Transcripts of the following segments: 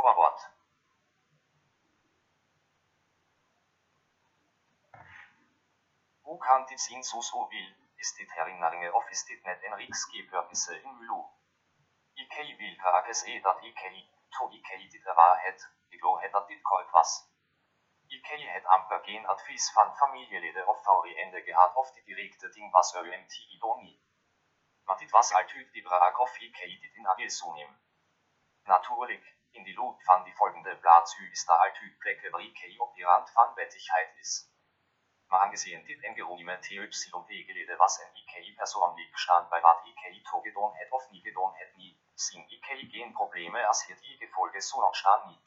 Vorwort Wo kann die in so so will, ist die herinnaringe of ist dit net en riksgebörnisse in Mülu. Ikei will kages e eh, dat ikei, to ikei dit er waarhet, iglo het dat dit kolt was. Ikei het amper gen advies van familielede of fauri ende gehad of die direkte ding was er umt idoni. Matit was altüt die brag of ikei dit in agil sunim. Naturlig in die Loop van die folgende Blatshü ist da altyd Plecke Ikei op die Rand van Wettigkeit is. Maar angesehen dit engerunime TYD gelede was en IKI persoonlijk stand bij wat IKI togedon het of nie gedon het nie, sin IKI geen Probleme as hier die Gefolge so ontstaan nie.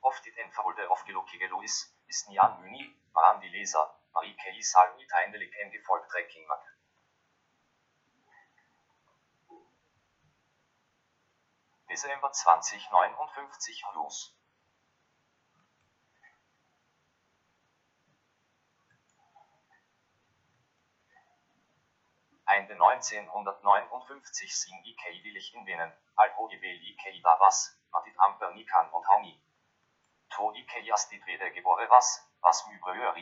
Of dit en verholde of gelokige is, is nie an Müni, maar an die Leser, maar IKI sal niet eindelijk en Gefolgtrekking mak. Dezember 2059 los. Ende 1959 sing Ikei willig in Venen, alho jevel Ikei da was, matit amper nikan und hauni. To Ikei astit weder gebore was, was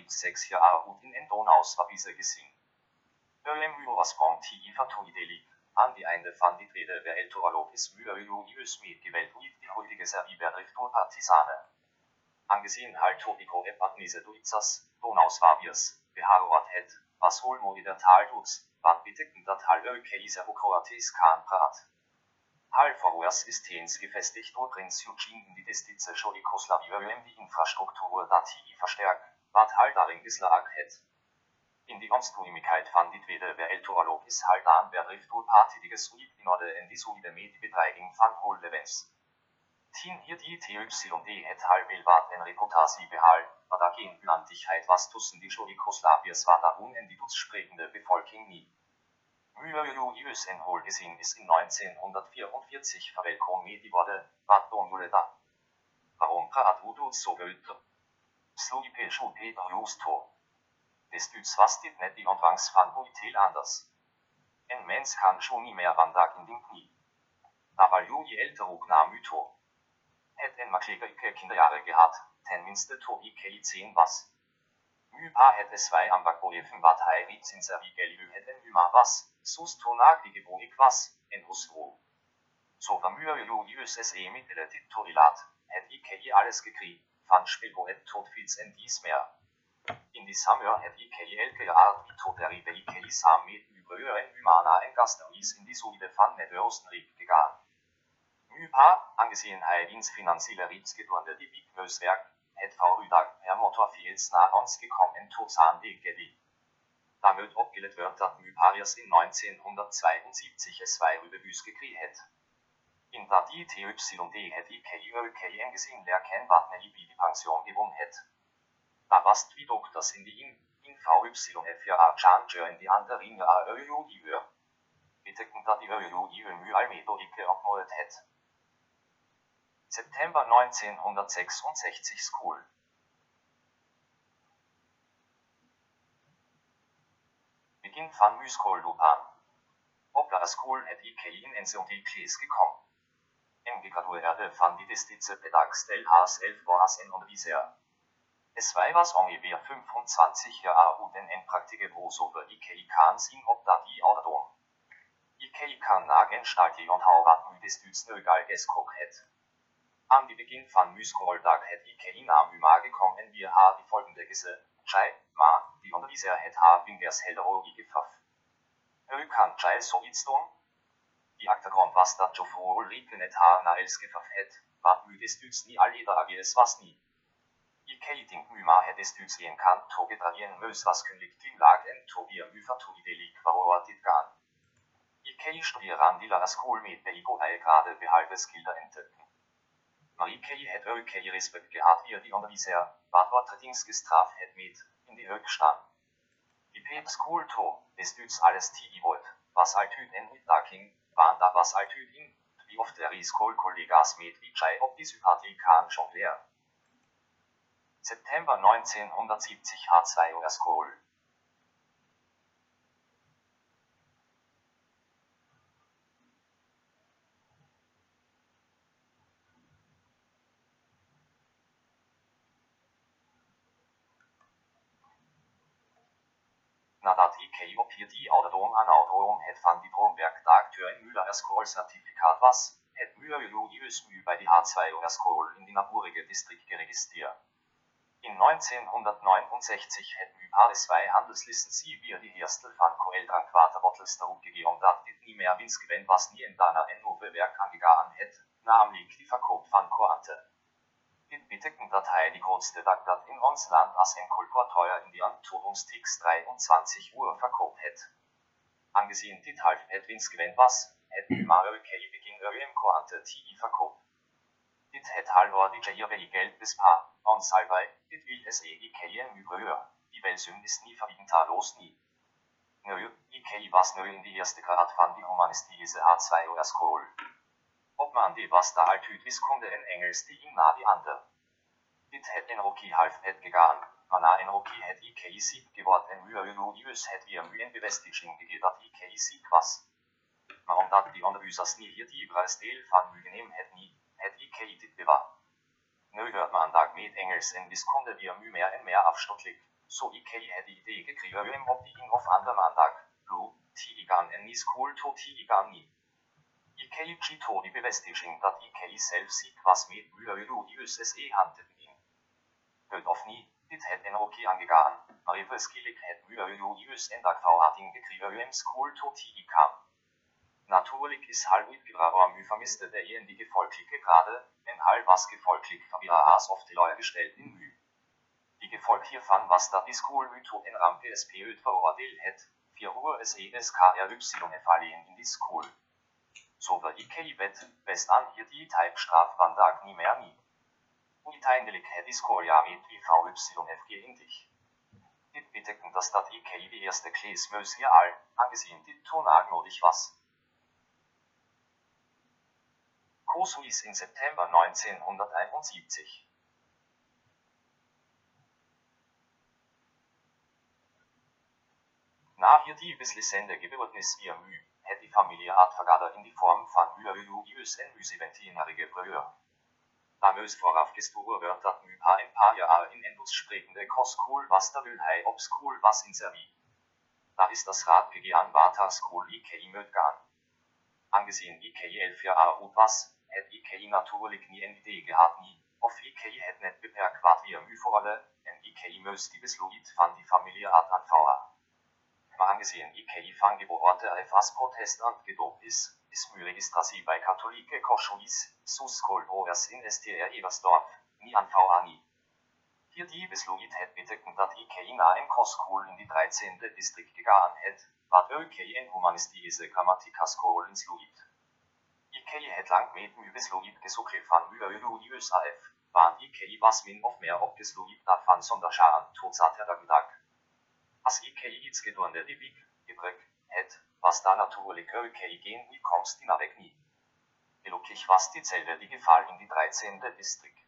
seks jaar ut in en Donaus avise gesing. Øem my was vom ti fatoidelig, an die Ende van dit rede wer eltoralog is myøjo ius mit gewelt uit die heutige Serviberdrift und Partisane. Angesehen halt Tobiko ep admise duizas, Donaus vaviers, beharoat het, was hol modi der Taldux, wat betekent dat Hal Ökeise Kroatis kan prat. Hal vorwärts ist Hens gefestigt und Prinz Eugene in die Destize Jugoslavien die Infrastruktur dati verstärkt, wat Hal darin geslag het. In die Onstuimigkeit van dit weder wer eltoralog is Hal dan wer rift und partidiges Suid in orde en die solide medibedreiging van Hol levens. Tien hier die TYD het Hal will wat en Reputasi behal, war da geen Blandigkeit was tussen die Jugoslawiers war da die sprechende Befolking nie. Myrius en Hol gesehen ist in 1944 verwelkom med die Worte, wat don da. Warum praat so wild? Sluipe schupe justo. Des düts was dit net die ontvangs van Boitel anders. En mens kan schon nie mehr wandag in den Knie. Aber Juli älteruk na mytho. Het en maklegerike Kinderjahre gehabt, ten minste to IK 10 was. Mypa het es zwei am Bakbojefen wat heirit sin servi gelü het en myma was, sus tonag die gebonik was, en husro. So vermühe Julius es e mit der Tittorilat, het IK alles gekriegt, van Spielbo het tot fits en dies mehr. In die Sammer het IK elke Art wie tot der Ribe IK sam mit über en Mymana en Gasteris in die solide van net Östenrik gegangen. Mypa, angesehen Heidins finanzielle Ritzgedorte die Big het Fraudag per motorfils na ons gekommen Tosanwegedi. Damit opgelet wird, dat Myparias in 1972 es zwei Rübebüs gekriegt het. In dat die TYD het IKI gesehen ler ken wat ne die Pension gewonnen het. Da wast wie Doktors in die in, in VYF Changer in die andere in der Öjo die Ür. Bitte dat die Almedo ikke opmodet het. September 1966 School. Beginn van Muskoolloopbaan. Op de school het ik in NCOD Klaes gekommen. En gegradueerde van die destize pedagstel Haas 11 was en onderwijzer. Es war was ungefähr 25 Jahre und en praktische Großober IKI kan sin op dat die Audadon. IKI kan nagenstalte und haurat müdes dütsnögal geskok het. An die Beginn van Muskoldag het ikke na myma gekommen wir ha die folgende gisse, Chai, ma, die onderwijzer het ha wingers helderorige faf. Ö kan Chai sovitston? Die achtergrond was dat jo voor Ulrike net ha na elske faf het, wat mydes duts nie all jeder agies was nie. Ikke dink myma het es duts ien kan toge dravien mös was kündigt til lag en tobier myfa togidelik varoa dit gan. Ikke studieran die la skol med beigo ei grade behalves kilder entdecken. Marie het ook respect gehad wie die onderwijzer, wat wat redings gestraft het met, in die Höchstadt. Die Peps Kulto, des düts alles tigi wollt, was altyd en mitdaking, waren da was altyd in, wie oft der Rieskol Kollegas mit wie Jai ob die Sympathie kan schon leer. September 1970 H2 Erskol. IK op hier die ouderdom aan ouderdom het van diplomwerk in Müller Erskool-Certifikat was, het myologisch Mü bei die H2 Erskool in die naburige Distrikt geregistriert. In 1969 het Mü Paris 2 handelslicensie via die Herstel van Coeldrank Waterbottles teruggegeven dat dit niet meer winstgewend was nie in daarna en werk aangegaan het, namelijk die verkoop van Koante. Dit betekent dat hij die grootste dagblad in ons land als een colporteuer in die Anturumstix 23 Uhr verkoopt het. Aangezien dit half het winstgewend was, het Mario K. begin UM Koante TI verkoopt. Dit het halvor die Jayere geld bespaar, ons albei, dit wil es egi KM übröer, die Welsum is nie verwinterlos nie. Nö, IK was nö in die erste Grad van die humanistische H2 School. Ob man die was da halt viskunde en engelsk die na die andre. Dit het en roki half het gegaan, man en roki het IK sieg geworden en myologius het wir myen bevestiging gegeven dat IK sieg was. Maar omdat die ondervisers nie hier die Brasdeel van my geneem het nie, het IK dit bewaar. Nu hört man dag met Engels en viskunde wir my mehr en mehr afstottelijk. So IK het die idee gekregen om die in of ander mandag, lo, tigan en ni school to tigan nie. IK Chito die bevestiging dat IK zelf ziek was met myologius SE handelt in. Hört auf nie, dit het en roki angegaan, maar even skillik het myologius en dag verhating gekregen school to tigan. Natuurlijk is halvit Pirara Mü vermisste derjenige gefolgliche Grade, en halb was gefolglich Verwirras auf die gestellt in Mü. Die Gefolg hiervan was dat die School Mytho en Rampe SP ut veroordelt het, 4 Uhr SE SKRY fallen in die School. So wird IK bet, best an hier die Type Strafbandag nie mehr nie. Uiteindelijk het is Korea met IVYFG in dich. Dit betekent dat dat IK die erste Kleesmeus hier al, aangezien dit tonaagnodig was. Kosuis in September 1971. Na hier die beslissende gebeurtenis via Mü, het die familie Advergader in die Form van myologius en myseventinarige brødre. Damøs vooraf gestoren werd dat Mü pa een paar jaar in Endus sprekende kostskool was der hij op school was in Serbie. Da ist das Rad gegaan Water School IK Mötgan. Angesehen IK 11 Jahre was, het IK natuurlijk nie en idee gehad nie, of IK het net beperkt wat wir Mü voorle, en IK mös die besluit van die familie Ad aanvouwen. Maar angesehen IK van geboorte FAS protestant gedopt is, registratie bei Katholike Koschuis, sus Kolbores in STR Eversdorf, nie aanvouwen nie. Hier die besluit het betekent dat IK na een kostskool in die 13. district gegaan het, wat ook een humanistische grammatikaskool in sluit. IK het lang met my besluit gesucht van myologius AF, waan IK was min of meer opgesluit dat van sonderscharen tot zaterdag. As IK iets gedurende die week, gebrek, het, was da natuurlijk ook geen uitkomst in weg nie. Gelukkig was dieselbe die Gefahr in die 13. Distrikt.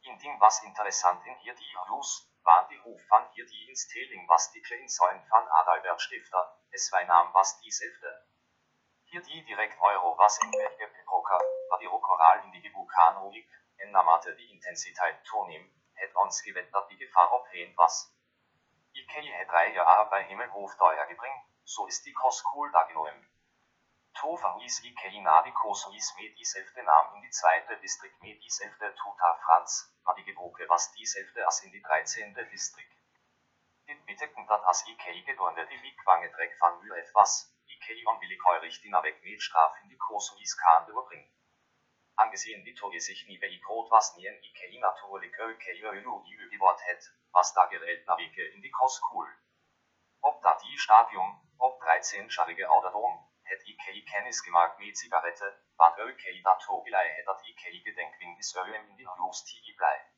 Indien was interessant in hier die Hus, waren die Hof van hier die instelling was die Kleinsäulen van Adalbert Stifter, es war Name was dieselbe. Hier die direkt Euro was in welche Broker, war die Rokoral in die Vulkanologik, en naarmate die intensiteit toeneemt, het ons gewet dat die gevaar opheen was. IK het drei Jahre bei Himmelhof teuer gebring, so ist die Koskul da genomen. To verwies IK na die Kosuis med dieselfde Namen in die zweite Distrikt med dieselfde Tuta Franz, die Gebroke was dieselfde as in die 13. Distrikt. Dit betekent dat as IK gedurende die Wigwange trek van u etwas, IK onwillekeurig avec Mitstraf in die Kosuis kan doorbringen. Angesehen die Toge sich nie bei Grot was nie in IK natuurlijk ook die geword het, was da gerät na Wege in die Koskul. Ob da die Stadium, ob 13-jährige Ouderdom, het IK kennis gemaakt met Zigarette, wat ook dat Togelei het dat IK gedenkwing is öem in die Justie blij.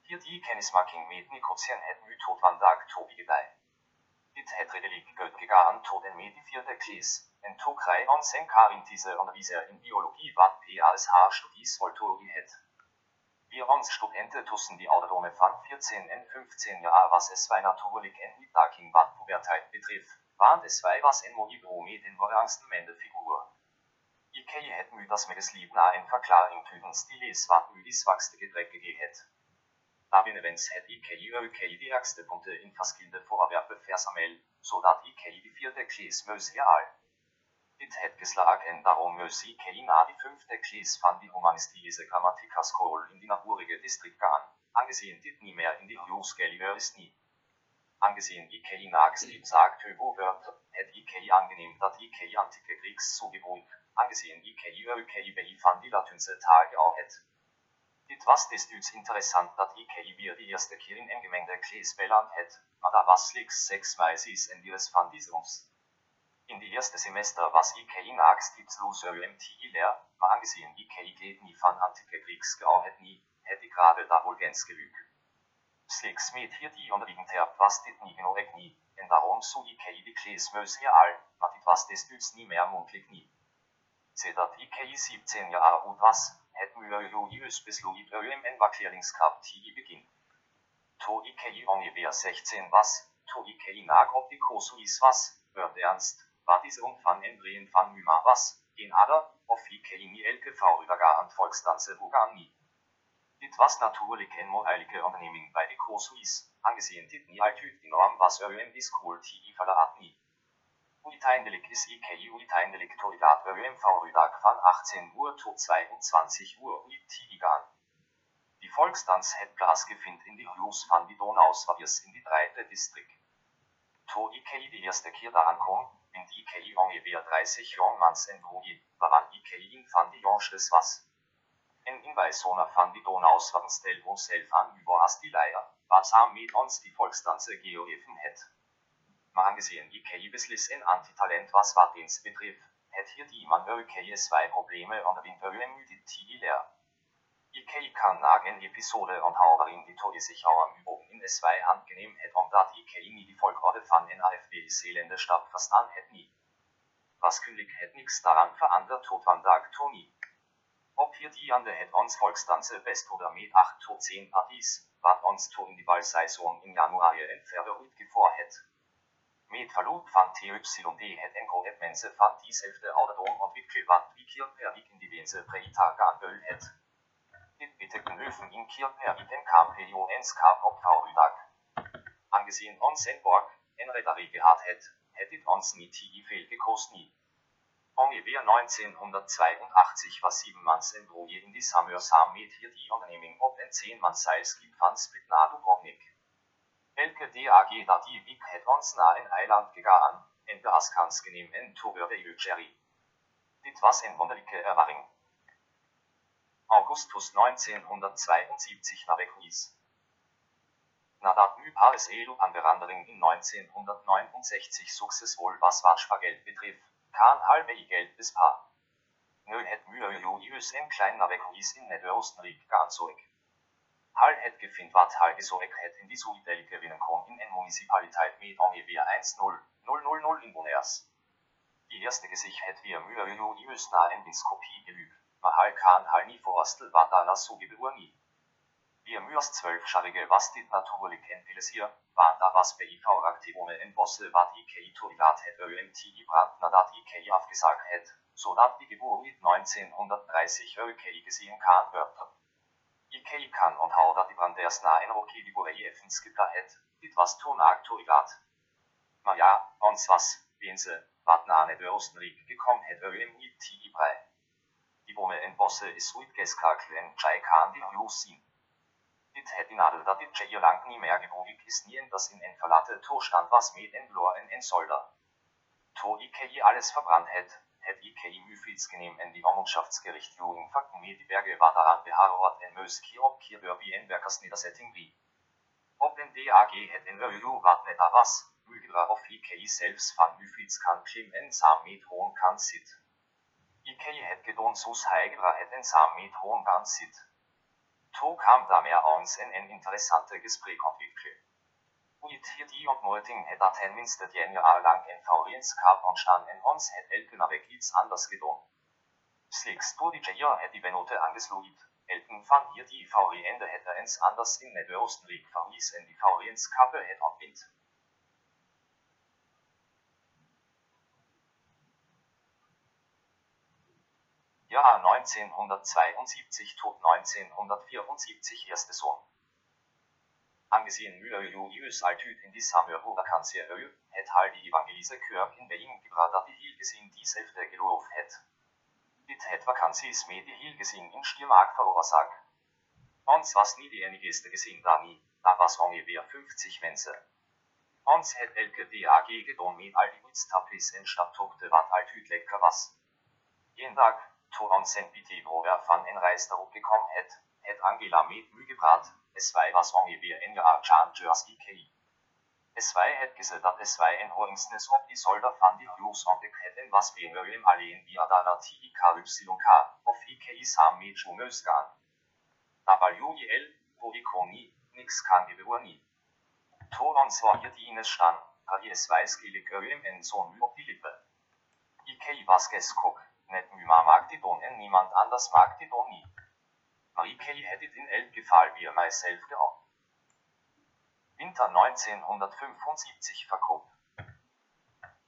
Hier die kennismaking met Nikotien het nu tot vandaag Tobi blij. Dit het redelijk goed gegaan tot en met die vierde klas, en tog rij ons en in biologie wat PASH-studies voltologie het. Wir uns Studenten tussen die Ouderdome van 14 en 15 jaar was es wij natuurlijk en niet wat puberteit betrifft, want es wij was en mooi met een voorangste mende figuur. Ik het mu das mir lieb na en verklaring tydens die les wat mu die zwakste gedreckige het. Daarbij wens het ik ook die ergste punten in verschillende voorwerpen SML, so dat IK die vierte Klis mös real. Dit het geslagen darum mös IK na die fünfte Klis van die humanistische Grammatikaskol in die naburige Distrikt gaan, angesehen dit nie mehr in die Hughes-Geliver ist nie. Angesehen IK nagslieb sagt Höbo-Wörter, het IK angenehm dat IK antike Kriegs zugewohnt, angesehen IK ÖK bei van die latünse Tage auch het. Dit was desduits interessant dat IK weer die eerste keer in een gemengde kleesbeland maar dat was seks meisjes en dieres van ons. In die eerste semester was IK nagsliebslos ÖMT leer, maar angesehen IK geht nie van antike Kriegs geauhet nie, ik gerade da wohl gens gelüg. Slechts met hier die onderliggend herb was dit nie genau ek nie, en daarom so IK die kleesmeus real, maar dit was desduits nie meer mundlich nie. Sedat IK 17 jaar oud was, besluit im Envakleringskap til beginn. To IKI ungefähr 16 was, to IKI nag optikosuis was, hört ernst, diese Umfang en Drehen van Myma was, in Ader, of IKI ni LKV übergehend Volksdanze Bugani. Dit was natuurlijk en moralische onderneming bij de Kosuis, aangezien dit niet altijd die norm was er in die school die verlaat niet. Uiteindelijk is IKI uiteindelijk toilet ÖMV-Rüdag van 18 Uhr tot 22 Uhr Uitigan. Die Volkstanz het plaatsgevindt in die Hlues van die Donauslaviers in die dritte District. To IKI die eerste keer daar aankom, in die IKI ongeveer 30 jongmans en broeie, waaraan IKI in van die jongstes was. In bijzonder van die Donauslaviers stel onszelf aan über as die leier, wat samen met ons die Volksdanse geoefen het. Maar angesehen IK beslis en antitalent was wat dienst betrifft, het hier die man zwei Probleme onderwinter Müdigkeit leer. IK kan nach en Episode onthouder die toje sich auch Übungen in es zwei angenehm het omdat IK nie die Volkorde van en AFB Seelende Stadt verstaan het nie. Was kündig het niks daran verandert tot vandaag Tony. Ob hier die an der het ons Volkstanze best oder mit 8 tot 10 Partys, wat ons in die Ballsaison in Januar entfernt Met verloop van TYD het enkel het mensen van diezelfde ouderdom ontwikkeld wat wie per week in diverse preitaganbul het. Dit betekent öfen in keer per week en kampio en skap opvouwdag. Aangezien ons en borg en redari gehad het, het dit ons niet die veel gekost niet. Ongeveer 1982 was sieben mans en broje in die Samur samen met hier die onderneming op en 10 mans seilskip van Spitna Dubrovnik. Elke DAG dat die week het ons naar een eiland gegaan, en de askans geneem en toebeurde Jerry. Dit was een wonderlijke ervaring. Augustus 1972 naar Bequis. Nadat nu Paris Elu an verandering in 1969 succesvol was wat Spargeld betrif, kan halve geld bespaar. Nu het Myrius en klein naar Bequis in Nederoostenrijk gaan zurück. Hal het gefind wat Hal gesorgt het in die Suidel gewinnen kon in en Municipaliteit met ongeveer 1-0-0-0-0 Inwoners. Die eerste gezicht het weer Myrius na en Biskopie gelügt, maar Hal kan Hal nie voorstel wat daarna so gebeur nie. Wir mürs zwölfjarige was dit natuurlijk en Pelesier, waar da was bij IV aktivone en bosse wat IK toilat het ÖMT gebracht nadat IK afgesagt het, zodat die Geburt 1930 ÖK gesehen kan wird. IK kan onthou dat die branders na en roki die boreie finskita het, dit was toen aktoilat. Maar ja, ons was, wense, wat na het Oostenrijk gekommen het ÖMT brei. Die bome en bosse is uitgeskakel en tjai kan die Hus zien. Dit het inadel dat dit tjai lang nie mehr gewohnt ist nie en das in en verlatte Tostand was met en blor en en solder. To IK alles verbrannt het, het IK Müfitz genehm en die Ormundschaftsgericht Jungen fakten mir die Berge war daran beharrt en mös Kirop Kirbör wie en Werkers Niedersetting wie. Ob den DAG het en Review wat net a was, Mügler auf IK selbst van Müfitz kan klim en sam met hohen kan sit. IK het gedon sus heigra het en sam met hohen kan sit. To kam da mehr ons en en interessante Gespräch entwickelt. Uit hier die und Morting het dat hen minste tien jaar lang en Faurienskap ontstaan en ons het elke weg iets anders gedaan. Slechts door die Jair het die benote angesluit. Elken van hier die Fauriende het er ens anders in Nederoostenrijk verlies en die Faurienskappe het ontwind. Jahr 1972 tot 1974 erste Sohn. Angesehen Müller Julius Altüt in die Sammerhuberkanserøy, het halde evangelise Kørken med innebrat at de die de selvte gelov het. Dit het vakansis med de hilgesin in Stiermark verursacht. Uns was nie die enigeste gesehen, da nie, da was honge wir 50 wense. Uns het elke dag gedon mit all die utstapis in stadtugte wat Altüt lecker was. Jeden Tag, to ons en bitte woher van en reister gekommen het, het Angela mit Mühe gebrat, es war was ungefähr in S2 vasongi VN archangiorski kei. S2 es war ein enhoingsnes ob isolda fandi hljus om deketen vas venölim alleen viadana ti kalypsilonka, of ikei sami wo WEL, Poikoni, nix kann die gewurni. Toron sojet ines es weiß weiskele gölim en son myo lippe. Ikei was kok, net müma mag die Don en niemand anders mag die Don nie. Marie Kelly hätte in gefallen wie er myself gehabt. Winter 1975 verkauft.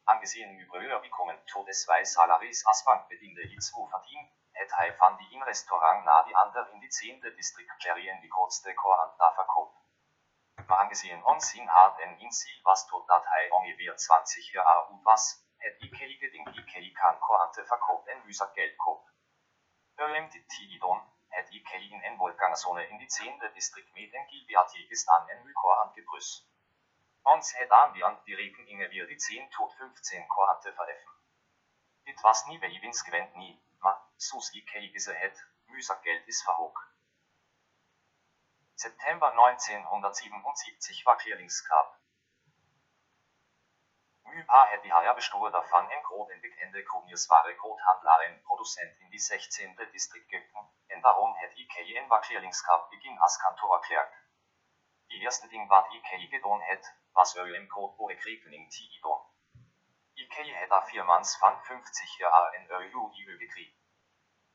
Angesehen über bekommen Todesweis Salaris als Bankbediente Itzwo verdient, het hij van die in restaurant na die ander in die zehnte district Jerry en die grootste Korant da verkauft. Maar angesehen ons in hart en in ziel was tot dat hij ongeveer 20 jaar oud was, het Ikei geding Ikei kan Korante verkauft en müser Geld koopt. Ölem dit Tidon, in en Wolfgangszone in die zehnte district met en Gilbeatiges an en Korant gebrüss. Ons het aan die an die Reken inge wir die 10 tot 15 Korante vereffen. Dit was nie bei Wins gewend nie, ma, sus Ikei gese het, müser Geld is verhoog. September 1977 war Clearingsgrab. Mypa het die Haia bestoren davon en groot en bekende Kogniersware Groothandlaren Produzent in die 16. Distrikt gekken, en daarom het IKI en war Clearingsgrab begin als kantoor erklärt. Die erste ding wat IKI gedaan het, was Ölem Grootboe Krekening Tidon. IKI het da viermans van 50 jaar en Ölu die gekriegt.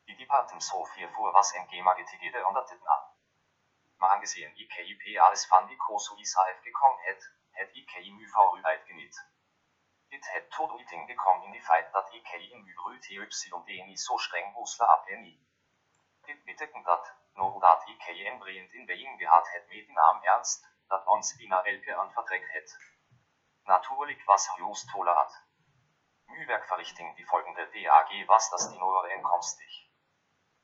Die Departement so viel vor was en Gema getigede und dat na. Maar angesehen IKIP alles van die Koso Isaef gekommen het, het IKI MÜV rüheit geniet. Dit het todo iting gekommen in die dat IKI in Mybrü TYD nie so streng Busler ablehni. Dit betekent dat, no dat IKI embryend in Being gehad het die naam ernst, dat ons ina elke an vertrek het. Natuurlijk was just tolerat. Mühwerkverrichting die folgende DAG was das die neuere enkonstig.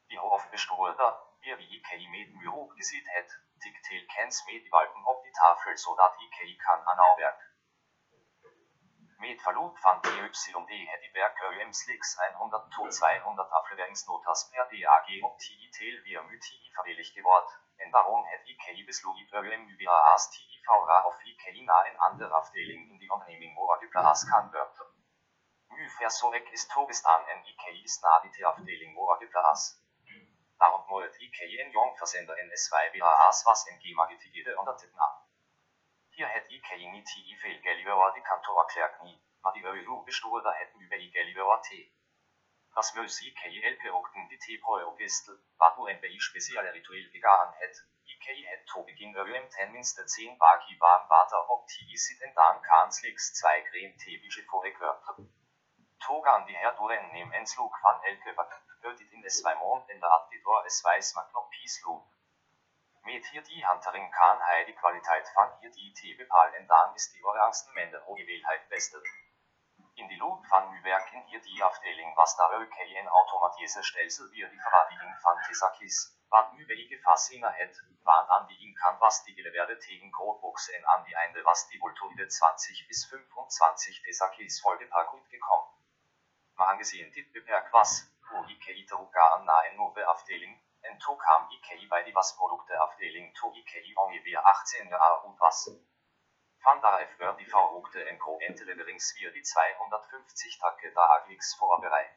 Die Hofbestuurder, wie wie IKI med Myro gesehen het, diktel kens med die Balken op die Tafel so dat IKI kan anauwerk. Med verlob van TYD Werk ÖM Slicks 100 to 200 Afleveringsnotas per DAG op TITL via MyTI verwillig geworden, en daarom het IKI besloeg ÖM via as TIVra of IKI na een andere afdeling in die onderneming waar geplaatst kan worden. Nu versorg is toegestaan en IKI is na die afdeling waar geplaatst. Daarom moet IKI en jong versender en S2 via as was en GEMA getigede onder dit die kantoor erklärt nie, maar die EU bestuurder het nu bij geliefd T. Das muss IKI elke okten die T-Pro-Orgestel, wat u en bij speciale ritueel gegaan het, IKI het to begin UM ten minste 10 baki warm water op TI sit en dan kan slicks 2 green T-Bische vorgekwörter. Togan die herduren neem en slug van elke wat dit in S2 mond en dat dit door S2 smak nog piesloop. Met hier die hantering kan hij die kwaliteit van hier die T bepalen en dan is die orangste mende hogeveelheid beste. In die loop van uw werk in hier die afdeling was daar ook een automatische stelsel via die verwaardiging van Tesakis, wat nu bij gefassiner het, waan aan die in kan was die geleverde tegen Codebox en aan die einde was die voltooide 20 bis 25 Tesakis volgepakt gekommen. Maar angesehen dit beperk was, wo IKI Terugaan na en nove afdeling, en to kam IKI bij die wasprodukteafdeling to IKI ongeveer 18 jaar oud was. Vandaar werd die verhoogde en co-enteleverings via die 250 Tage dagelijks voorbereid.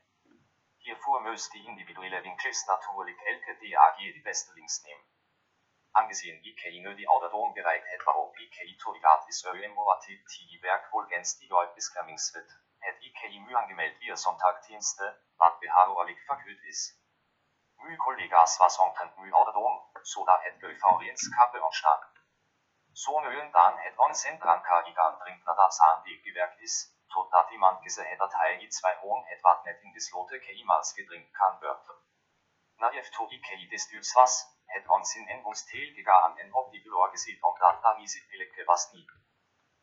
Hiervoor moest die individuelle winkels natuurlijk elke DAG die beste links nemen. Angesehen IKI nu die ouderdom bereikt het waarop IKI tolerat is UM morativ die werk volgens die beschermingswet, het IKI mu angemeldt via Sonntagdienste, wat beharrelijk verkürt is. Mu collega's was omtrent mu ouderdom, zodat het gevaarlijkskappe ontstaan. Zo'n uren dan het ons en drankaardigaan drinkt nadat aandig gewerkt is, totdat iemand gezegd dat hij iets bij hoon het wat net in gesloten keimals gedrinkt kan worden. Na to IKI des was, het ons in en stil gegaan en op die bureau gezet om dat dan is het was niet.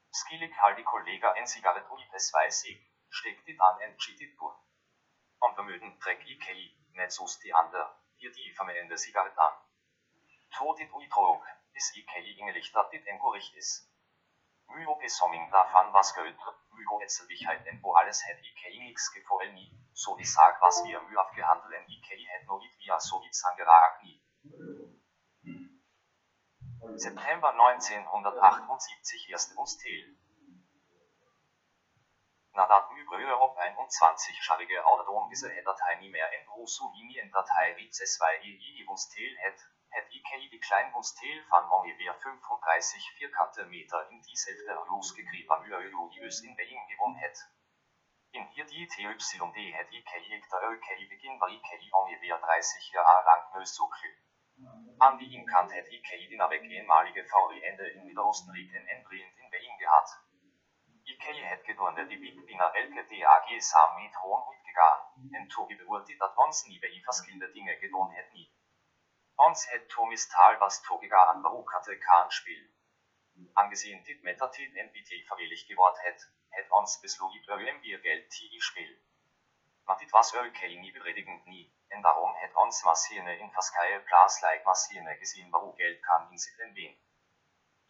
Skillig hal die collega en sigaret ui es weiß ik, steckt dit an en cheatet pur. Und vermögen trek ik hei, net sos die ander, hier die vermeende sigaret an. Totit ui trog, is ik hei ingelicht dat dit en goricht is. Myro besomming davon was geld, myro etzelwichheit en wo alles het ik hei nix gefoel nie, so die sag was wir müh abgehandelt en ik hei het no it via so it sangeraak nie. September 1978 erste Stil. Nadat Mybrøe op 21-jarige ouderdom deze datei niet meer in Rousseau en datei Ritzeswei i Stil het, het IK die klein Stil van ongeveer 35 vierkante meter in diezelfde losgegriffen Myöius in Beijing gewonnen het. In hier die TYD het IK ik der UK begin war IK ongeveer 30 jaar lang Mösokl. An die Inkant het IK die Navek ehemalige VW-Ende in Mittelostenried in Enbriend in Beijing gehabt. IK het gedurende die Big Bina Elke DAG samen met hohen uitgegaan, en Tobi beurte dat ons nie bij verschillende Dinge gedaan het nie. Ons het Tomis Tal was togegaan beroek hatte kan spiel. Angesehen dit Metatit NBT verwillig geworden het, het ons beslogen ögem wir Geld TI spiel. Maar dit was ook nie bevredigend nie, en daarom het ons Massine in verschillende Glas-like Massine gesehen warum Geld kan in sich wen.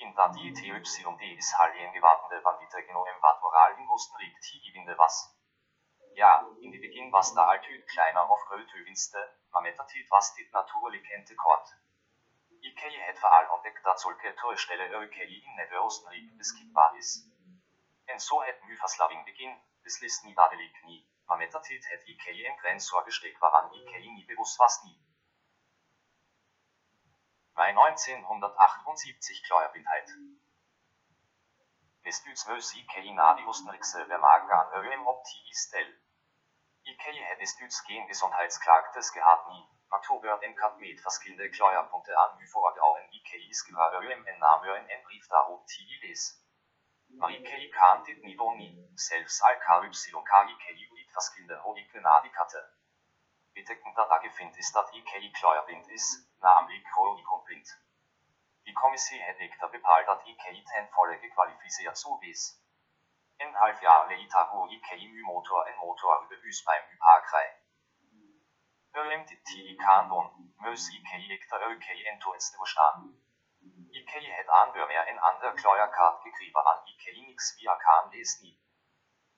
In dat die TYD is halien gewapende bandite geno im Vatoral in Ostenrik gewinde was. Ja, in die Beginn was der Althüt kleiner auf Gröthövinste, maar metatit was dit natuurlijk ente kort. IK het veral ontdekt dat solke toestellen ook in net Oostenrijk beschikbaar is. En zo het nu verslaving begin, beslist niet dadelijk niet, maar metatit het IK en grenszorgestek waaraan IK nie bewusst was nie. Mai 1978 Kleuerbindheit. Bestuursmeus IK na die Oostenrijkse Vermagan Öem op TI stel. IK het bestuurs geen gezondheidsklaagtes gehad nie, toebeurt en kat met verschillende kleuerpunkte aan u voorgehouden IK is gewaar Öem en naam en en brief daarop TI lees. Maar IK kan dit niet doen nie, zelfs al KYK IK uit verschillende hoogte na die katte. Bedeckend dat gevindt is dat IK kleuerblind is, namelijk chronicoblind. Die commissie het echter bepaald dat IK ten volle gekwalificeerd zou wees. Een half jaar later hoe IK nu motor en motor überhus beim Hyparkrei. Öem dit TI kan doen, meus IK echter ook en toets doorstaan. IK het aanbeur meer en ander kleuerkaart gekriegen aan IK nix via kan lees nie.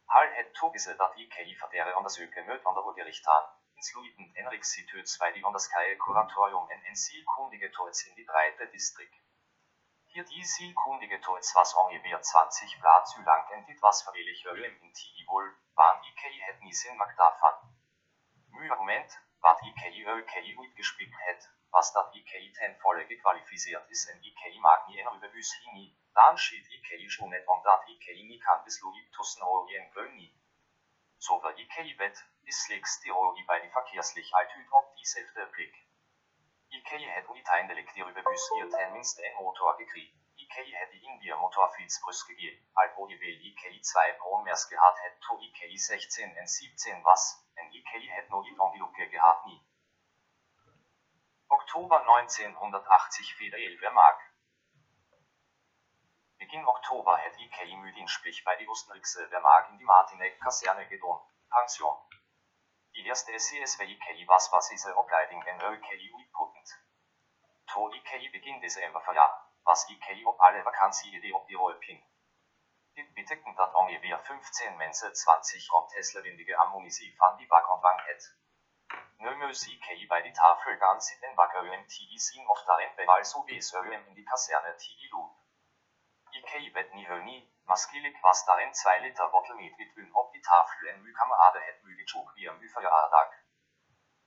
Hal het toegezet dat IK verdere onderzoeken moet onder het gericht aan. Sluiten Enrik Situt 2 die Onderskeie Kuratorium en en Toets in die breite Distrikt. Hier die zielkundige Toets was ungefähr 20 Blatt zu lang en dit was verwillig Ölim in Tigibol, waren IK het nie Sinn mag davon. Mühe-Argument, wat IK ÖK gut gespickt het, was dat IK ten volle gequalifiziert is en IK mag nie en rüberbüs hini, dann schied IK schon net om dat IK nie kan bis Logik tussen Orien nie. So war IK bet, Islegs Theorie bei die Verkehrslichkeit ob dieselbe Blick. IK het uiteindelijk die überbüsier tenminste en motor gekriegt. IK het die Indier Motorfietsbrüst gegeben, alwo die will IK 2 Bromers gehad het to IK 16 en 17 was, en IK het no die Ongelucke gehad nie. Oktober 1980 wieder 11 Mark. Beginn Oktober het IK Müdinspich bei die Ostenrichse der Mark in die Martinek-Kaserne gedon, Pension. Die eerste CSVIK was basise opleiding en ÖKI uitputtend. To IK begin december verjaar, was IK op alle vakantie op die Rolping. Dit betekent dat ongeveer 15 mensen 20 rond Tesla-windige ammunitie van die bakontvang het. Nummers IK bij die tafel gaan zitten wakker TI zien of daarin bij also wees in die kaserne TI loop. IK bet nie nie, Maskilik was darin 2 Liter Bottle mit Witwen op die Tafel en my kamerade het my getog wie my verjaardag.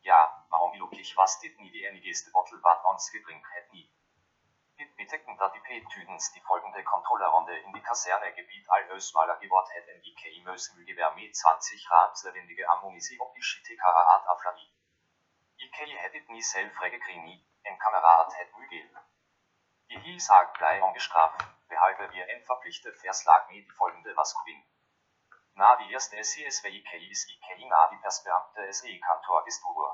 Ja, maar ongelukkig was dit nie die enigste Bottle wat ons gedrink het nie. Dit betekent dat die P-Tüdens die folgende Kontrollerrunde in die Kasernegebiet allösmaler geworden het en IK möse Mügewehr mit 20 Rad lebendige Ammunition op die Schitekara Art aflagi. IK het dit nie self regekrini, en Kamerad het Mügel. Die Hielsag blei ungestraft, behalten wir en verpflichtet Verslag mit folgende Vaskubin. Na die erste CSVIK is IK na die Persbeamte SE Kantor Gestur.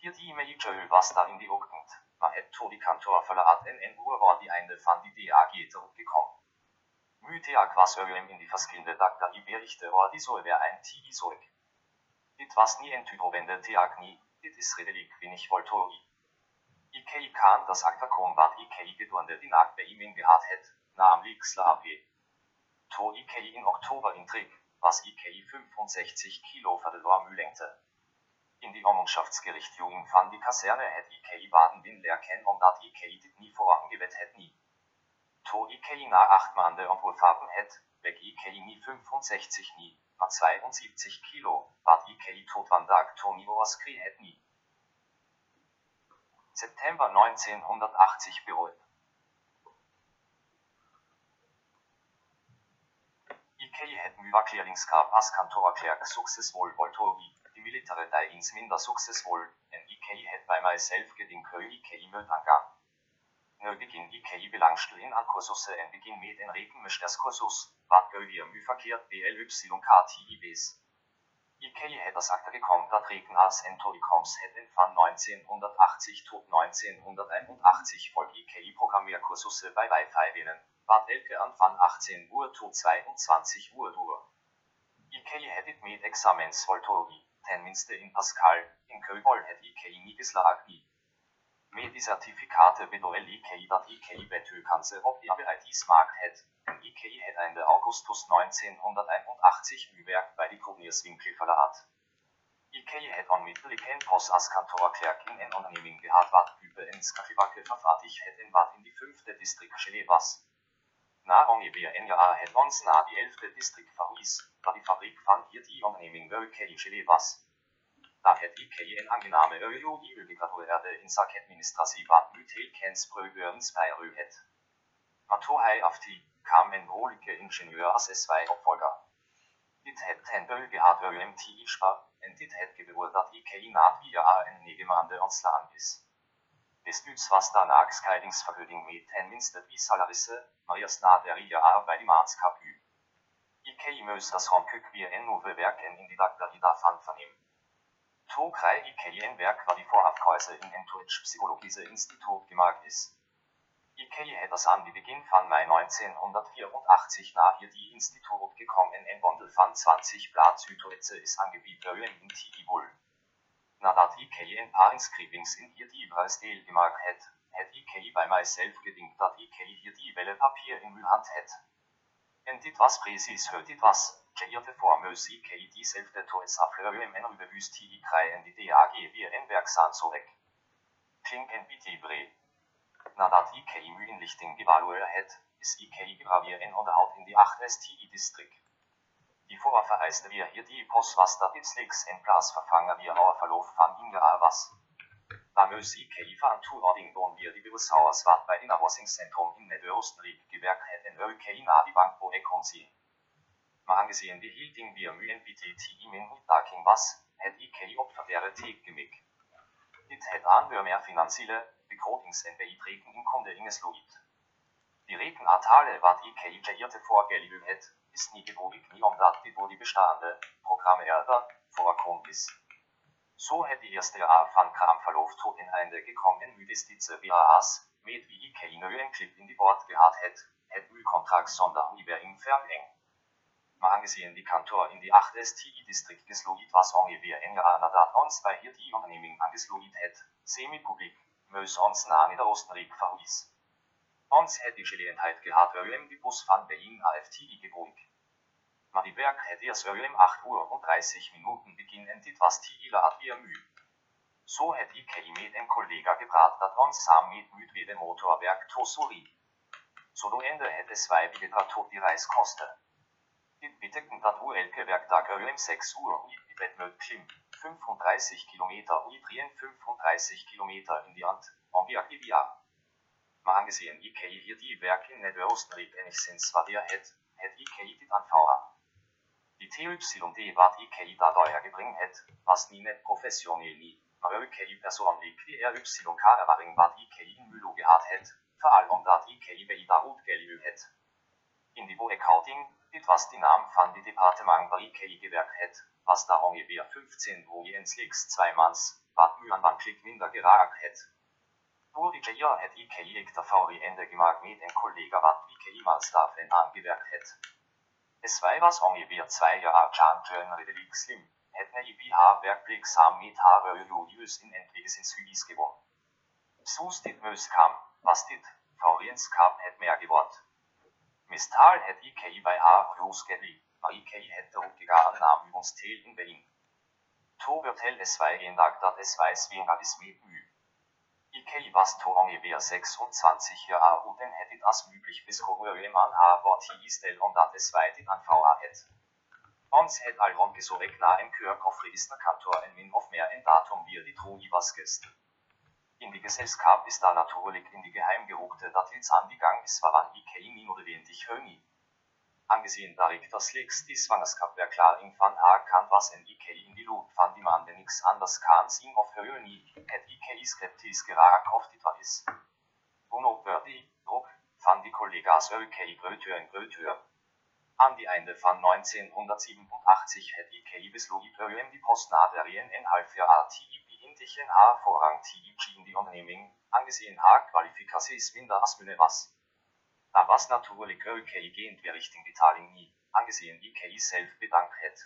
Hier die Major was da in die Ogend, Ma het to die kantor verlaat en en uur var die einde van die DAG teruggekommen. Mythea ögem in die verschillende Dagda i berichte or die soll wer ein Tigi zurück. Dit was nie en typrovende teag nie, dit is redelijk wenig voltori. Ikei kan das aktakon wat Ikei gedurende die nacht bei ihm in gehad het, namelijk slape. To Ikei in Oktober in Trick, was Ikei 65 Kilo verloren mühlengte. In die Ormundschaftsgerichtjungen van die Kaserne het Ikei baden bin lerken omdat Ikei dit nie vorangewet het nie. To Ikei na 8 maanden ontworpen het, weg Ikei nie 65 nie, maar 72 Kilo, wat Ikei tot vandaag Tony overskri het nie. September 1980 bereut. Ikei het myverklæringskrav as kantorerklært succesvol voltori, die militære der ins minder succesvol, en Ikei het bei myself gedin kø Ikei mød angang. Når begin Ikei belangstel in an kursusse en begin med en reken med deres kursus, BLYKTIBs. Ikei het das akter gekommen dat reken as entorikoms het in van 1980 tot 1981 volk Ikei Programmierkursusse bei Wi-Fi winnen, wat elke an van 18 Uhr tot 22 Uhr dur. Ikei het it med examens voltori, ten minste in Pascal, in Köbol het Ikei nie geslag nie. Med die certificate bedoel Ikei dat Ikei betø kanse op bereitis mark het, en Ikei het Ende Augustus 1981 Müwerk bei die Kognierswinkel verlaat. Ikei het onmiddellijk en pos as kantorerklerk in en onderneming gehad wat übe en skafibakke vervaardig het en wat in die fünfte district Chile was. Na ongeveer een jaar het ons na die elfde district verhuis, da die fabrik van hier die onderneming Chile was. Da het Ikei en angename øyo i ugegraduerte in sak administrativ wat mytel kens prøvørens beiru het. Matohei af die kam en rolige ingeniør as S2 opfolger. Dit het ten bøl gehad øyem ti ispa, en dit het gebeurt dat Ikei naat via en negemande ontslaan is. Bestuts was danach skeidingsverhöding med ten minste bisalarisse, Marias na der ja bei die maatskapü. Ikei møs as romkøk vi en nove werken in die dagda i davon vernehmen. To krei Ikei en werk war die Vorabkäuse in Entourage Psychologische Institut gemacht ist. Ikei das an die Beginn von Mai 1984 nach ihr die Institut gekommen en Bondel van 20 Blatt Südwetze is angebieter in Tigibul. Nadat Ikei en paar inscrivings in hier die überall Deel gemacht het, het Ikei bei myself gedingt dat Ikei hier die Welle Papier in Müllhand het. En dit was precies het dit was, geierte formös Ikei dieselfde toets afleur im en überwüst die krei en die DAG wir en werksan so weg. Klink en bitibre. Nadat Ikei mühenlichting gevaluer het, is Ikei gravier en onderhoud in die 8 STI district. Die Vorvereiste wir hier die Pos was dat its nix en Glas verfangen wir our verlof van Inga was. Da mös Ikei van Touroding don wir die Bewussauers wat bei den Housingzentrum in Nedöostrik gewerkt het en Ökei na die Bank wo ekonsi. Angesehen die hielding wir mühen BTT imen Daking was, het Ikei opfer wäre Teek gemik. Dit het aan wir mehr finanzielle, begrotings-NBI treten in Kunde inges Loit. Die Reken Atale wat Ikei geierte Vorgelübung het, ist nie gebogig nie omdat dit wo die bestehende Programme erder vorkommt ist. So hätte die erste A van Kram verlof tot in Einde gekommen müdestitze VAAs, med wie Ikei nöen Clip in die Bord gehad het, het Mühlkontrakt sonder Univer im Verleng. Maar angesehen die Kantor in die 8 STI district geslogit was ongeveer en jaar nadat ons bij hier die onderneming aangeslogit het, semi-publiek, meus ons na Niederostrik verhuis. Ons het die gelegenheid gehad om die bus van Berlin AFTI die werk het eerst om 8 uur und 30 minuten begin en dit was Tigila at wir müh. So het Ikei met en collega gepraat dat ons samen met müd weer de motorwerk Tosuri. So do ende het es weibige tot die reis koste. Dit betekent dat hoe elke werkdag om 6 uur i bedmød klim, 35 kilometer i 35 kilometer in die hand, om vi aktivia. Maar angesehen Ikei hier die werk in Nedøostrik enigszins wat er het, het Ikei dit aanvouwen. Die TYD wat Ikei dadurch gebring het, was nie net nie, maar Ikei persoonlijk die RYK ervaring wat Ikei in Mülo gehad het, vooral omdat Ikei bij daarop gelü het. In die accounting, dit was die naam van die departement waar Ikei gewerkt het, was daar ongeveer 15 wo je en slechts twee mans, wat aan van klik minder geraakt het. Burdiger het IKI ekta fauriende gemak med en kollega wat IKI malstaffen angewerkt het. Es war was ungefähr zwei Jahre Champion Redelijk Slim, hätten IBH werkbliksam mit Haröjus in entweges in Südis gewonnen. Sus dit mös kam, was dit, Fauriens Cup het mehr geworden. Mistal het IKI bei H. Rosgebli, maar IKI het erop gegaan nam ons teel in Berlin. To vertel es wij een dag dat es weiß weniger is met u. IKI was to ungefähr 26 Jahre und hätte das möglich bis Koröem an Harvard histel und dat es weit in an VA het. Ons het al rond so weg na en Kör Koffregister Kantor en min of mehr en Datum wie die Troni was gest. In die Gesellschaft ist da natürlich in die ins angegangen ist war wann IKI dich höni. Angesehen darig das Lex die Swangerskap klar in van ha kann was en IKI in die Lut van die man nix anders kann sin of höni, het IKI skeptis gerak auf die is. Uno Birdie, Druck, van die Kollegas ÖKI Grötür in Grötür. An die Ende von 1987 het IKI bis Logi die Postnaderien en halfjahr TIP indischen H vorrang TIP in die Unternehming, angesehen H Qualifikations minder as münne was. Da was natürlich ÖKI gehend wir Richtung Italien nie, angesehen IKI selbst bedankt het.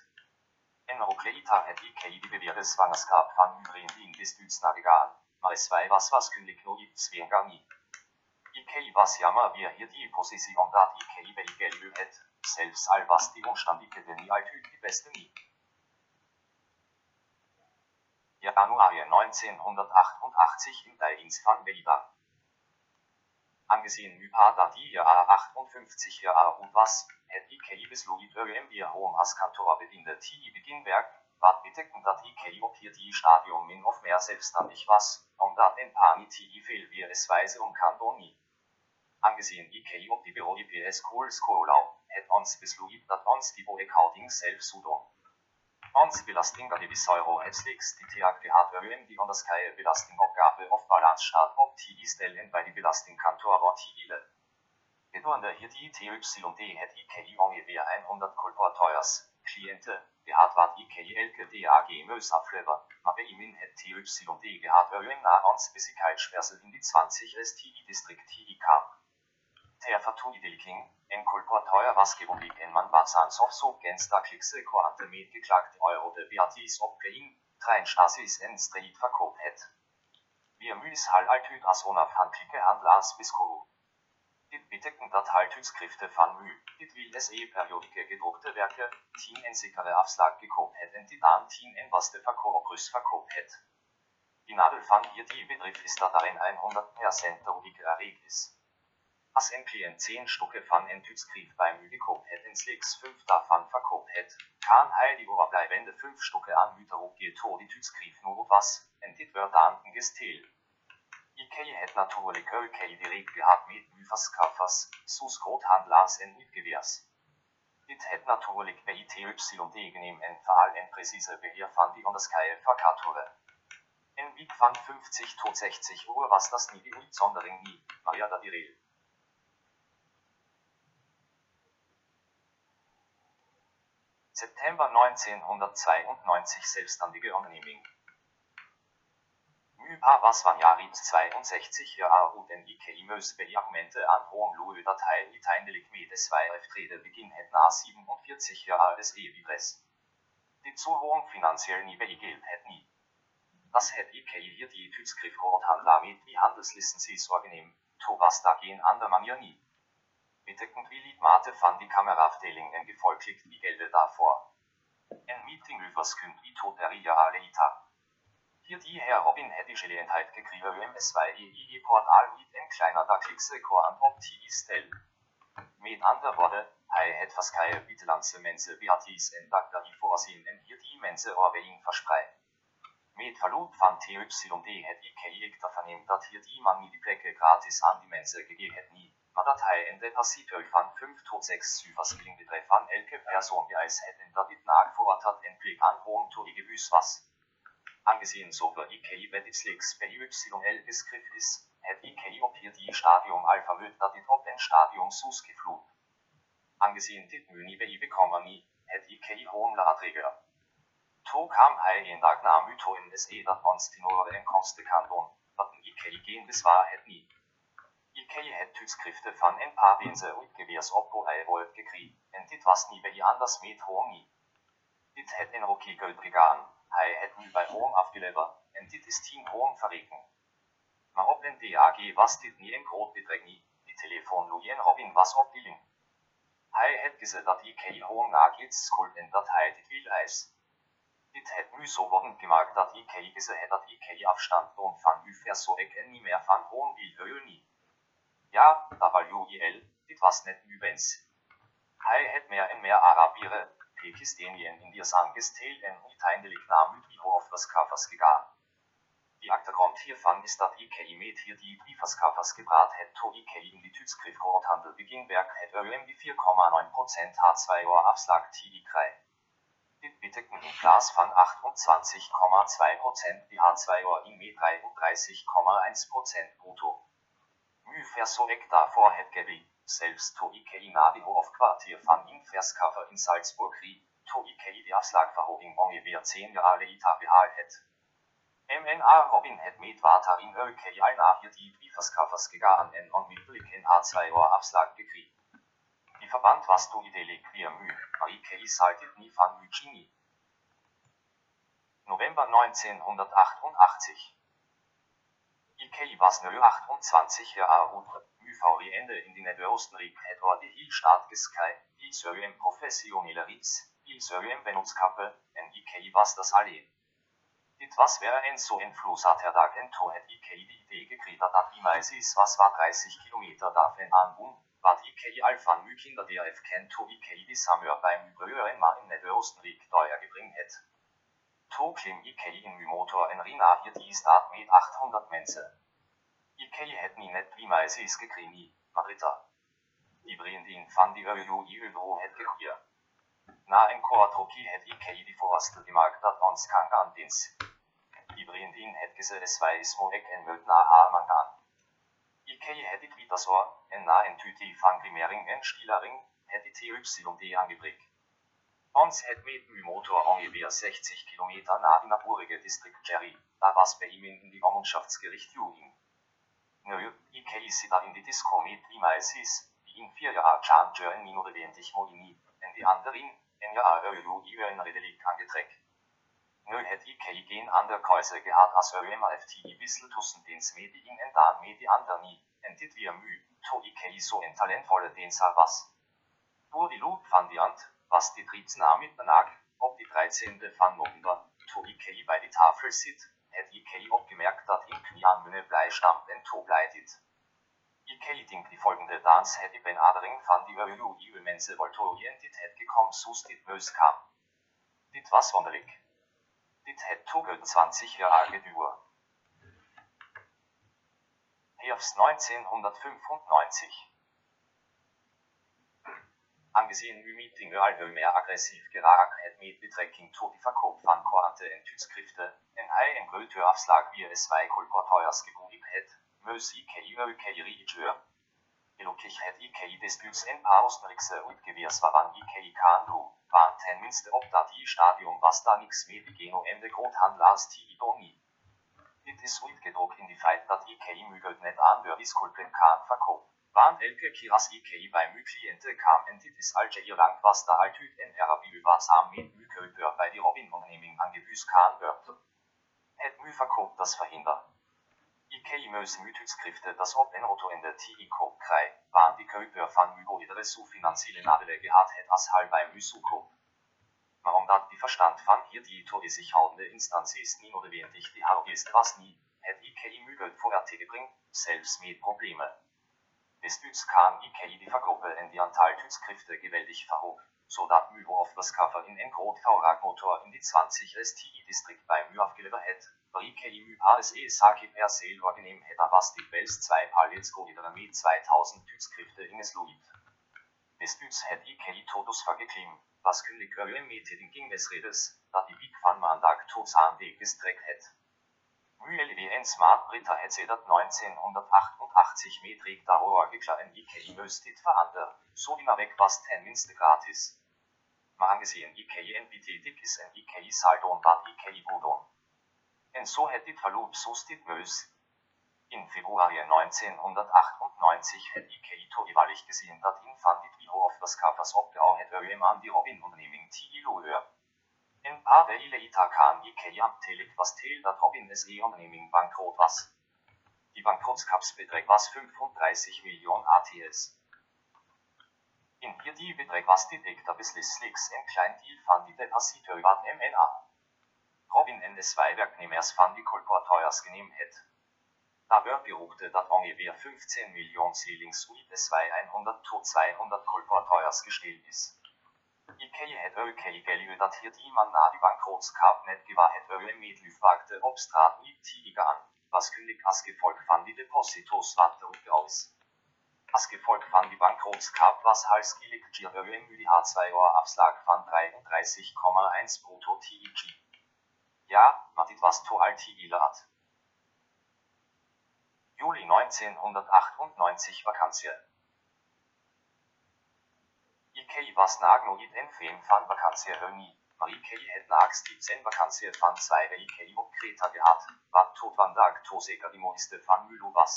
En Rokleita het IKI die bewährte Swangerskap van Übrin die in Gestützna gegaan, maar es war was was kündig no gibt zwengar nie. IKI was jammer wir hier die Position dat IKI bei IKI het, selbst all was die Umstandige denn nie alt die beste nie. Januar 1988 in Deilings van Belida. Angesehen Mypa da die Jahr 58 Jahre und was, het IKI bis Logit ÖM wir hohem as Kantor bedient TI Beginnwerk, wat bedecken dat IKI ob hier die Stadium in of mehr selbstständig was, und dat en Pani TI fehl wir es weise um Kantoni. Angesehen IKI ob die Büro IPS Kohl Skolau, het ons bis Logit dat ons die Boe Kauting selbst sudon. Ons belastinga de Euro hetzliks die TAG hat ÖM die onderskaje belastingoppgave of Balancestaat ob TI stellen bei die Belastingkantor war TIle. Gedurende hier die TYD het IKI ungefähr 100 Kolporteuers, Kliente, gehat wat IKI elke DAG mös abflever, aber imin het TYD gehat ÖM na ons Bissigkeitsschwersel in die 20 STI Distrikt TI kam. Der Vertuideliking, en Kolporteuer was gewundig en man was ans of so gensta klickse koante mit geklagte Euro de Beatis ob Playing, trein Stasis en Street verkauft het. Wir müs hal altüt as ona fankike handlas bis koru. Dit bedecken dat Haltungsskrifte van Mü, dit wie SE periodike gedruckte Werke, Team en sikere Afslag gekauft het en dit an Team en was de Verkaufrüs verkauft het. Die Nadel van hier die Betrieb ist dat ein 100% ruhige Erregnis. As Klient 10 Stücke van en Tütskrief beim Mü gekauft het en Slicks 5 davon verkauft het, kan heil die Oberbleibende 5 Stücke an Müterrup geht to die Tütskrief nur was, en dit wird an gestel. IKEA het natuurlijk ÖKI direkt gehad met Müverskaffers, sus Groothandlers en Mitgewehrs. Dit het natuurlijk bij ITYD geneem en vooral en präzise beheer van die onderscheiden Verkaturen. En wiek van 50 tot 60 Uhr was das nie die Uitsondering nie, maar ja dat die Regel. September 1992 selbstständige Unternehmung. Mypa was van Jarit 62 Jahre und den IKI mös bei Argumente an hohem Lohe Datei mit eindelijk mit des 2 Trede beginn het na 47 Jahre des Evidres. Die zu hohen finanziell nie bei gilt het nie. Das het IKI hier die Tütskriff Handler mit wie Handelslizenzi sorgenehm, to was da gehen an der Manier nie. Bedeckend wie Lied Mate van die Kameraafdeling en gefolglich die Gelde davor. En Meeting übers Künd wie tot der Aleita. Hier die Herr Robin hätte Gelegenheit gekriegt im SYEI Portal mit ein kleiner da Klicksekor an Opti Mit anderen Worten, hei het fast keine Bittelanze Mense Beatis en Dr. die vorsehen en hier die Mense Orwein versprei. Mit Verlust van TYD het IKI da vernehmt, dat hier die man die Pläcke gratis an die Mense gegeben nie. Ma Datei en der Passitö van 5 tot 6 Syversling betreff an elke Person die als hätten David nachvorrat en Blick an hohem gewüß was. Angesehen so für IKI Weditslicks bei YL Begriff ist, het IKI hier die Stadium Alpha wird dat dit ob en Stadium sus geflut. Angesehen dit Müni bei bekommen nie, het IKI hohen Ladträger. To kam hei in SE dat ons die nore enkomste kan don, dat en IKI gen bis var het ni. IKEA het udskrifter van en paar wense uitgeweers op på ei volt gekriegt, en dit was nie bij anders met homi. Dit het en roki gegaan, hij het nu bij home afgeleverd, en dit is tien home verreken. Maar op den DAG was dit nie een groot bedrag nie, die telefoon Lujen Robin was opdeling. Hij het gezegd dat IKEA home nagels schuld en dat hij dit wil eis. Dit het nu so worden gemaakt dat IKEA gezegd dat IKEA afstand doen van u so ik en niet meer van home wil wil nie. Ja, da war UIL, dit was net wens. Hij het meer en meer Arabieren, Pakistanien in dies angesteld en uiteindelijk naar Mütli-Hoofdverskaffers gegaan. Die Achtergrund hiervan ist dat IKEA met hier die Briefverskaffers gebracht het to IKEA in die Typskriftkroothandel beginwerk het UM die 4,9% H2O afslag TI3. Dit betekent een plaats van 28,2% die H2O in met 33,1% brutto. Het gebied. Selbst to IKEA na die Hoofdkwartier van Inverskaffer in Salzburg rie, to IKEA die afslagverhoging ongeveer 10 jaar later behaald het. MNA Robin het met water in IKEA al naar die Briefverskaffers gegaan en onmiddellijk een H2 afslag gekregen. Die Verband was weer mu, maar IKEA zahlt dit niet van Mugini. November 1988 IKEA was nu 28 jaar oud. Ende in den Nederoostenrijk het wordt heel staatgeskai, il serait un professionele rits, il serait un Venutskappe, en IKEA was das. Dit was wäre ein so ein Fluss hat Herr Dagento het IKEA die Idee gekriegt dat niemals is was war 30 Kilometer davon an wat IKEA al van nu kinder DRF kento IKEA die Samur beim Übrören mal in Nederoostenrijk teuer gebring het. To klim IKEA in Motor en Rina hier die staat met 800 mensen. IKEA het nie net niemals is gekriegt, Madrita. Die Brindin van die EU i euro het gekriegt. Na en Koatroki het IKEA die voorstel gemaakt dat ons kan gaan dins. Die Brindin het gezegd es weiß mo ek en möt na haar man gaan. IKEA het wieder so, en na intuitiv van Grimering en Stielering, het die TYD angebringt. Ons het met uw motor ongeveer 60 kilometer na die naburige Distrikt Cherry, da was bei ihm in die Vormundschaftsgericht Juhin. Nö, IKEA sida in die Disco mit niemals is, die in vier Jahren Chan in minore 20 molini, en die anderen, en ja öju i en redelijk angetrekk. Nu het IKEA geen ander keuze gehad as ÖMFT i wissel tussen dens med in en dan med die anderen nie, en dit weer mu, to IKEA so en talentvolle denser was. Door die loop van die ant, was die 13 mit benag, op die 13. van november, to IKEA bei die Tafel sit, het IKEA opgemerkt dat in Knian Münne Bleistamm en to bleidet. IKEA denkt die folgende dans het i benadering van die ÖU i immense voltorien dit het gekom sus dit bös kam. Dit was wunderlich. Dit het toge 20 Jahre geduur. Herbst 1995 Angesehen wie Meeting alweer meer agressief geraakt het met betrekking tot die verkoop van Korante en tidskriften, en hij een grote afslag wie es wij colporteurs geboden het, moes IKEA UKEA Gelukkig het IKEA disputes en paar Oostenrijkse uitgeweers waarvan IKEA kan doen, waren tenminste op dat die stadium was daar niks mee beginnen en de groothandelaars die niet. Dit is uitgedrukt in die feit dat IKEA mugelt net aan de disculpen kan verkopen. Want elke keer als IKEA bij mijn cliënten kwam en dit is al lang was een Arabier was aan met muurkeuper bij die Robin-onderneming aangebuurd kan worden. Het muurverkoop das verhindert. IKEA moest muurtidskriften das op en auto in de TI koop krijgen, want die keuper van mugo iedere zo financiële nadelen gehad het als hal bij muurzoekkoop. Maar omdat die verstand van hier die to zich houdende instantie is niet notwendig die hargist was niet, het IKEA mugelt voor tegenbrengt, zelfs Desnütz kan IKEA die vergruppe en die antal tidsskrifter gewältig verhoog, zodat mu hoofdbeschaffer in en groot motor in die 20 STI-district bij mu afgeleverd het, waar IKEA mu HSE Saki per se vorgenehm het was die Wels 2 Palitsko met 2000 tidsskrifter in es Luid. Desnütz het IKEA todos vergeklim, was kündig met den Gingesredes, dat die Big van maandag tot aan de gestrekt MULWN Smart Britta het sedert 1988 metrik daarover geklaren IKEA moest dit veranderen, zo immer weg was tenminste gratis. Maar aangezien IKEA en betätig is en doen wat IKEA wil doen. En zo het dit verloop zoals dit moest. In Februari 1998 het Ikei to jeweils gesehen dat in fandit vi of das kaffers opgave het øyem an die Robin-underneming til øre. En par dage later kan Ikea tillæg was til dat Robin es e-underneming bankrot was. Die Bankrotskapsbetrag was 35 Millionen ATS. In hier die Betrag was die Dekter beslissliks en klein deal van die depositeur wat MNA. Robin en des Weiberknehmers van die Kolporteuers genehm het. Da wird beruchte dat ungefähr 15 Millionen Ceilings ui des 100 to 200 Kolporteuers gestellt ist. Ikei het økei gelju dat hier die man na die Bankrotskap net gewahr het øye medlyfagte obstrat ui tiger an, was kündig as gefolg van die Depositos wat aus. As gefolg van die Bankrotskap was halsgilig gier øye müdi H2 Ohr Abslag van 33,1 brutto TIG. Ja, mat dit was to alt lat. Juli 1998 Vakantie. Ikei was nagno id en fem van vakantie höni. Marikei het nags die zen vakantie van zwei Ikei op Kreta gehabt, wat tot van dag toseker die moiste van Mülo was.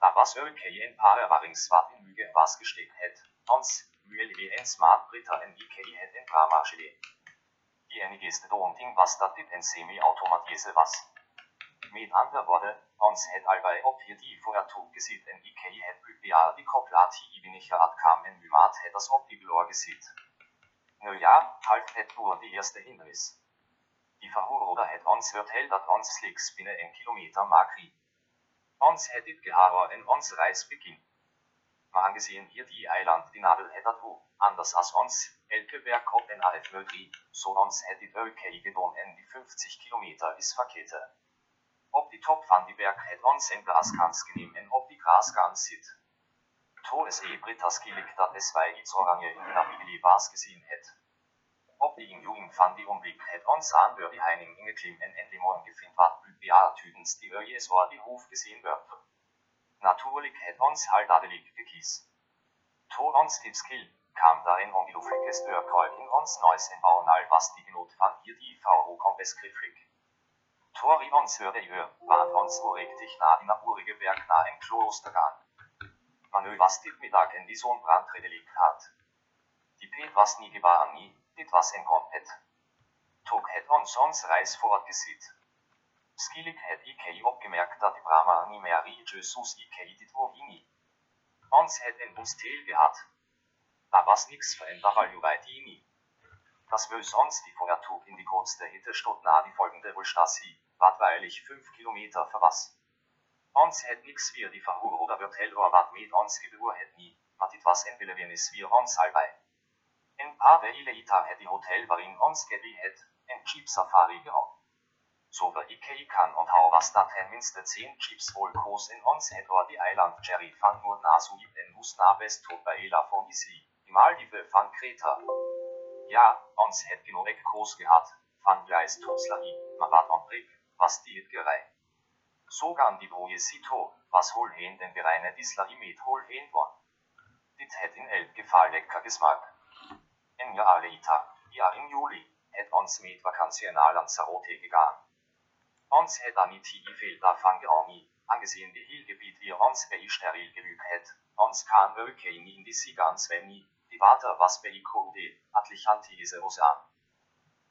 Da was Ökei en paar warings wat in Müge was gesteckt het, ons, Mühle en smart Britta en Ikei het en Brahmachele. Die enigeste Donting was dat dit en semi-automatise was. Met andere woorden, ons het albei op hier die vorher toegesien en Ikei het BPA die koplati ibinicher at kam en Mymat het das op die Glor gesit. Nu ja, halt het nur die erste Hindernis. Die Verhuroder het ons wird hell dat ons slicks binnen en Kilometer makri. Ons het dit geharer en ons Reis beginn. Maar angesehen hier die Eiland die Nadel het dat anders als ons, Elkeberg op en AF möglich, so ons het dit Ölkei gedon en die 50 Kilometer is Verkete. Ob die Top van die Berg het ons en Glaskans genehm en ob die Graskans sit. To es e Britas gilik dat es wij iets oranje in die Navigili was gesehen het. Ob die in Jugend van die Umblick het ons door die Heining ingeklim en en morgen gefind wat Bülbia Tüdens die Öjes war die Hof gesehen wird. Natürlich het ons halt adelig gekies. To ons dit skill, kam darin um die Lufliges Dörrkreuz in ons neues in Baunal was die Genot van hier die VO Kompes griffig. Tori ons hörde hör, bat ons urigtig na die urige Berg na im Klostergan. Manö was dit Mittag in die Sohn Brandrede liegt hat. Die Pet was nie gewahren nie, dit was en kompet. Tog het ons ons Reis fortgesit. Skillig het Ikei opgemerkt, dat die Brahma nie mehr Jesus Ikei dit wo nie. Ons het en uns Tel gehabt. Da was nix verändert, weil ju weit nie. Das will sonst die Feuertug in die kurze Hitte stot na die folgende Ulstasi, wat weilig 5 Kilometer verwas. Ons het nix wir die Verhur oder wird hellor wat mit ons gebur het nie, mat dit was entweder wenn es wir ons halbei. En paar Weile ita het die Hotel warin ons gebi het, en Jeep Safari gehabt. So war Ikei kan und hau was dat hen minste 10 Jeeps wohl groß in ons het or die Eiland Jerry van nur nasu en mus na best tot bei Ela von Isi, die Maldive van Kreta. Ja, ons het genoeg groß gehad, van Gleis Tutzlari, Marathon Brick, was die Hitgerei. Sogar die Broje Sito, was hol hen den bereine Dislari mit hol hen war. Dit het in Elb gefall lecker Geschmack. En ja Aleita, ja im Juli, het ons mit na Lanzarote gegangen. Ons het an die fehlt davon georni, angesehen die Hillgebiet wir ons bei steril gewügt het, ons kan Ökein in die Sigans wenn Privata was pericorde, Atlicantese Osan.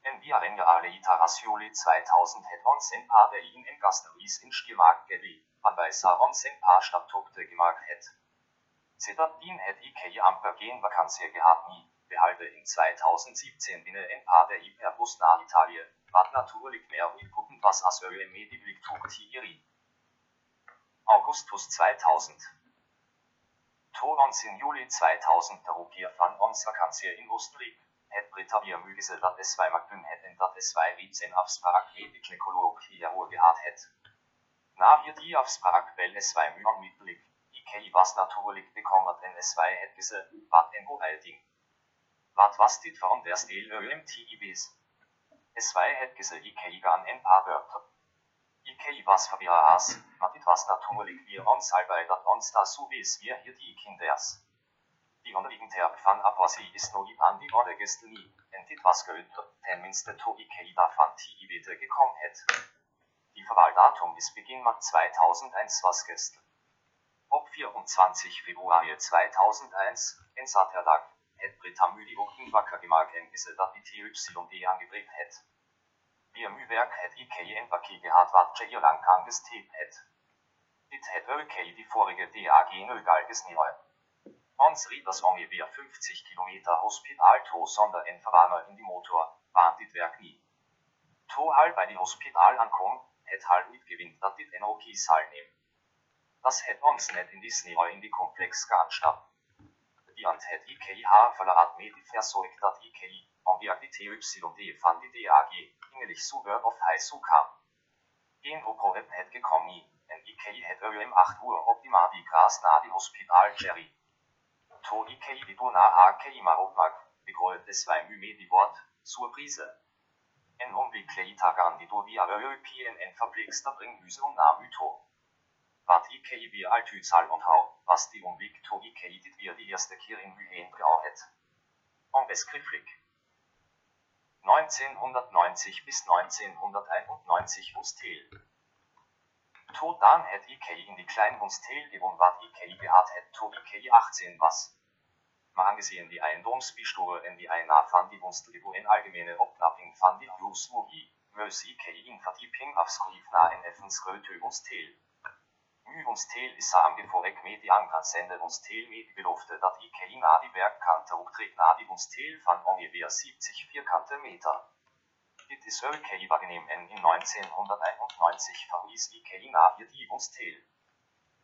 En via Renga Aleita Rasioli 2000 het ons en paar Berlin en Gasteries in Stiermark geli, an bei ons en paar Stadttochte gemacht het. Seitdem het Ikei amper gen Vakantie gehabt nie, behalte in 2017 binne en paar der Hyperbus nach Italien, wat natürlich mehr wie gucken was as Mediblik Tugtieri. Augustus 2000 To ons in juli 2000 Rupier van ons vakantie in Oostenrijk. Het Brittannië mugise dat de zwei makten het en dat iets in afspraak met de gynaecologie gehad het. Na wir die afspraak wel de zwei mühen mittelig. Ikei was natuurlijk bekommert en de zwei het gese, wat en hoelding. Wat was dit van der stil ÖMTIBs? Es zwei het gese Ikei gan en paar wörter. Ikei was verwirras, mat dit was natürlich wir ons albei dat ons da so wies wir hier die kinders. Die her van aposi is no i an die orde geste nie, en dit was geüt, ten minste to Ikei da van ti i gekommen het. Die Verwahldatum ist Beginn März 2001 was gestern. Ob 24 Februar 2001, en Saterdag, het Britta Müdi och Ingvaka gemak en gisse dat die TYD angeprägt het. Wir Mühwerk het IK en Baki gehad wat je lang angestet het. Dit het ÖK die vorige DAG Nögalges neu. Ons das ungefähr 50 Kilometer Hospital to sonder en Verwarner in die Motor, bahnt dit Werk nie. To halb bei die Hospital ankom, het halb mitgewinnt dat dit NOK Sal nehm. Das het ons net in die Sneo in die Komplex geanstatt. Die ant het IKH verlaat med die versorgt dat IKI, die TYD van die DAG, ingelig suger of high su kam. Gen Oprovet het gekommen nie, en IKI het øm 8 Uhr optimal die Gras na die Hospital Jerry. To IKI die Dona AKI Marokmak, begrollt es zwei Mühe die Wort, Surprise. En Umweg Kleitagan die do via ÖPNN verpflegster Bringhüse und Namyto. Wat IKI wie Altüzahl und Hau, was die Umweg to IKI dit wir die erste Kir in Mühen brau het. Und beskriftlich. 1990 bis 1991 Hustel. To dan het IKI in die kleinen Hustel gewohnt wat IKI behat het to IKI 18 was. Angesehen die Eindomsbistore in die Einna van die Hustel in allgemeine Opknapping van die Husmogi, mös IKI in verdieping afskrief na en effens gröte Hustel. Übungsteil is samengevorrek med die aangrenzende Hustel med belofte dat IKI na die werkkante optrekt na die Hustel van ungefähr 70 vierkante Meter. Dit is IKI wahrgenehm en in 1991 verwies IKI na hier die Hustel.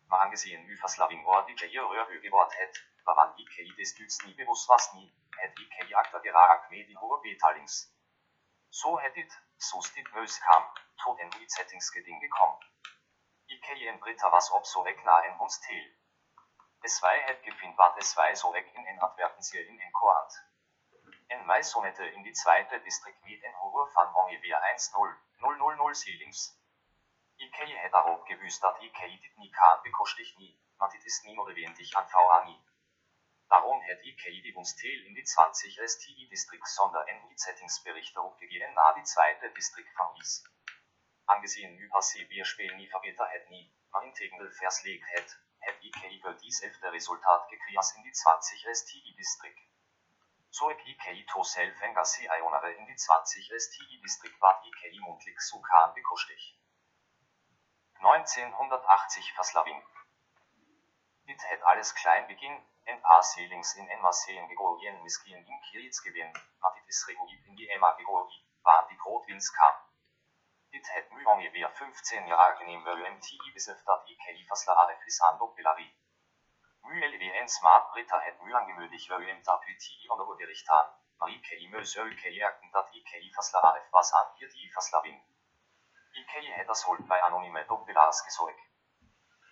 Maar angesehen Üverslaving or die J rører geword het, waran IKI des Düts nie bewusst was nie, het IKI akta geraak med die hohe Betalings. So het dit, sos dit mös kam, tot en die Settingsgeding gekommen. IKI en Britta was ob so weg na en Hustel. Es zwei het gefind wat es zwei so weg in en Advertensier in en Koant. En mei sonette in die zweite Distrikt mit en Hohe van ungefähr 1-0-0-0-0 Ceilings. IKI het daarop gewusst dat IKI dit nie kan bekostig nie, maar dit is nie notwendig an VA nie. Darum het IKI die Hustel in die 20 STI Distrikt sonder en Settingsberichte aufgegeben na die zweite Distrikt verwies. Angesehen über sie wir spielen nie vergeter het nie, maar integral verslegt het, het IKI für dies efter Resultat gekriegt in die 20 STI Distrikt. So ek IKI to self engasi ionere in die 20 STI Distrikt wat IKI mundlich so kan bekostig. 1980 Verslaving. Dit het alles klein beginn, en paar Seelings in en Marseillen Gegorien Miskien in Kiritz gewinn, maar dit is in die Emma Gegori, waar die Grotwins kam. Nu ungefähr 15 Jahre genehm WMTI besef dat IKI verslare frisando Pelari. MULWN Smart Britta het nu angemöglich WM TI onder Gericht an, maar IKI mös IKI erken dat IKI verslare was an hier die Verslaving. IKI het das Holt bei anonyme Doppelars gesorgt.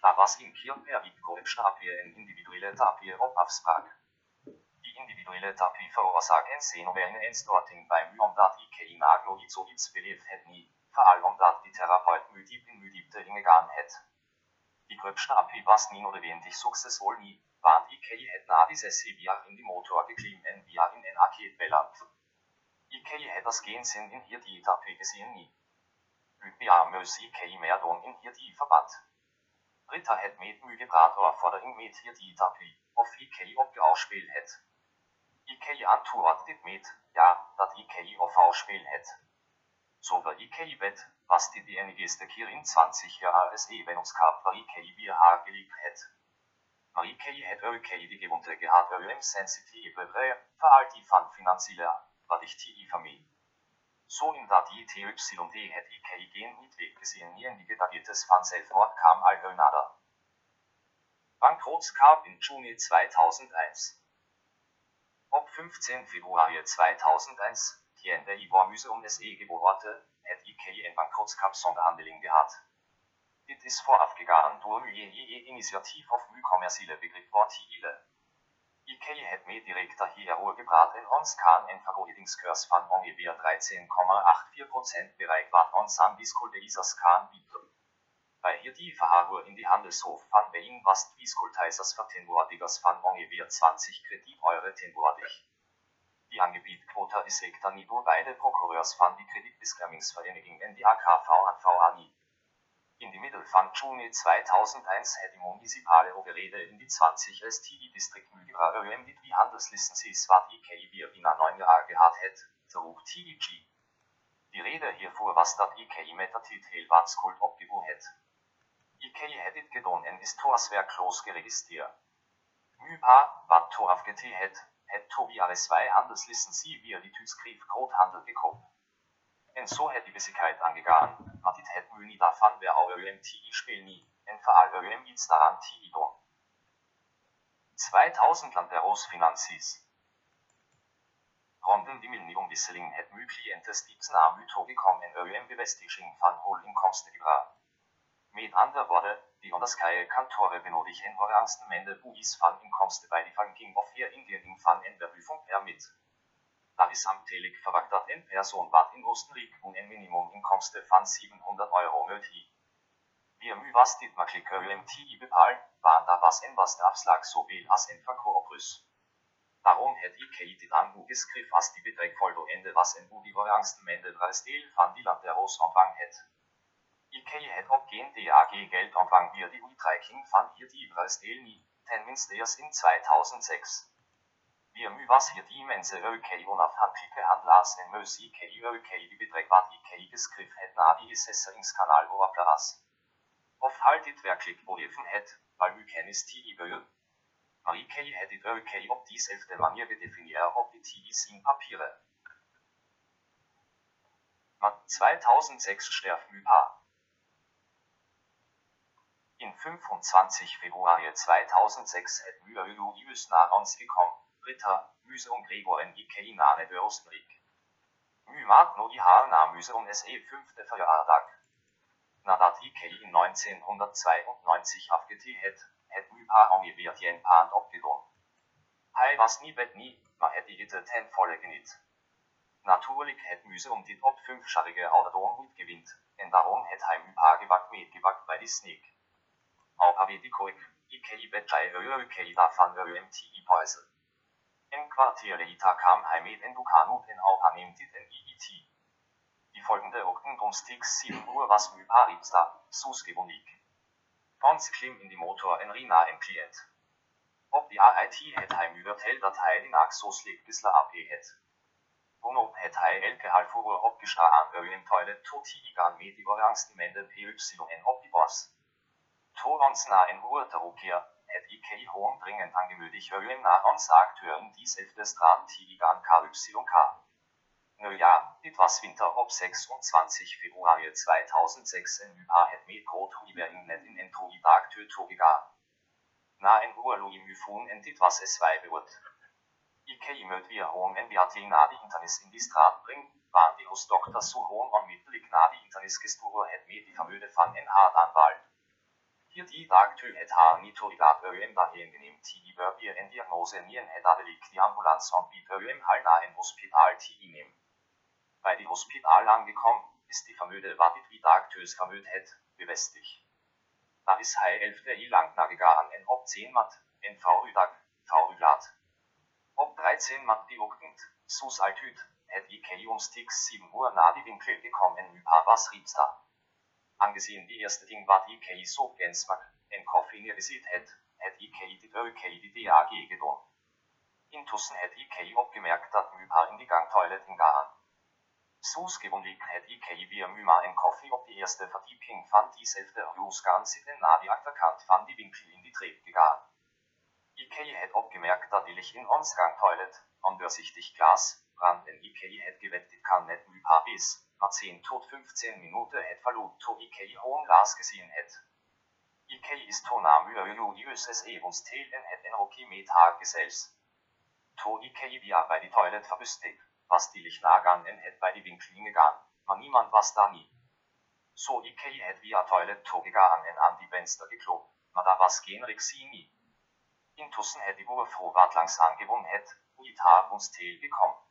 Da was in Kirper wie Korrektstabie en individuelle Tapie op afspraak. Die individuelle Tapie veroorzaakt en Xenoverine Enstorting bei Myon dat IKI naglo iets beleefd het nie, vor allem dat die Therapeut in müdibte ingegaan het. Die Gröbstabie was nie notwendig succesvol nie, want IKI het na die via in die Motor geklim en via in en Aket bellat. IKI het das Gensinn in hier die Tapie gesehen nie. UBA mös IKI mehr don in hier die Verband. Britta het met Mygebrator vordering met hier die Tapie, of IKI op ausspeel het. IKI antwoordt dit met, ja, dat IKI of ausspeel het. So war IKI wett, was die DNGste hier in 20 Jahre als Ebenungskap war IKI wie Haar gelegt het. Maar IKI het IKI die gewohnte gehad im sensitive verhalt die van finanzielle, wat ich die familie. So in dat die TYD het IKI gen niet weggesehen nie in die Gedagetes van Selbstmord kam all nada. Bankrotskap in Juni 2001. Ob 15 Februar 2001, die in der Ivor Museum des E-Geborte, het IKI en Bankrotskap Sonderhandeling gehad. Dit is voorafgegaan door je initiatief of commerciële begrip wordt hier. IKI het mee directer hierhoor gebracht en ons kan een vergoedingskurs van ongeveer 13,84% bereikt wat ons aan discoldisers kan bieden. Bei hier die Verhaarhoor in die Handelshof van Berlin was discoldisers vertenwoordigers van ongeveer 20 krediet euro tenwoordig. Die Angebietquota is ekter niveau beide Prokureurs van die Kreditbeschermingsvereniging en die AKV an VANI, In die Mittel van Juni 2001 het die municipale overheden in die 20 STI district Mugera öm dit wie handelslicenties wat IK wir binnen 9 jaar gehad het, terug TIG. Die rede hiervoor was dat IK met dat dit heel wat skuld opgevoerd het. IK het dit gedaan en is to als werkloos geregistreerd. MUPA, wat to afget het, het to wie alle zwei handelslicentie via die Typskrif Groothandel gekocht. En zo het die wissigheid angegaan, maar dit het nu niet daarvan wer au öm TI speel nie, en vooral öm iets daran TI doen. 2000 Landeros Finanzis. Ronden die miljoen wisseling het mu cliëntes diets naar mu toegekomen en öm bevestiging van hol inkomsten gebracht. Met andere woorden, die onderscheiden kantoren benodigen hoogste mende buis van inkomsten bij die vanking of hier indiening van en verhufung permit. Dat is amtelijk verwacht dat een persoon wat in Oostenrijk een minimuminkomsten van 700 euro hij. Wir mu was dit makkelijk UMTI bepaal, waar dat was en was de afslag zoveel als een verkooprus. Daarom het IK dit aanboekeskrif als die betrek voldoende was en hoe die hoogste mende deel van die landeros ontvang het. IK het op geen DAG geld ontvang via die uitreiking van hier die deel niet, tenminste eerst in 2006. Wir mu was hier die immense UK onafhankelijke handelaars en meus IK UK die betrek wat IK geskrif het na die assessoringskanaal overplaats. Of halt dit werkelijk beheven het, weil u kennis TI beheer. Maar IK het dit UK op diezelfde manier gedefinieerd op die TI's in papieren. Maar 2006 sterft MUPA. In 25 Februar 2006 het MUA Julius naar ons gekommen. Britta, Müse und Gregor in IK nane Börsenrik. Mü mag no die haar na Müse und SE 5. Verjaardag. Nadat IK in 1992 afgetie het, het Mü paar ongeveer tien paand opgedaan. Hij was nie bet nie, maar het hitte ten volle geniet. Natuurlijk het um dit op 5-jarige ouderdom uitgewint, en daarom het paar gewakt meegewakt bij die sneak. Op heb die koik, IK bet jai IK daarvan UMTI Päusel. Im Quartier Leita kam Heimet in Ducano in Aupanemtit in IIT. Die folgende Octendomstigs 7 Uhr was mu Paripsta, Susgewonik. Pons klim in die Motor en Rina en Klient. Op die AIT het hij mu verteld dat hij die Naxos Legbissler AP het. Bono het hij elke half uur opgestra aan Ölen toilet tot higan met die orangste mende PYN op die Boss. To ons na en uur terugkeer, het IK hohen dringend hören nach uns Akteuren dies elfte Strat Tigan KYK. Nö ja, dit was Winter op 26 Februar 2006 en UPA het met groot Huibering net in Entogi Dagtür Togiga. Na en Uhr Louis Myfun en dit was es Weibewurt. IK möt wir hohen na die Internis in die Strat bring, waren die hos Dr. so hohen on mittelig na die Internis gestur het met die Vermöde van en hart anwalt. Nitorigat øem dahin genehm vi en diagnose nien het adelik die Ambulanz und bit øem halna en Hospital ti nehm. Bei die Hospital angekommen, ist die Vermöde wartet wie Dagtürs vermöd het, bevestig. Da is hei elfte i lang nagegaan en op 10 mat, en v udag, v uglat. Op 13 mat die uktend, sus altüt, het i keiumstix 7 Uhr na die Winkel gekommen en üpa was riebsta. Angesehen die erste Ding war die IK so gensmak, en koffeinisiert het, het IK dit ÖK die DAG gedaan. Intussen het IK opgemerkt dat Mypa in die gangtoilet ingaan. Soos gewoonlijk het IK weer Myma en koffie op de eerste verdieping van diezelfde huisgaan zitten na die achterkant van die winkel in die treep gegaan. IK het opgemerkt dat die in ons gangtoilet, ondoorzichtig glas, brand en IK het gewet dit kan net Mypa is maar 10 tot 15 Minuten het verloot to IK hohen Glas gesehen het. IK is to na myøjus evens til en het en roki met gesels. To IK via bei die toilet verbüstigt, was die Lichnagan en het bei die Winkel ingegaan, maar niemand was da nie. So IK het via toilet to gegaan en an die Fenster geklopt, maar da was geen rixi nie. Intussen het die Uhr froh wat langs angewon het, uit haar ons til gekommen.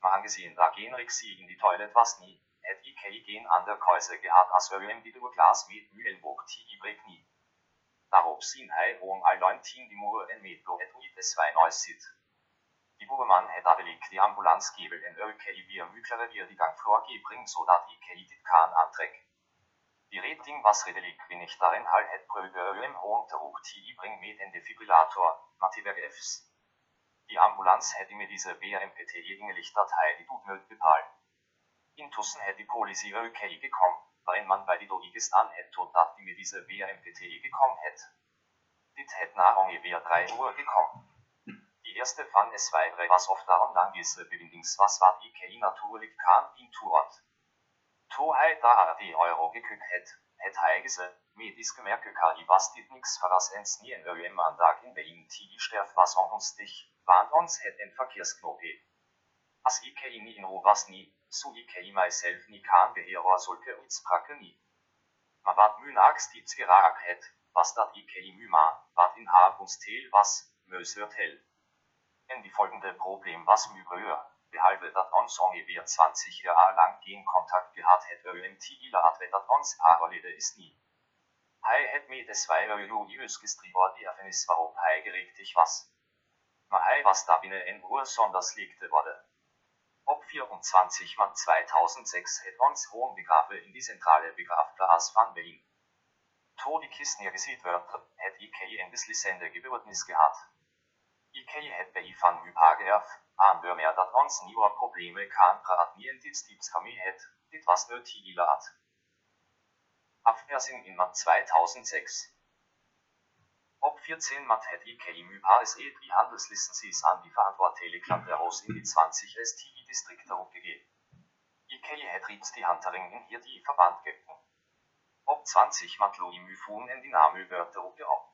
Angesehen da geen Rixi in die toilet was nie, het IK geen ander Käuse gehad as øem die glas met Mühlenburg ti brek nie. Daarop zien hij om al 19 die moer en metro het uit de zwei neus zit. Die boereman het adelik die ambulans gebel en ÖK weer mykere weer die gangvloer gebring zodat IK dit kan aantrek. Die Rating was redelijk wenig daarin hal het prøve im hohen Druck TI bring med en defibrillator, Mativer Fs. Die Ambulanz hätte mir diese BMPT Lichtdatei die Dudmöld bepal. Intussen hätte die Policy OK gekommen, weil man bei die Logikist an hätte und die mir diese BMPT gekommen hätte. Dit hätte nach ungefähr 3 Uhr gekommen. Die erste van es weitere was oft darum lang diese Bewindings was war die KI natürlich kann in Tuort. To hei da die Euro gekükt hätt, hätt hei gese, mit is gemerke kari was dit nix verras ens nie en öem Mandag in Berlin? Tigi sterf was on uns dich, warnt uns hätt en Verkehrsknope. As i kei ni in ro was nie, so i myself ni kan behero solke uts prake nie. Ma wat mynags dit gerak hätt, was dat i kei my ma, wat in hab uns tel was, mös hört hell. In die folgende Problem was my höher behalve dat ons ongeveer 20 jaar lang geen contact gehad het UMT laat dat ons parallele is nie. Hij het me deswijl julius gestribbelt die erfenis waarop hij gerichtig was. Maar hij was da binnen en Uhr sonders legte worden. Op 24 man 2006 het ons hohen begraven in die centrale begraafplaats van Berlin. To die kist neergezet werd, het IK een beslissende gebeurtenis gehad. IK het bij van u dat ons nieuwe problemen kan kami het, dit was nötig laat. Afpersing in Mat 2006 Op 14 Mat het IK mu HSE die Handelslizencies an die verantwortliche Klanderhaus in die 20 STI-Distrikte opgegeben. IK het riet die Hantering in hier die Verband gecken. Op 20 Mat lo mu fun in die Namewörter opgehauen.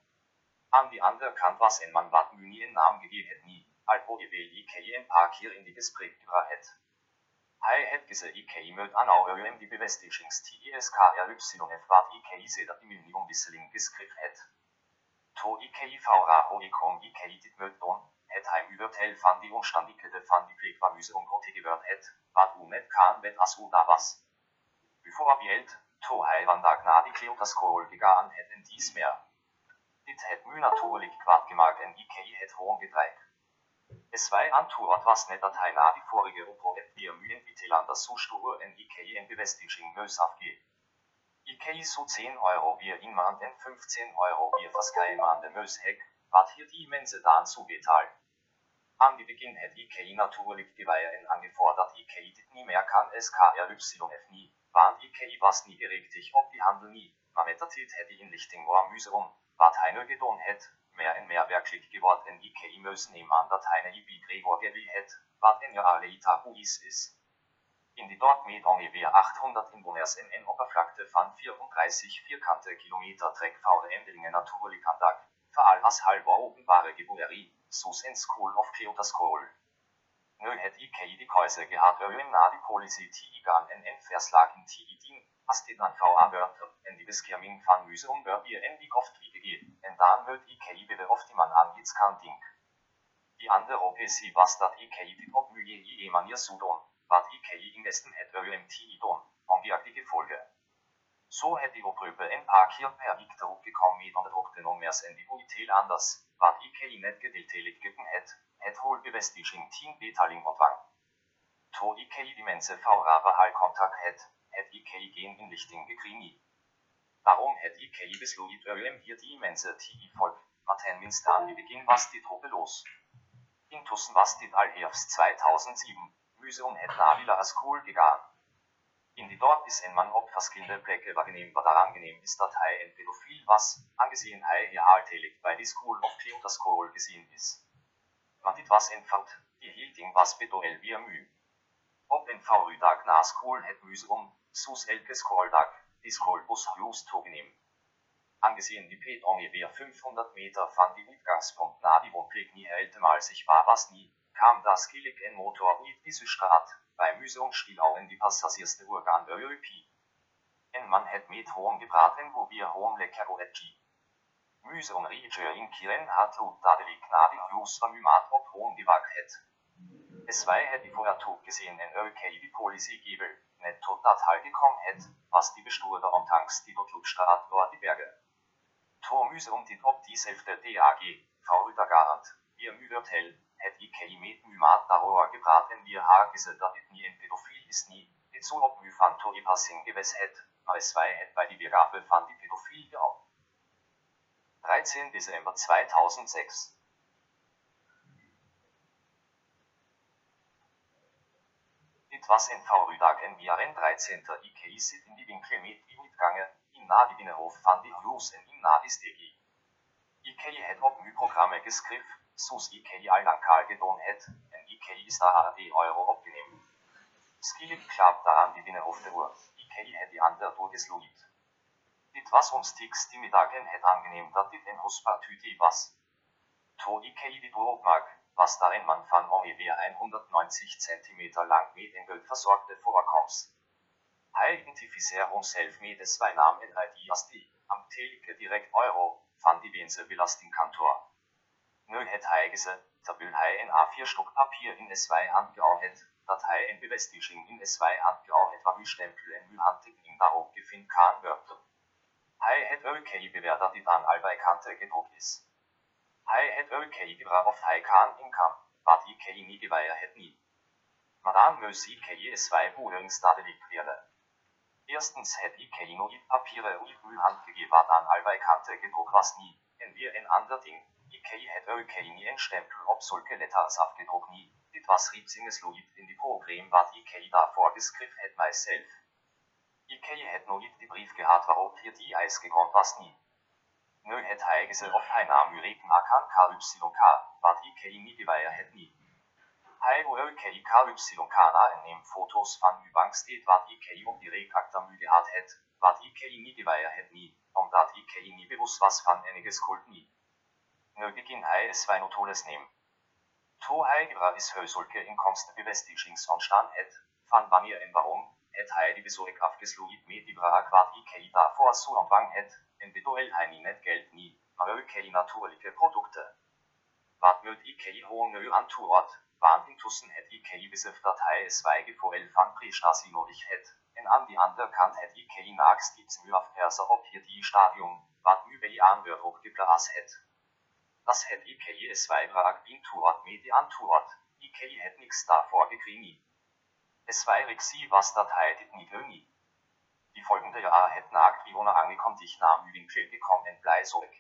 An die andere kant was en man wat Müni in Namen gegeben nie. Alkoholvel IKM parkir in die gesprechbarhet. Hej hetgese IKI mød anauøem de bevestigings TISKRYF var IKI sætter i minimum visseling het. To ikon IKI dit mød don, het heim übertel fan die umstandigkete fan die plegvamyse um protegevørt het, wat umet kan vet as da was. Bevor bielt, to hej van da gnadi kleotaskol gegaan het en dies mehr. Dit het my naturlig quad gemaakt en IKI het hohen gedreigt. Es war Antwoord was net dat hij na die vorige oproep weer mühen Viteland das Zustuhe en IK en bevestiging mös afgeht. IK so 10 Euro wir in man en 15 Euro wir verschreiben an de mös heck, wat hier die immense dan zugeteilt. An die Beginn het IK natürlich geweihen angefordert. IK dit nie mehr kann SKRYF nie, warnt IK was nie gerechtig ob die Handel nie, Mamettatit hätte in Lichting war müse um, wat heine gedon het, mehr en mehr werklich geworden IK müssen nehmen an dat heine IB Gregor gewie het, wat en ja alle Itabuis is. In die dort mit ungefähr 800 Inwoners in en Oberfläche van 34 vierkante Kilometer Dreck an Dag, verall as halber openbare Gebuerie, sus en School of Cleotaskol. Nö het IK die Käuse gehad öwen na die Policy Tigan en en Verslag in en die Van Museum bør ihr en die oft wie gegeben, en dan wird IK bitte oft die man angits kan ding. Die andere OPC was dat IK die op müje i emanier sudon, wat IK investen het öwen Tidon, om die aktige Folge. So hätte die Opröpe en paar Kir per Victor gekommen mit und druckte nun mehr en die Buitel anders, wat IK net gedeltelig gitten het, het wohl bevestiging Team Betaling opwang. To IK die Mense V-Rave Hallkontakt het, het IK gen in Lichting gekrini. Darum het IK besluit öem hier die immense TI-Volk, Martin Minster an die Beginn was die Truppe los. Intussen was dit Allherbst 2007, Museum het Navila School gegangen. In die dort is en man op verschillende Pläcke wahrgenehm war daran genehm ist dat hij en pädophil was, hij hier haltelig bei die School of Cleotas School gesehen is. Man dit was entfangt, die hielting was bedoel wie müh. Op en Vormittag na School het Museum, sus elke Skooldag, die Schoolbus just togenehm. Angesehen die Pet ungefähr 500 Meter van die Utgangspunkt na die Wohnpflege nie ältemal sich war was nie, kam das Gillig en Motor mit diese Stadt, bei Museum Stilauen die passagierste Urgan der ÖP. En man het mit hohem gebraten wo wir hohem leckero etchi. Museum Regier in Kiren hat laut dadelig gnadi Jus vermümat op hohem gewagt het. Es war die vorher tot gesehen en ÖK die Policy gebel, net tot dat halt gekommen het, was die Bestuurder und Tanks die dort Lutstaat war die Berge. Tor Museum dit op dieselfde DAG, V. Garant, wir müdert hell, het IK met mymat darüber gebraten wir hagise dat it nie en pädophil is nie, dit so op my fan to passing gewes het, AS2 het bei die Begabe van die Pädophilie auf. 13 Dezember 2006 Etwas en forrige vi er en 13. i caset in die Winkel mit i utgange, i nadi Binnenhof van die husen in nadi stegi. IK het op my-programme geskrift, sus IK aldankal gedon het, en IK is da AD euro opgenehmen. Skillet klart daran die Binnenhof der Uhr, IK het die ander. Dit was ons tiks die middagen het angenehm dat dit en hospartyti was. To IK die doormaak, was darin man van ungefähr 190 cm lang mit Engel versorgte zelf met de zwei Namen als die am Telike direkt Euro van die Wense Belastingkantor. Nu het hij geze, terwijl hij een A4-stuk papier in S2 handgehauen het, dat hij een bevestiging in S2 handgehauen het waar uw stempel en uw handtekening daarop gevind kan worden. Hij het ook beweerd dat dit aan allebei kanten gedrukt het ook gebra of hij kan inkom, wat ik niet geweer het niet. Maar dan moest ik je zwei boeringsstadelijk werden. Erstens het ik nog niet papieren uit uw hand gegeven wat aan allebei kanten gedrukt was niet, en weer een ander ding. Ik het ook niet een stempel op zulke letters afgedrukt niet. Dit was riepsingesloid in die program wat ik daarvoor geschreven het mijzelf. Ik het nog niet die brief gehad waarop hier die ijs gegrond was niet. Nu het hijgese of hij naam ureken akan KYK, wat ik niet geweer het niet. Hij wil KYK na en neem foto's van uw banksteed wat ik op direct achter u gehad het, wat ik niet geweer het niet, omdat ik niet bewust was van enige schuld niet. Nu begin hij es Weinotoles neem. To hij gebra is huiselijke inkomstenbevestigingsomstand het, van wanneer en waarom, het hij die bezorg afgesloten met die braak wat ik daarvoor zo ontvang het, Individuell hij net geld niet, maar hij natuurlijke producten. Wat moet ik gewoon nu antwoord, want intussen het ik besef dat hij weige voor el van prestatie nodig het, en aan die andere kant het ik naast iets nu afpersen op hier die stadium, wat nu bij aanwerk geplaatst het. Das het ik es weibrag intuord met die antwoord, ik het niks daarvoor gekregen. Es weirig sie was dat hij dit niet niet. Die folgende Jahre hätten Aktivona angekommen dich nahm Winkel gekommen blei zurück.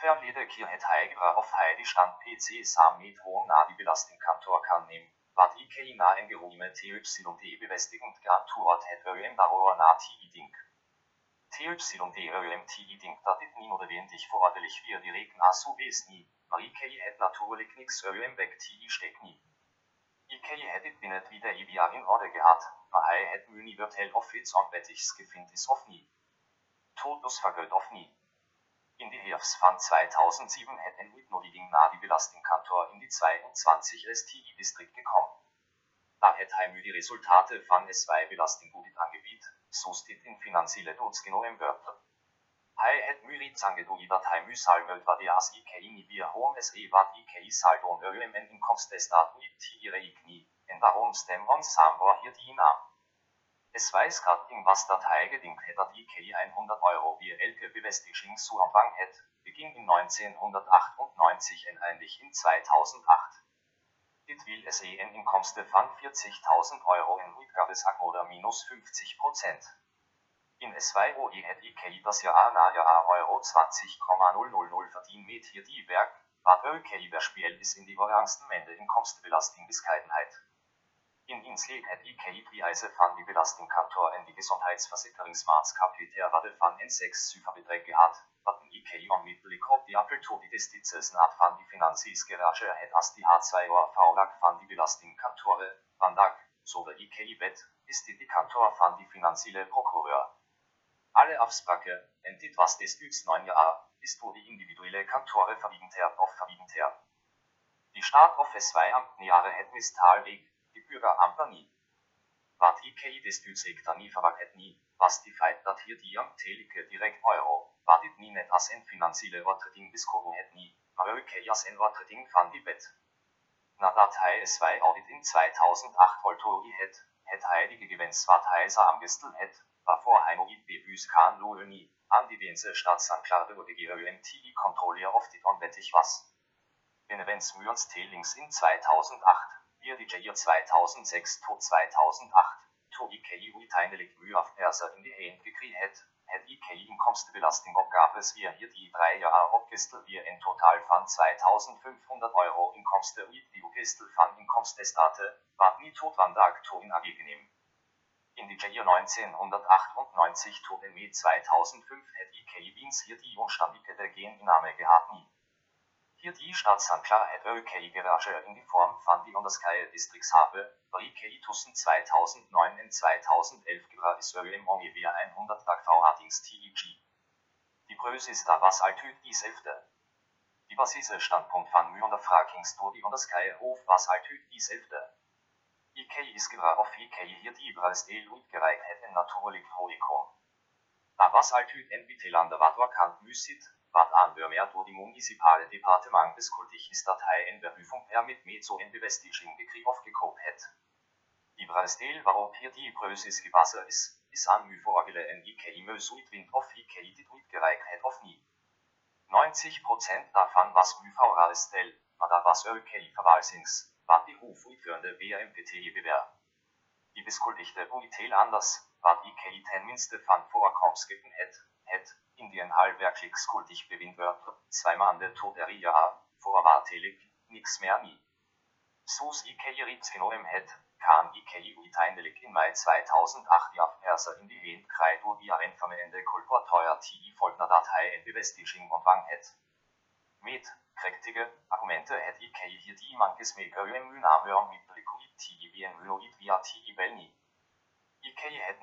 Verlede Kier het heigra auf Heidi stand PC sam mit hohem Nadi belasting Kantor kann nehmen, wat IK na en geruime TYD bevestigend Grand Tourot het öm darüber na TI-Ding. TYD öm TI-Ding dat dit niemand erwähnt vorderlich wir direkt asu wes nie, maar IK het natuurlijk nix öm weg TI steck nie. IK het dit binnen wieder in Orde gehabt, niet wird heel of iets onwettigs gefind is of niet. Totus vergölt of niet. In die Herbst van 2007 het een uitnodiging na die belastingkantor in die 22 STI-district gekommen. Da het nu die resultaten van S2 belastinggoedit aangebied, so steht in financiële doodsgenomen wordt. Hij het nu iets aangedoe dat hij nu salvelt wat de as IK in die hoom SE wat IK saldo en en inkomstestaat niet tiere ik en stem ons samen hier die naam. Es weiß grad in was hij gedingt het dat IK 100 euro wie elke bevestiging zu ontvang het, beging in 1998 en eindig in 2008. Dit wil es een inkomsten van 40.000 euro en uitgavesak oder minus 50 procent. In S2OE het IK das Jahr na Jahr euro 20,000 verdient met hier die werk, wat ook überspiel is in die hoogste mende inkomstenbelastingbescheidenheid. In Inslee het IK die Eise van die belastingkantor en die gezondheidsverzekeringsmaatskapitaal wat van en 6 cijferbeträge had, wat een IK onmiddellijk op die appel die destices naad van die finansies garage het as die H2 V-lag van die belastingkantore, vandaag, so de IK wet, is dit die kantor van die financiële procureur. Alle afspraken, en dit was destijds 9 jaar, is door die individuele kantoren verwiegend her of verwiegend her. Die staat of S2 ambtenaren het mistalweg, die Bürgeramter nie. Wat IK destijds nie verwacht nie, was die feit dat hier die amtelike direkt euro, wat dit nie net as en financiële overtreding beskoren het nie, maar ook as en overtreding van die bet. Nadat hij S2 audit in 2008 voltooi het, het heilige gewens wat hij sa amgestel het, waarvoor hij nog niet bewust kan loeren nie, aan die Wense Staatsanklage oder GRUMT Kontrolle of dit onwettig was. Benevens Mürns Tailings in 2008, wir die Jahr 2006 to 2008, to IKI uiteindelijk mye af perser in die hand gekregen het, het IKI inkomstenbelastingopgaves wir hier die drei Jahre opgestel wir in total van 2500 euro inkomsten uit die opgestel van inkomstestate, wat niet tot vandaag toe in AG genehm. In die Jahr 1998 tot en met 2005 het IKI Wiens hier die onstandige der Geninnahme gehabt nie. Hier die Staatsanklage IKI Garage in die Form van die Onderskaya Districts habe, war IKI tussen 2009 en 2011 gratis im ungefähr 100 Tag V-Ratings TEG. Die Größe ist da was altyd die selfde. Die Basis Standpunkt van mu onderfrakings door die onderskaya hof was altyd die selfde. IKI is gra of IKI hier die bereits deel uitgereikt het en natuurlijk hoikom. Da was altyd en Bitelander wat wakant müssit, aanbeur door die municipale departement beskuldig is dat hij een behuifung per mit mezo en bevestiging gekrieg aufgekocht het. Die deel waarop hier die Größe gebaseerd is, is aan mu voorgele en IKI meus uitwind of IKI dit uitgereikt het of niet. 90% davon was VRStel, maar dat was IKI verwaltings war die hofüitführende WMPT bewähr. Die beskuldigte UIT anders, IKI ten minste van voorkomstskippen het, het, in die een halfwerkelijk skuldig bewind werd, zweimal de tot er ja, voorwaardelijk, niks meer nie. IKI riet in het, kam IKI uiteindelijk in mei 2008 ja perser in die krijg door die aanvermengende kolporteuer TI folgender Datei en bevestiging ontvang het. Met prächtige Argumente het IKEA hier die manches mega name mit liquidity wie en vloid via ti belni. IKEA het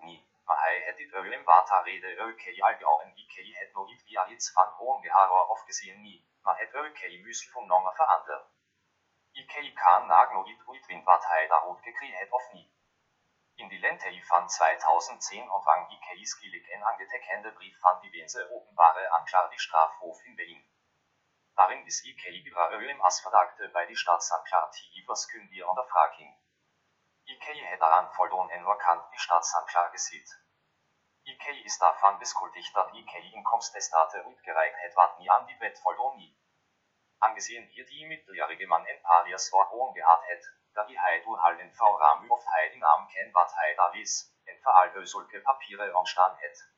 niet, maar hij het dit öem vata rede IKEA algau en IKEA het nooit via iets van hohen geharer afgezien niet, maar het IKEA müsel von nonger verander. IKEA kan nag nooit uitwind wat hij daarop gekregen het of niet. In die Lente van 2010 ontvang IKEA skillig en angetekende brief van diverse openbare Anklage die Strafhof in Berlin. Daarin is IKEA Ibrahim als verdachte bij die Staatsanklage verskyndige ondervraging. IKEA het daaraan voldaan en vakant die Staatsanklage ziet. IKEA is daarvan beschuldigd dat IKEA inkomstestate uitgereikt het wat nie aan die nie. Angesehen hier die minderjarige man en parias voor gehad het, dat hij door al en voorraam of hij die naam ken wat hij daar is, en vooral zulke papieren ontstaan het.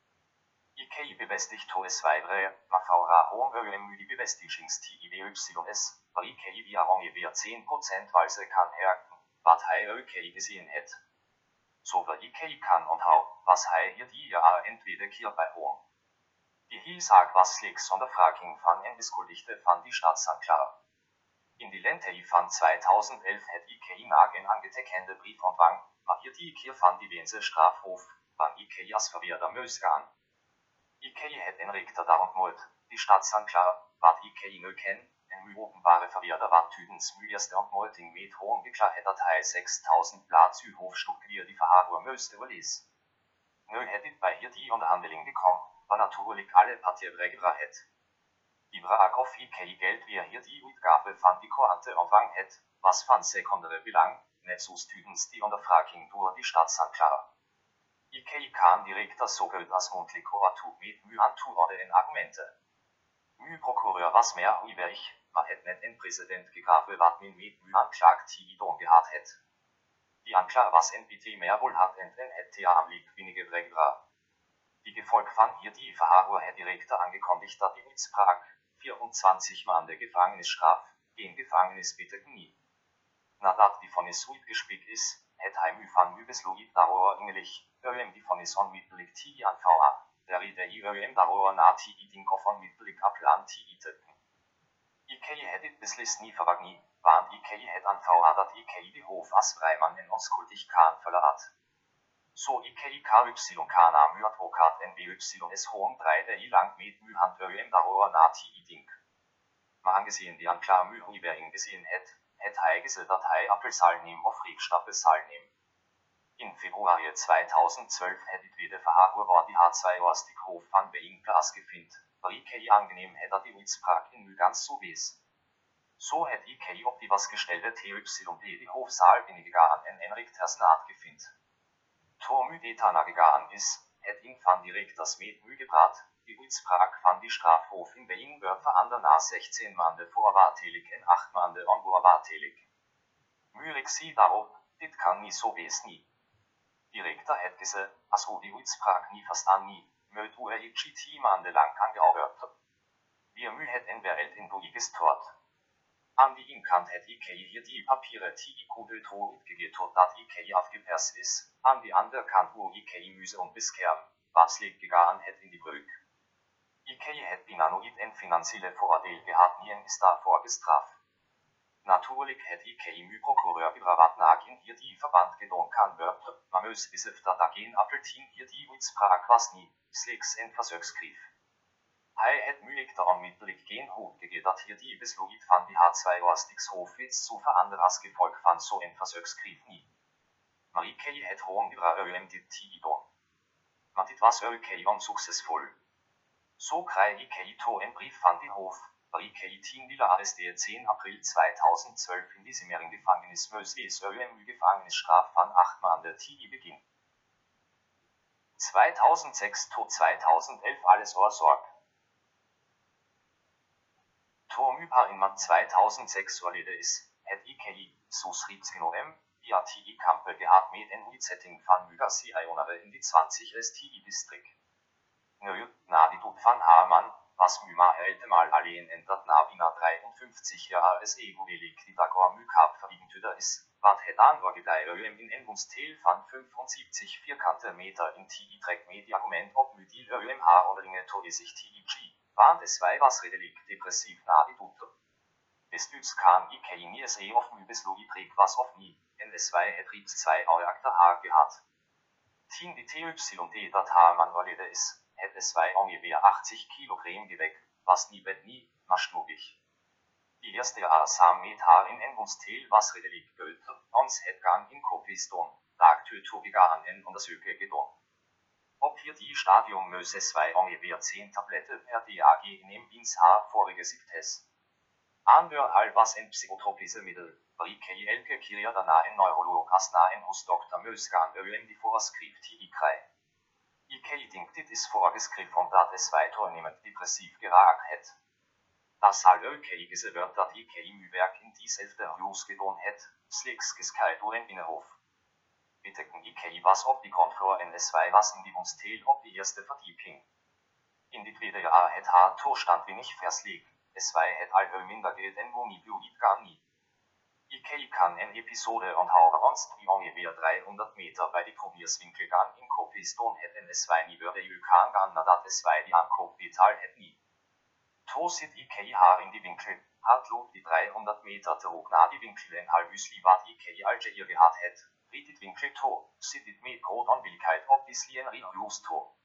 IKEA bevestigt Toes weitere, maar VRA hohen die bevestigingstijs, waar IKEA via ongeveer 10% walse kan herken, wat hij IKEA gesehen het. Zowel IKEA kan onthou, was hij hier die jaar entweder keer bij hohen. Die Hielsaak was slechts ondervraging van en beschuldigde van die Staatsanklage. In die Lente van 2011 het IKEA nach een angetekende brief ontvang, maar hier die keer van die Weense Strafhof, van IKEA's verweerder Meus gaan. IKEA het en richter daarom nooit, die Staatsanklage, wat IKEA nu ken, en nu openbare verweerder muligste ontmoeting met hohen geklaget dat hij 6000 plaats uw hoofdstuk weer die moest overlees. Nu het dit bij hier die onderhandeling gekomen, waar natuurlijk alle partijen regra het. Die vraag of IKEA geld weer hier die uitgave van die Koante ontvang het, was van secundere belang, net zoals tydens die ondervraging door die Staatsanklage. IKEA kan directer sokult als muntlig oratur met mu antwoorden en argumenten. Mu procureur was meer uiverig, maar het net een president gegraven wat min met mu aanklaagt die don gehad het. Die aanklager was NPT meer wohlhat en en het tea am lieg wenige Bregra. Die Gefolg van hier die Verhager het directer angekündigt dat die Mitsprach 24 Maande Gevangenisstraf, geen Gevangenis bitte nie. Nadat die vonnis uitgespiekt is, het hij mu van mu besluit daarover ingelig, øem die vonnis onmiddellijk ti aan VA, der i det i daarover na ti i din koffern middellik af plan ti i tøkken. IKEA het et beslis ni forvag ni, vaan IKEA het an VA dat IKEA de hof as vreimann en oskuldig kan forlaat. Så IKEA KY kana my advokat en BYS hohen breite i langt med my han øem daarover na ti i dink. Maar angesehen die anklar my ivering gesehen het, het heigisel dat hij appelsalnim of Riekstappelsalnim. In Februar 2012 hättet wieder verhager war die H2 aus die Hof van Being Glas IKEA angenehm hätte die Uitsprach in ganz so wies. So hätte IKEA ob die was gestellte TYD die Hofsaal weniger an en Enrik Tersnaat gefind. Tormü detana gegaan is, het ihn van direkt das Met Müll gebrat, die Uitsprach van die Strafhof in Being wird verander na 16 Mande voorwaardelijk en 8 Mande onvoorwaardelijk. Murik sie daarop, dit kan niet zo wees niet. Direkta het gese, as odi uitspraak ni verstaan ni, möt ue chi maande lang angeauwerd. Wir mü het en verelt gestort. An die inkant het ik hier die papiere ti i kudel to utgegetot dat ik afgepers is, an die ander kant wo ik müse und biskern, was leg gegaan het in die Brück. Ik het binanoid en finanzielle voordeel gehad nien is daarvoor gestraft. Natuurlijk het ik mu procureur bedravat nagin hier die verband gedon kan wird, man muss besef dat agin appeltien hier die uitspraak was nie, slechts en versuchsgriff. Hij het moeilijk de onmiddellijk geen hoofdgege dat hier die besloegit van die H2 Ostikshoofdwits zu veranderen als gevolg van zo en versuchsgriff nie. Maar ik het gewoon über dit tidon. Maar dit was ook onsuccesvol. So krijg ik to en brief van die Hof, Barricade Teamleader arrestiert 10 April 2012 in im Gefängnis Möslis ÖMÜ Gefängnisstraf von 8 Monate TI Beginn. 2006 to 2011 alles Ohrsorg. Tomypa in Mann 2006 Orlede ist, het IKI, susritsgenom, IATI Kampel gehabt mit en Setting van Mygasi Ionare in die 20 STI District. Nö, na die Tut van Hamann, was Myma mal alleen en dat na bina 53 jaar es egoelig die d'accord mykap verwiegend is, wat het aanwaargedijruim in en ons teel van 75 vierkante meter in TI trek met argument op mudil ruim haar onderlinge to zich TIG, waan des wij was redelijk depressief na die doet. Bestuts kan ik nie se of my beslogi prik was of nie, en des wij het riets 2 achter haar gehad. Tien die TYD dat haar manualide is, hätte zwei ungefähr 80 Kilogramm Gewicht, was nie bet nie, maschnubig. Die erste Asam mit Haar in Engundstil was redelig gölt, ons gang in Kopiston, lag Tötogiga an en und das Öke gedon. Ob hier die Stadium möse zwei ungefähr 10 Tablette per DAG in dem ins Haar vorige Siebtes. Anhör all was en psychotropische Mittel, Brike elke Kiria dana en Neurolog as na en hos Dr. Mösgan öem die Vorskript die krei. Ik dit is voorgeschreven omdat es weiternemend depressief geraakt het. Das zal ook gezegd wordt dat ik im werk in diezelfde huis gedaan het, slechts gescheit door een binnenhof. Bedekken ik was op die grondvloer en es was in die woonstel op die eerste verdieping. In dit tweede jaar het haar toestand wenig es wij het al minder geld en wonie niet gar niet. Ik kan een episode onthouden ons die ongeveer 300 meter bij de probierswinkelgang in Kopiston het en es niet würde u kan gaan nadat es die betaal het niet. To zit ik haar in die winkel, had loopt die 300 meter terug naar die winkel en halvusli wat ik alge hier gehad het. Riet dit winkel to, zit dit met groot onwilligheid obviously en reviews to.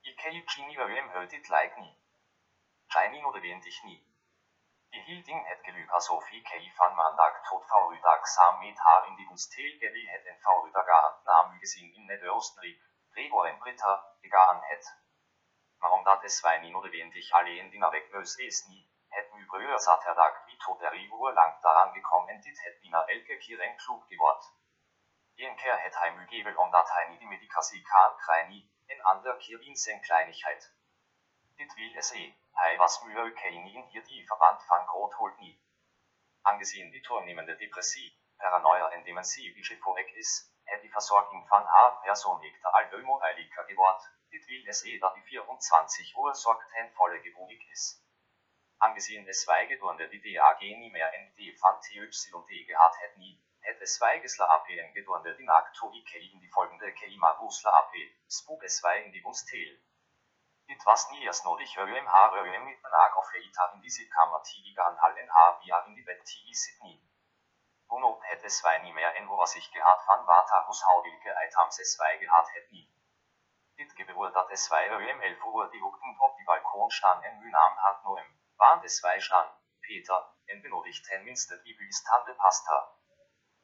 Ik kini wem hört dit like niet. Shiny erwähnt ich nie. Gehilding het geluga Sophie Kei van mandag tot faurudag sam mit har in die stel gevi het en faurudaga naam gezien in net Österreich, Gregor en Britta, gegaan het. Maar omdat es wij niet notwendig alleen dingen wegbös is nie, het mu brøer zat er dag wie tot der uur lang daran gekommen dit het bina elke keer en klug geword. Een keer het hij mu gebel omdat hij niet die medikatie kan krijgen, en ander keer in zijn kleinigheid. Dit wil es eh. Hij was Myokinin hier die Verband van Grotholtny. Angesehen die toenemende depressie, paranoia en dementie wie is, het die Versorgung van haar persoonlijke albemoeiliger geworden. Dit wil es eh dat die 24 Uhr sorgt en volle gewonig is. Angesehen es weigedurende die DAG nie mehr ND van TYD gehad het nie, het es weigesla AP en gedurende die Nakto IK in die folgende Keima Rusla AP, spuk es in die Wunstel. Dit was nie erst nodig öm har öm mit nag of feita in disse kammer tigigan hallen har via in die bed tigi Sydney. Uno hätte zwei nie mehr en was ich gehad van vata hos hauvilke eitams es zwei gehad het nie. Dit gebeur dat es zwei öm elf uhr die hukten op die Balkon stan en mynam hat noem, waren es zwei stan, Peter, en benodigt en minste die tante pasta.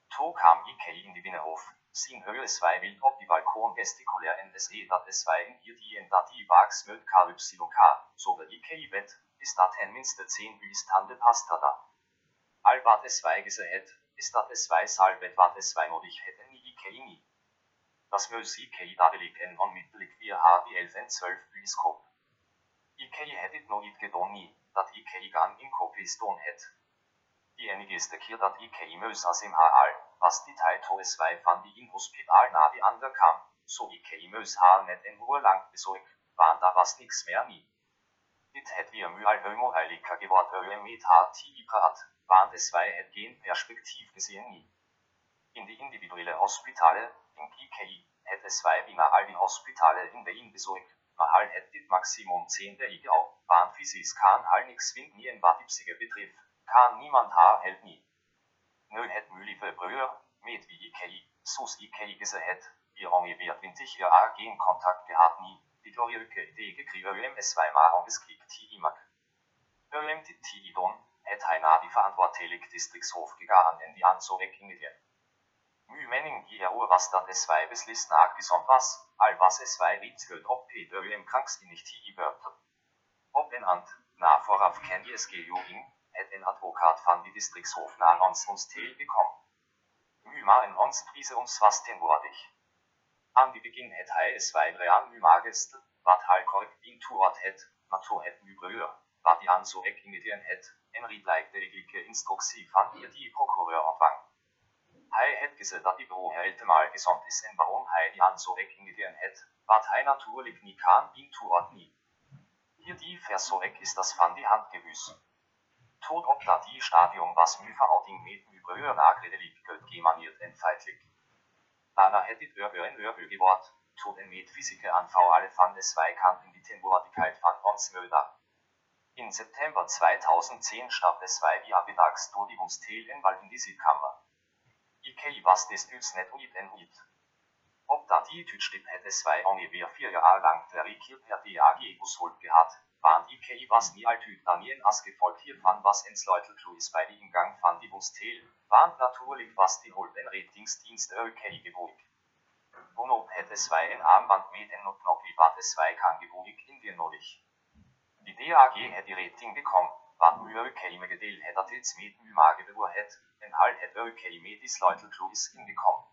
To kam ik in die Binnenhof, sin Höhe 2 wild op die Balkon gestikulär NSE dat es in hier die en dat die vax möt KYK, so der IK bet, is dat hen minste 10 bis tande pasta da. All wat es zwei gesehet, is dat es zwei salbet wat es zwei nodig hätte nie IK nie. Das mös IK dadelik en on mittelig wir ha die 11 12 biskop. IK hättet no it gedon nie, dat IK gan in kopiston het. Die enige ist der Kier dat IK mös as im HAL, was die Teil to es vai van die in Hospital na die ander kam, so wie kei mös ha net en Uhr lang besorg, waren da was nix mehr nie. Dit het wir müal hömo heiliger gewort öem mit hat hat, waren es vai het gen perspektiv gesehen nie. In die individuelle Hospitale, in GKI, het es vai wie all die Hospitale in Berlin besorg, ma hal het dit Maximum 10 der IGAU, waren physis kan hal nix wind nie en watipsige betrifft, kan niemand ha hält nie. Nö het mulige brøer, med vi ikke i, sus ikke ikke så het, vi ungefähr 20 Jahre gegen Kontakt. Gehabt nie, die Torjøke ikke kriger øm es Weimar und es kriegt ti imak. Øm dit ti idon, het heina die verantwortelig die Anzorek in Indien. Mymening hier ur was dat es zwei beslist nag som was, all was es zwei ritzgöld op Peter im kranks in nicht ti wörter. Ob en ant, na voraf kennt ihr es gejogen, het en Advokat van die Distriktshof naar ons ons teel gekommen. Myma en ons prise ons was tenwordig. An die beginn het hij es weitere an Mymagest, wat hal korrekt in tuort het, maar to het mybreur, wat die an so ek imitieren het, en riedlijk degelijke instructie van hier die procureur ontvang. Hij het gezegd dat die bureau helemaal gezond is en waarom hij die an so ek imitieren het, wat hij natuurlijk niet kan in tuort niet. Hier die versorg ist das van die Hand gewüst. Tot dat die stadium was nu verhouding met nu breur nagredelijk gemaniert en feitelijk. Daarna het dit ur een urbel geword, tot en met fysieke aanval alle van de Zweikant in die Temporaliteit van ons Mulder. In September 2010 starb der zwei via Mittagstodigung in Wald in die Südkammer. IK was des Typs net uit en uit. Ob da die Tütschlipp hätte zwei ungefähr vier Jahre lang der Rikir per DAG Bushold gehabt, die Kei was nie altyd Daniel as gefolgt hiervan was ins Leutel Louis bei die Gang van die Bustel, waren natürlich was die Holden Retingsdienst Kei gewohnt. Bonob hätte zwei ein Armband mit en und noch wie war zwei kann gewohnt in dir nodig. Die DAG hätte die Rating bekommen, wat Mühe Kei me gedeel hätte jetzt mit Mühe Mage bewur het, en halt hätte Kei mit dis Leutel Louis hingekommen.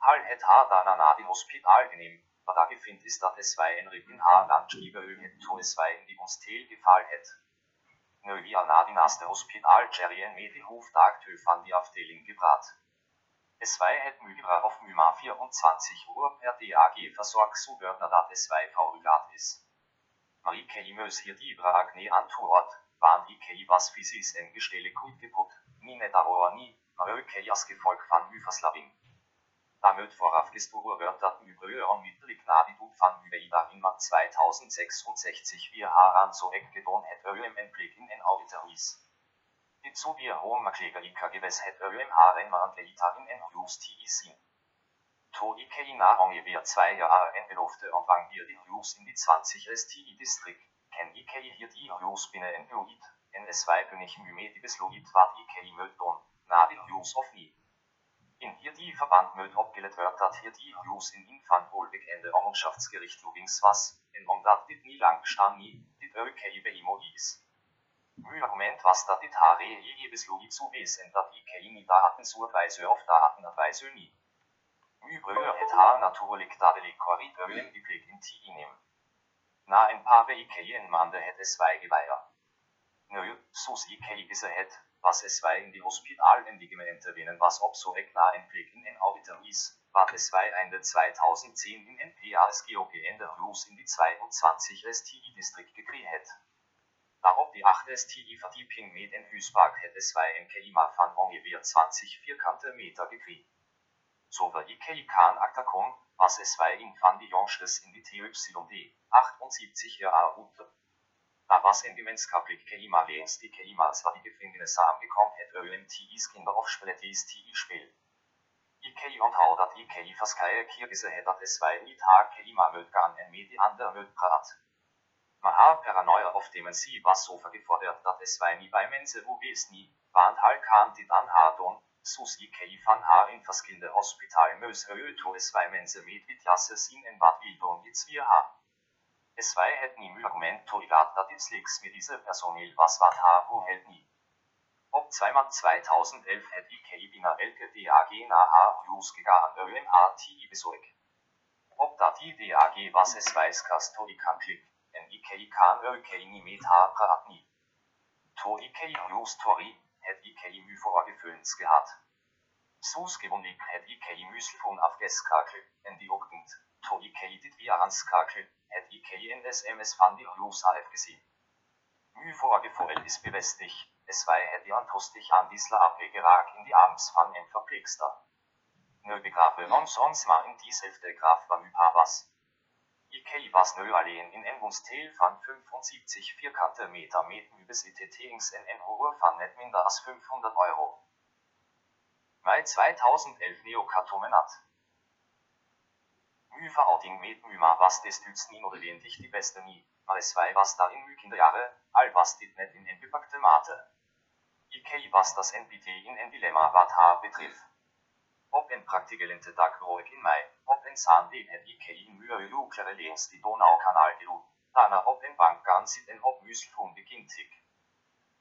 Hal het ha da na die Hospital genehm, da gefindt ist dat es zwei en Rippen ha landschieberöl het to es zwei in die Mostel gefall het. Nö wie an naste Hospital Jerry en med die Hofdag tö van die Afdeling gebrat. Es zwei het Mühlbra auf Müma 24 Uhr per DAG versorgt so Wörter dat es zwei verrügat is. Marie Keimös hier die Bragne Antwort, waren die Kei was physis en Gestelle gut geput, nie net aber nie, Marie Keias Gefolg van Müverslaving. Damit voraufgestuurde wird dat Übrige mittellig Navidut van Uveida in mat 2066 wie Haran so weggedon het öem en blikken en auditories. Dit zo wie homaklegerika gewes het öem haren man leitarin en justi sin. To ike na ungefähr zwei Jahre en belofte ontvang hier die Jus in die 20 STI Distrikt, ken ike hier die Jus binne en Luid, en es weibenig myme die besloit wat ike möldon, na die Jus of nie. In hier die Verband wird dat hier die Jus in Infant wohl bekende Orgenschaftsgericht Lubings was, in om dat dit nie lang stand nie, dit öke ibe imo is. Argument was dat dit hare je beslogi zu wesen dat i kei nie daten surweise auf daten erweise nie. Mühe brühe het haar natuurlijk dadelijk korrit ölen die blik in ti nehmen. Na ein paar be ikeien mande het es zwei geweier. Nö, sus ikei gisse het, was es zwei in die Hospitalendigmente winnen was ob so ekna Blick in Auditories, war es zwei Ende 2010 in NPASGOP Ende Rus in die 22 STI Distrikt gekriegt. Darauf die 8 STI Vertieping mit in Hüspark hätte zwei NKIMA van ungefähr 20 vierkante Meter gekriegt. So war IKI kan Aktakon, was es zwei in van die Jongstes in die TYD, 78 Jahre Da was in gemenskapelig Keima lens die Keimas var i Gefängnisse angekommen het ÖMTIs Kinder auf Speletis TI spiel. IKI onthou dat IKI verskye kirgise het dat es zwei i tag Keima mötgan en med de andre mötprat. Man har paranoia auf dem sie was so gefordert dat es zwei nie bei mense wo wes nie, warnt hal kan dit an hardon, sus IKI van haar in verschillende hospital mös to es zwei mense med vit jasse sin en wat wildon jetzt wir haben. Es zwei hätten im Argument Torigat dat its Lix mit diese Personil was wat ha wo hält nie. Ob zweimal 2011 hätt IK bina elke DAG na ha Jus gegangen ölen ha ti besorg. Ob dat die DAG was es weiß kas Torikan klick, en IK kan öke ni mit ha prat nie. To IK Jus Tori, hätt IK mü vorgefüllens gehabt. Soesgewoonlik het IKEA muselfon afgeskakel en die ochtend, to IKEA dit weer aanskakel, het IKEA in SMS van die Hughes afgezien. Nu voorgevoel is bevestig, es wij het die antrostig aan die slape geraak in die arms van een verpleegster. Nu begraven ons ons maar in diezelfde graf van u was. IK was nu alleen in een woonstil van 75 vierkante meter met een besittings en een hoge van net minder als 500 euro. Mei 2011 Neokatomenat. Noodwendig die beste nie, maar es wij was daar in uw kinderjaren, al was dit net in een beperkte mate. IK was das NPT in een dilemma wat haar betreft. Op een praktigelente dag rook in mei, op een zaandeel het IK in muur luclere langs die Donaukanaal gedoet. Daarna op een bank gaan zitten op muselfon begint ik.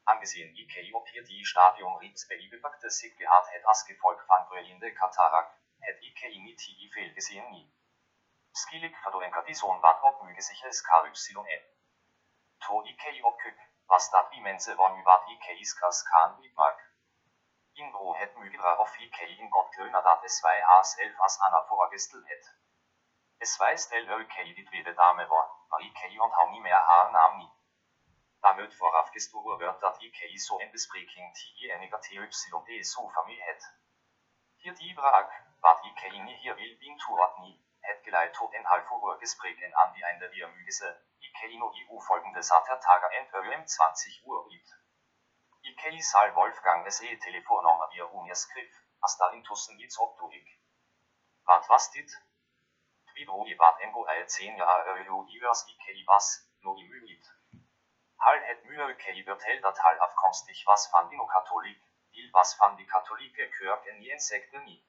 Angesehen IK op hier die Stadion Ritz bepackte sich gehad het as gevolg van groeiende katarak, het IK niet die veel gezien nie. Skillik verdoenker die zoon wat op mugesiches KYN. To IK op kuk, was dat wie mensen van u wat IK's kas kan niet mag. Inbro het mygere of IK in godt kløner dat es vei as elf as Anna vorgestel het. Es weiß del OK dit vide dame var, maar IK und hau nie mehr haar nam nie. Damit vooraf gestoren wird dat IK so en bespreking die eniger TYD so familie het. Hier die vraag, wat IK nie hier wil bin tuat nie, het geleit tot en halv gespreken an die einde wir mügese, IK no EU folgende Satertager en 20 Uhr gibt. IK sal Wolfgang SE telefonnummer via Uniaskrif, as da intussen iets opdoig. Wat was dit? Je wat en go 10 jaar euro iwers IK was, no i mügit. Hal het mühe IK wird hell dat hal afkomstig was van dino katholik, il was van die katholike kerk en die insekten nie.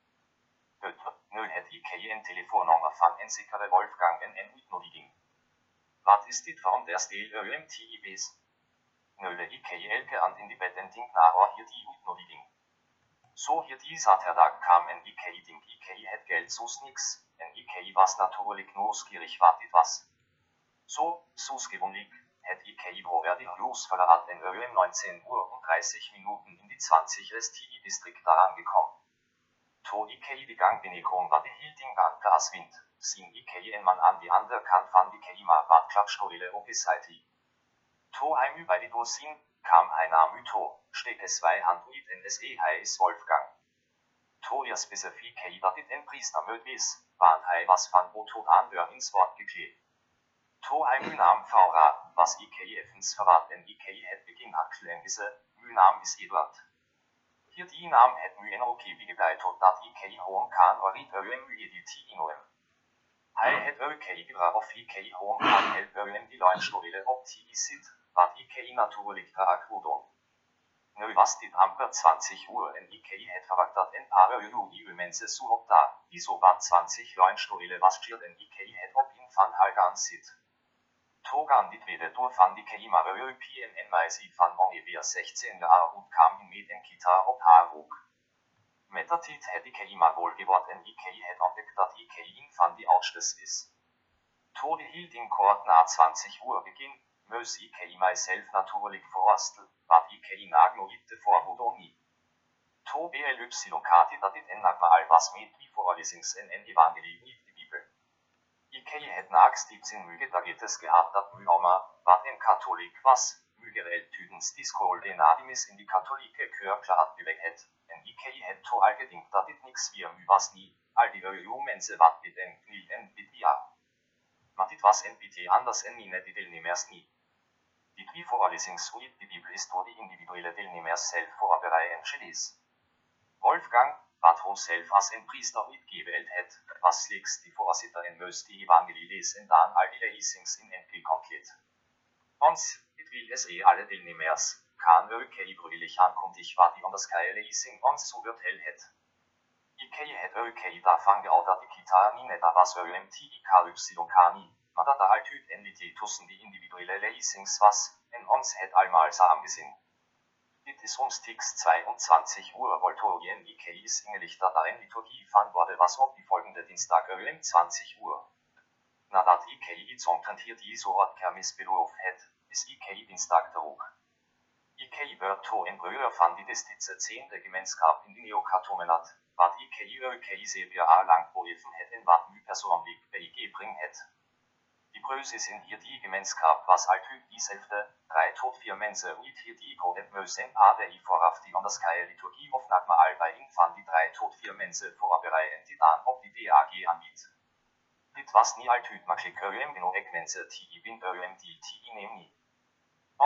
Bøtte, nu het IK en telefonnummer van sikre Wolfgang en utnodiging. Wat is dit van der stil ÖMTIBs? Nølle IK elke an in die Bettending narer hier die utnodiging. So hier dieser Terdag kam en IK ding IK het Geld sus nix, en IK was natürlich neugierig wat dit was. So, sus gewoonlik, het wo er die Hughes verrat en um 19 Uhr und 30 Minuten in die 20 STI Distrikt daran gekommen. To IK die Gangbenigung war die Hilding an Glaswind, sin IK en man an die andere Kant van die Keima wat Klappstoile op Seite. To heim über die Dosin, kam einer Mytho, steht es zwei Handuit in SE heiß Wolfgang. To ihr spezifik dat dit en Priester möglich, waren hei was van Boto anhör ins Wort geklebt. To heim Mynam Faura, was IK effens verrat en IK het beginn hat klengise, Mynam is Eduard. Die Namen het Myen okay wie gebleitot dat IK hohen kan orit öem myediti inoem. Hei het okay gebra of IK hohen kan help öem die Leinstobile op ti sit, wat IK natuurlijk traag wodon. Nu was dit amper 20 Uhr en IK het verwacht dat en paar euro die mensen zo op da, die so wat 20 Leinstobile was schiert en IK het op in van halgan sit. Togan dit weder door van die Keima European NYC van ongeveer 16 jaar und kam in met en kita op haar hoek. Met der tijd het die Keima wohl geworden en IK het ontdekt dat IK in van die oudste is. Tode hielt in kort na 20 Uhr beginn, mös IK myself natuurlijk voorstel, wat IK nagnoite voorbod nie. To BLY kati dat dit en nagma was met wie voorlesings en en evangelie niet die Bibel. IK het nags 17 myge dagetes gehabt dat myoma, wat en katholik was, mygerelt tydens diskol den adimis in die katholike kør klart bewegt het, en IK het to algedingt dat dit nix wie my was nie, all die øyo mense wat bit en knil en bit ja. Maar dit was en bitte anders en mine die deelnemers nie. Die drie voorlesings uit die Bibel is door die individuele deelnemers zelf voorbereid en gelezen. Wolfgang, wat honszelf als een priester uitgewählt het, was slechts die voorzitter en moest die evangelie lezen en dan die lezings in enkel concreet. Ons, dit wil es eh alle deelnemers, kan ook hebruilich aankondig wat die onderscheide lezing ons zo wird hel het. Ik het ook daarvan geouderd ik kita nie net was OMT KY kani, maar dat er altijd enlite tussen die individuele lezings was, en ons het allemaal saamgezien. Dit is omstiegs 22 Uhr Voltorien IK is ingelichter darin Liturgie van worden was op die folgende Dienstag um 20 Uhr. Nadat IK iets omtrent die soort kermis beloof het, is IK Dienstag terug. IK werd to en brøer van die destidse 10. gemeenskap in die neokatomenat, wat IKI økei CBA langt på iffen het en wat my personlig BIG bring het. Die Größe sind hier die Gemeinskap, was alltyp dieselfde, drei tot vier mense uit hier die ko et møsen pade i foraf die onderskeye liturgi of nagma alba infan die drei tot vier mense forberei en die dan op die DAG anbiedt. Dit was nie alltyp maklik øyem geno ek mense ti i bin øyem die ti i nemni.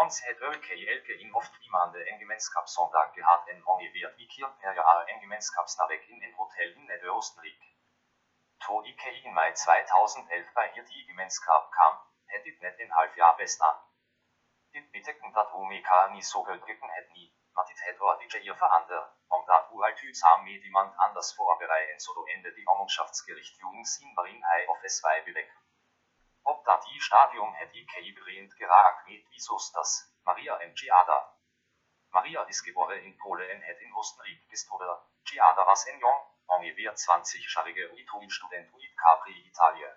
Ons het øke elke in oft iemande en gemeenskapssondag gehad en ongeveer wie keer per jaar en gemeenskapsnavek in en hotel in het Oostenrijk. To IK in mei 2011 bij hier die gemeenskap kam, het dit net een half jaar best aan. Dit betekent dat Omega niet zo gedrukken het niet, maar dit het wordt hier veranderd, omdat u altijd samen met iemand anders voorbereiden zodat ende die Ommenschaftsgerichtjung zien waarin hij of es wij bewegt. Op dat die stadium het IK begint geraakt met Visos das, Maria en Giada. Maria is geboren in Polen en het in Oostenrijk gestudeerd. Giada was een jong, ungefähr 20-jährige Uithoinstudent uit Capri, Italië.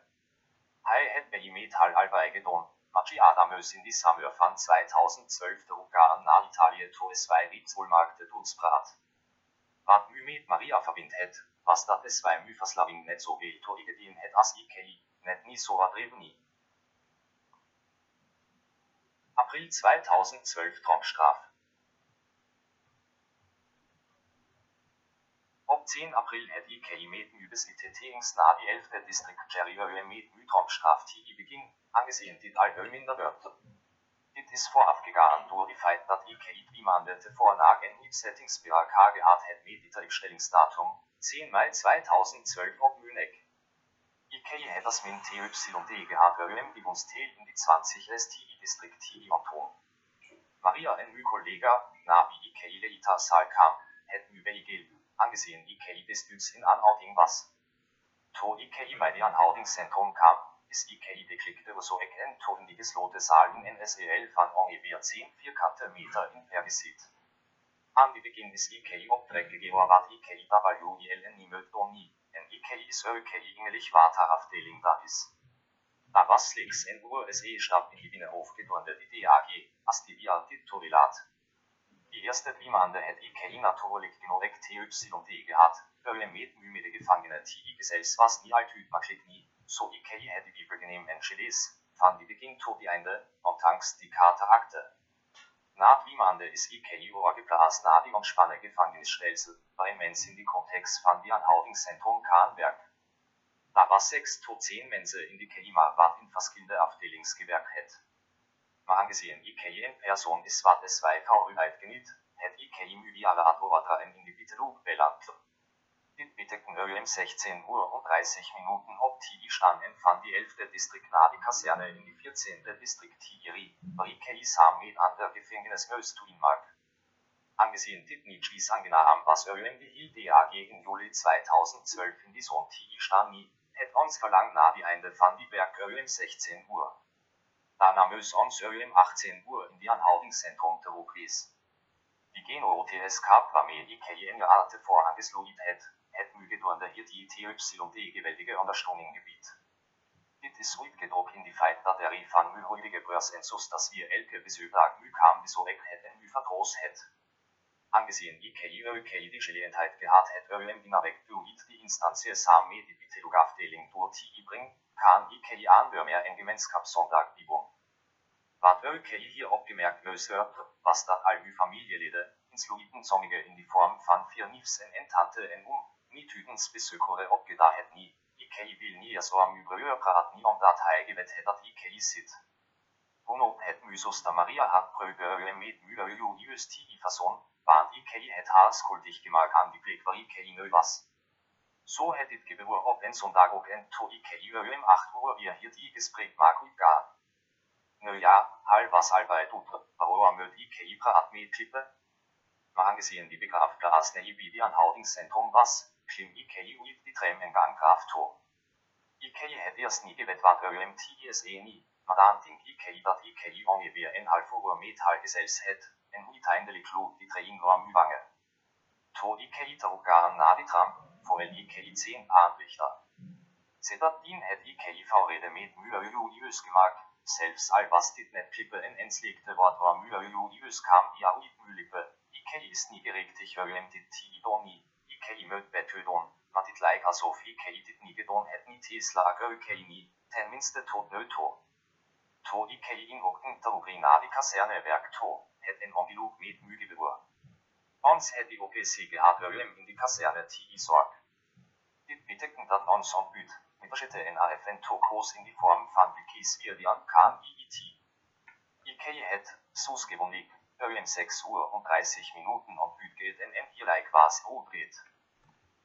Hij het bij Metal albei gedaan, Maggi Adamus in die summer van 2012 droeg naar Italië to es wij Ritsolmarkte Dulspraat. Wat mu met Maria verbindt het, was dat es mu verslaving net zo veel to igedien het as IKI, net niet zo adreveni. April 2012 Trockstraf. Op 10 april het IK met Universitätsna die 11. Distrikt Jerry met Mytronstraft die begin, angesehen dit al minder wird. Dit is voorafgegaan door die feit dat IK iemanden tevoren naar een uitzettingsberak gehad het met dit uitstellingsdatum, 10 mei 2012 op Munich. IK het als min TYD UM die ons tel in die 20 STI Distrikt TI Anton. Maria en uw collega, na wie IK later zal kam, het nu bij angesehen IKI disputes in Anhouding was. To IKI bei die Anhoudingszentrum kam, ist IKI beklickte so erkennt to in die geslote Saal in NSEL van ungefähr 10 vierkante Meter in Pervisit. An die Beginn des IKI opträgige wat IKI WIL niemand doni, en IKI is IKI ingelig waterafdeling da is. Da was sliks en USE stab in die Binnenhof gedurende die DAG, as die via titulat. Die erste Primande het IK natuurlijk direct TYD gehad, øye met mye Gefangene TI gesells was nie altyd maklik nie, so IK het die Bibelgenehm en Chiles, van die beginn tot die Ende, ondanks die Katerakte. Na Primande is IK overgeblas na die omspanne Gefangenisstelsel, bei mens in die Kontext van die Anhoudingszentrum Kahnberg. Was 6 tot 10 mense in die Klima wat in verschillende afdelingsgewerk het. Maar aangezien IKI een persoon is wat es weiter uitgeniet, het IKI muliale Atoratra en individueel belangt. Dit betekent um 16 Uhr und 30 Minuten op TI standen van die 11. Distrikt na die Kaserne in die 14. Distrikt IKI samen met andere Gefängnishuis doen mag. Angesehen dit niet is angenaam was um die HILDA gegen Juli 2012 in die stand nie, het ons verlangt na die Einde van die Werk um 16 Uhr. Daarna moest ons um 18 Uhr in die Anhoudingszentrum terugwees. Die GNO-TSK waarmee IKI een jaar tevoren gesloten het, het nu gedurende hier die TYD geweldige ondersteuning gebied. Dit is uitgedrukt in die feit dat er i van nu huidige beurs en sus dat wir elke besøgdag nu kam vi så ek het en nu vertroos het. Angesehen IKI økei die gelegenheid gehad het øyem innervek duit die instantie sammen med die Bittelugafdeling door TI bring, kan IKI aanbør meer en gemeenskapssondag bibo. Wat økei hier opgemerkt løs hørt, was dat al uw familieleden, insluiten sommige in die vorm van vier nifs en en tante en um, niet utens besøkere opgedaget nie, IKI vil nie så am praat nie omdat hij gewet het dat IKI zit. Hun het mysoster Maria hat prøve med mye julius tigi fason, want IKI het haar skuldig gemaakt aan die plek waar IKI nu was. So het dit gebeur op en zondag ook en to IKI um 8 uur weer hier die gesprek maak uitgaan. Nu ja, hal was albei doet, waarom moet IKI praat met klippe? Maar aangezien die begraafplaats ne wie die aanhoudingscentrum was, klim IKI uit die tram en gang graaf toe. IKI het eerst niet gewet wat um TSE nie, maar dan denk IKI dat IKI ongeveer een half uur met haar gezels het, en uiteindelijk loopt die trein door Müwange. To IKI teruggaan naar die tram, voor el IKI 10 aanrichter. Sedatdien het IKI voorrede met Müller Julius gemaakt, zelfs al was dit net klippe en enslegte wat waar Müller Julius kam ja uit Mülippe, IKI is niet gerechtig um dit Tidoni, IKI IKI möt betødon, matit like asof IKI dit nigedon het ni Tesla gökei ni, ten minste tot nøto. To IKI invokten terugrinadi kasernewerk to, het en ombilug med mygebeur. Ons het i OPC gehad øyem in die kaserne TI sorg. Dit betekent dat ons ontbyt, midderschitte NAFN to kurs in die Form van wikis virdian kan IIT. IKI het, susgewonig, øyem 6 Uhr und 30 Minuten ontbyt geht NM hier like was udreht.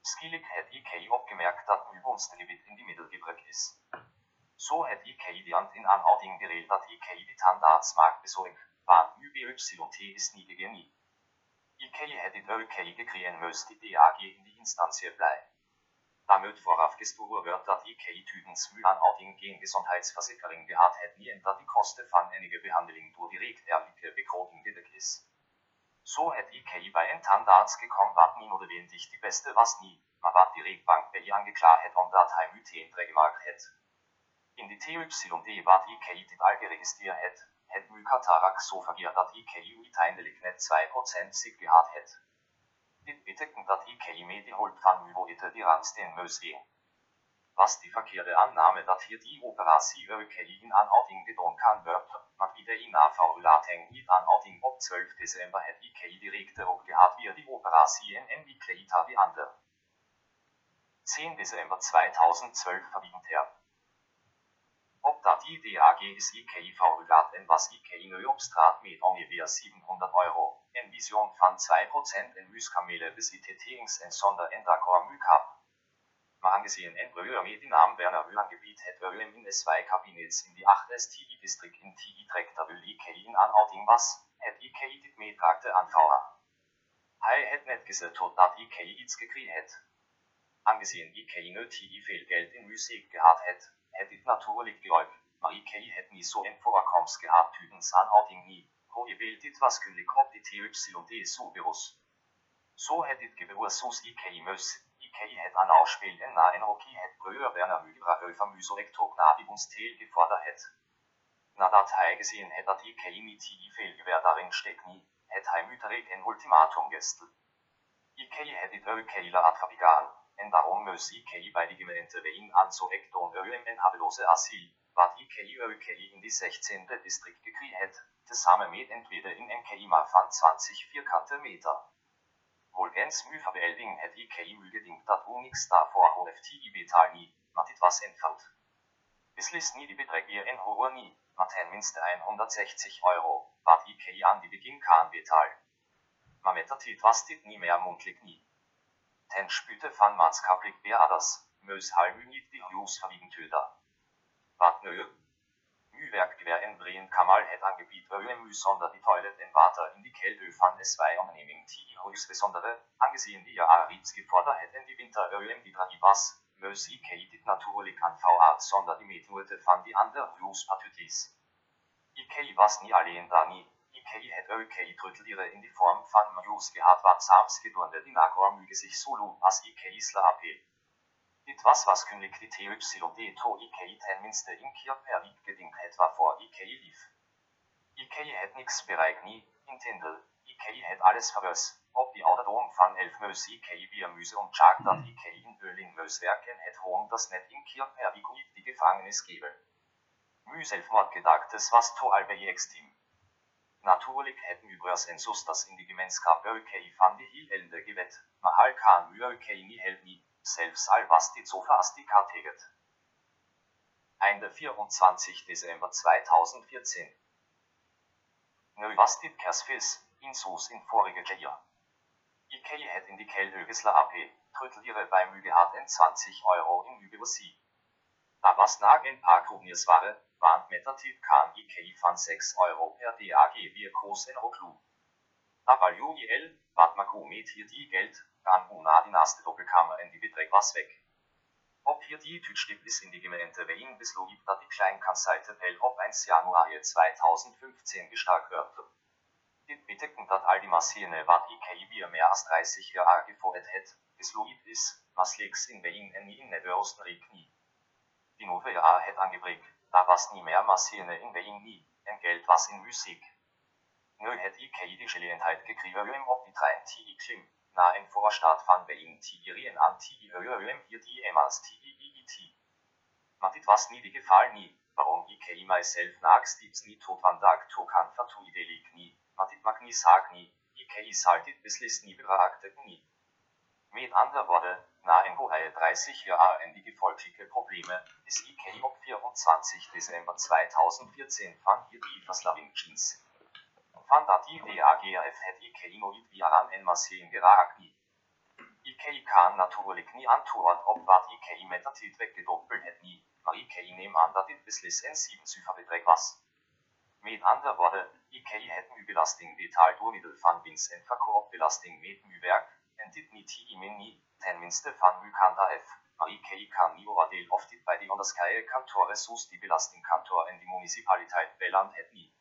Skillig het IKI opgemerkt dat Übungsdebit in die Mittelgebreck is. So het IKI die in aanhouding geregeld dat IKI die tandartsmarkt bezorg, waar UBYT is niet genie. IKI het dit ÖKI gekregen möst die DAG in die Instantie blei. Damit voraufgestuur wird dat IKI tydens myanhouding geen gezondheidsverzekering gehad het nie dat die kosten van enige behandeling door direct erlijke bekroting gedekt is. So het IKI bij een tandarts gekommen wat nie notwendig die beste was nie, maar wat direct bank bij je aangeklaar het omdat hij muteen gemaakt het. In die TYD wat IKI dit al geregistreerd het, het Mykatarak so vergeerd dat IKI uiteindelijk net 2% sig gehad het. Dit betekent dat IKI medeholt van Uboite die Randsten mösje. Was die verkeerde Annahme dat hier die Operatie ÖKI in aanhouding gedaan kan wird, maar wieder in AV-Lating niet aanhouding op 12 december het IKI direct erop gehad weer die Operatie in die ander. 10 December 2012 verwiegend her. Op dat die DAG is IKI verhuurd en was IKI straat met ongeveer 700 euro. En vision van 2% in Muiskamele visitierings- en sonderendakor Mykap. Maar aangezien en Breuer met die naam Werner gebied het Öl in S2 kabinets in die 8 STI district in TI trektabel IKI in aanhouding was, het IKI dit meebrachte aanvouwen. Hij het net gezet tot dat IKI iets gekregen het. Aangezien IKI nu TI veel geld in muziek gehad het, geholpen, maar IKI het niet zo in voorkomst gehad tydens aanhouding niet, hoe je wilt dit was kundig op die TYD. So het dit gebeur sus IKI mus, IKI het aan afspeel en na en hockey het Breuer Werner Müller over muserector ons teel gefordert het. Nadat hij gezien het dat IKI niet TI veel gewehr daarin steekt niet, het hij muterik een ultimatum gestel. IKI het dit ÖKI'ler daarom moest IKI zo ek don ÖMN havelose asiel, wat IKI ÖKI in die 16. district gekregen het, tezamen met entweder in een KIMA van 20 vierkante meter. Volgens muverbeelding het IKI mulgedingt dat Unix daarvoor HFTI betaal niet, maar dit was eenvoud. Beslist niet die bedrag weer in niet, maar ten minste 160 euro, wat IKI aan die begin kan betalen. Maar met dat tijd was dit niet meer mondelijk niet. Ten spüte van maatschappelijk beaders, meus halmu niet die huus verwiegend töder. Wat nu? Muwerkgewehr en Breen Kamal het aangebied ÖMU sonder die toilet en water in die Kälte van S2 onderneming TI höchstbesondere, aangezien die Aritz gefordert het en die Winter ÖM die Dragi was, meus IKI dit natuurlijk aan VA sonder die Methode van die andere huuspartities. IKI was nie alleen daar niet, IKI het ÖKI tröteliere in die Form van Majus gehad wat sams gedurende die Nagor müge sich solo as IKI AP. Dit was was kündig die TYD to IKI ten minste in Kier per Wied gedingt het waarvoor IKI lief. IKI het niks bereik nie, intendel, IKI het alles verwös, op die ouderdom van 11 meus IKI via Müse und Chak dat IKI in Öling meus werken het hoon das net in Kier per die Gefangenis gebe. Müh Selbstmord gedagtes was to albe extim. Natuurlijk het Mybras en sus das in die gemeenschap ÖKI van die hielende gewet, maar hal kan help nie, selbst al was dit so fast die karteget. Einde 24 Dezember 2014 Nu was dit kersfis, in sus in vorige Jahr. IKEA het in die Kelhögesler AP, tröteliere bei Müge hat en 20 Euro in Übersie. Da was nag en paar Kroniers ware, waren Metatit kan IKEA van 6 Euro per DAG Roklu. Aber UIL, wat Makro met hier die Geld, kan Una die naste Doppelkammer in die Beträg was weg. Ob hier die Tütschlipp ist in die Gemeinde Wien beslogib, dat die Kleinkanzleite Pell ob 1 Januar 2015 gestarkt wird. Dit betekent dat al die Maschine wat IKEA wie mehr als 30 Jahre gefordert het, beslogib is, mas legs in Wien en in Nederoostenrijk nie. Die nieuwe jaar het daar was nie meer Maschine in Wien nie, en geld was in Musik. Nu het IKEA die gelegenheid gekregen om op die trein TI klim, na en Vorstadt van Being Tigirien an Tigiröm hier die Emmas Tigiit. Matit was nie die Gefallen nie, warum ich myself nags dips nie tot van dag to kan fatuidelig nie, matit mag nie sag nie, ich saltit bislis nie beragte nie. Mit anderen Worten, na en Hohe 30 Jahre in die gefolgliche Probleme, ist IK ob 24 Dezember 2014 van hier die Verslaving Jeans. Van dat IDAGF het IK nooit weer aan en masseen geraakt nie. IK kan natuurlijk niet antwoorden op wat IK met dat dit weggedoppelt het nie, maar IK neem aan dat dit beslis een 7 cijferbedrag was. Met andere woorden, IK het nu belasting betaald door middel van winst en verkoopbelasting met nu werk, en dit niet imeni, ten minste van nu kan dat F. Maar IK kan niet oordeel of dit bij die onderscheiden kantoren zoals die belastingkantor en die municipaliteit beland het niet.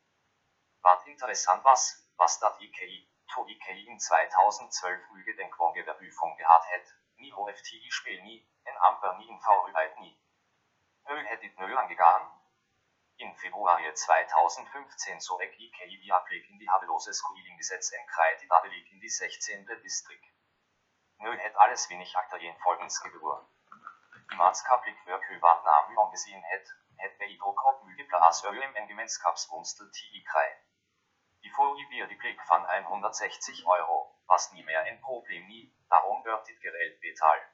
Wat interessant was, was dat IK, to IK in 2012 Gedenkwohngewerbüfung gehad het, nie OFTI speel nie, en amper nie in Vorüberheit nie. Höl het dit nö angegaan? In Februar 2015 so ek IK via Blick in die Haveloses Gesetz en Kreide in die 16. Distrikt. Nö het alles wenig aktuellen folgens gebeur. Die maatschappelijk werkøver naam angesehen het, het bij druk op multiplaas øjem en gemeenskapswoenstel TI krijg. Die Folie wir die Blick van 160 Euro, was nie mehr ein Problem nie, darum wird dit Geld bezahlt.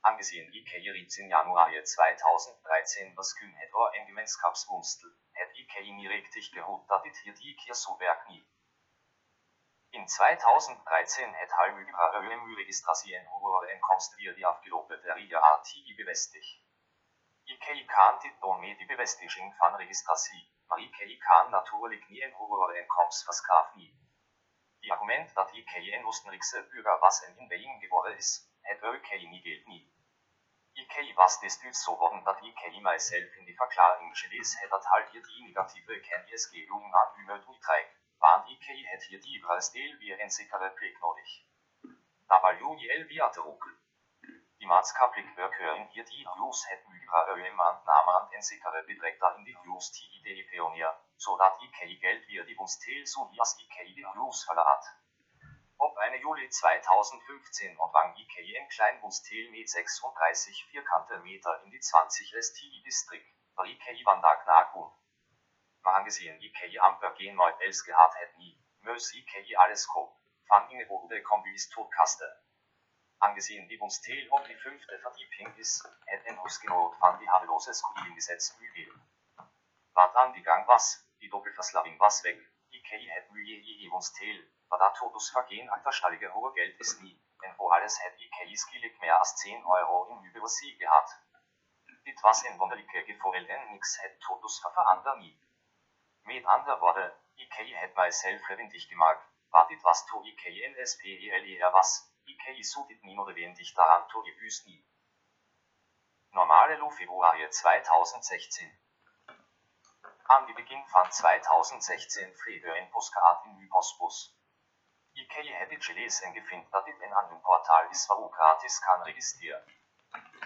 Angesehen IK Ritz in Januar 2013 was kün het or en gemeenskapswoenstel, het IK nie richtig gehut dat dit hier die Kier so werk nie. In 2013 het halvmyra øjemu registrasien hoere inkomst via die afgelopen ria RTI bevestigt. IK kan dit don med die bevestiging van registratie, maar IK kan natuurlijk niet een hogere inkomst verskaf nie. Die argument dat IK een Oostenrijkse Bürger was en in Being geboren is, het ook niet gilt nie. IK was desstuds so worden dat IK myself in die verklaring gelees het dat halt hier die negative kennisgeving aan u uitträgt. Bahn IK het hier die weer en zekere plek nodig. Dabei UIL via Druck. Die maatschappelijk werkeuren hier die Hughes het mygere øjemand namen en zekere bedrijf in die Hughes TID pionier, zodat IK geld weer die ons til so wie as IK die Hughes verlaat. Op 1. Juli 2015 ontvang IK een klein Bunstel mit 36 vierkante Meter in die 20 STI Distrikt, waar IK vandaag nakomt. Maar aangezien IK amper geen nooit els gehad het nie, moes IK alles koop, van ingeborene kombis totkaste. Angesehen die ons Teil op die fünfte Verdieping ist, het en husgenoot van die havelose Gesetz Mügel. Wat aan die gang was, die Doppelverslaving was weg, IK het Mügel je ons Teil, war da totus vergehen achterstallige hohe Geld ist nie, en wo alles het IK skillig mehr als 10 Euro in Mügel sie gehad. Dit was een wonderlijke gevoel en niks het totus verander nie. Met andere woorden, IK het myself levendig gemaakt, wat dit was to IK NSPELER was, IK so dit niemand levendig daran to gebüßt nie. Normale Lo Februar 2016 An die Beginn von 2016 Friede in Postcard in Hypospus. IK het it gelesen gefunden, dat dit in einem Portal is waar gratis kan registrieren.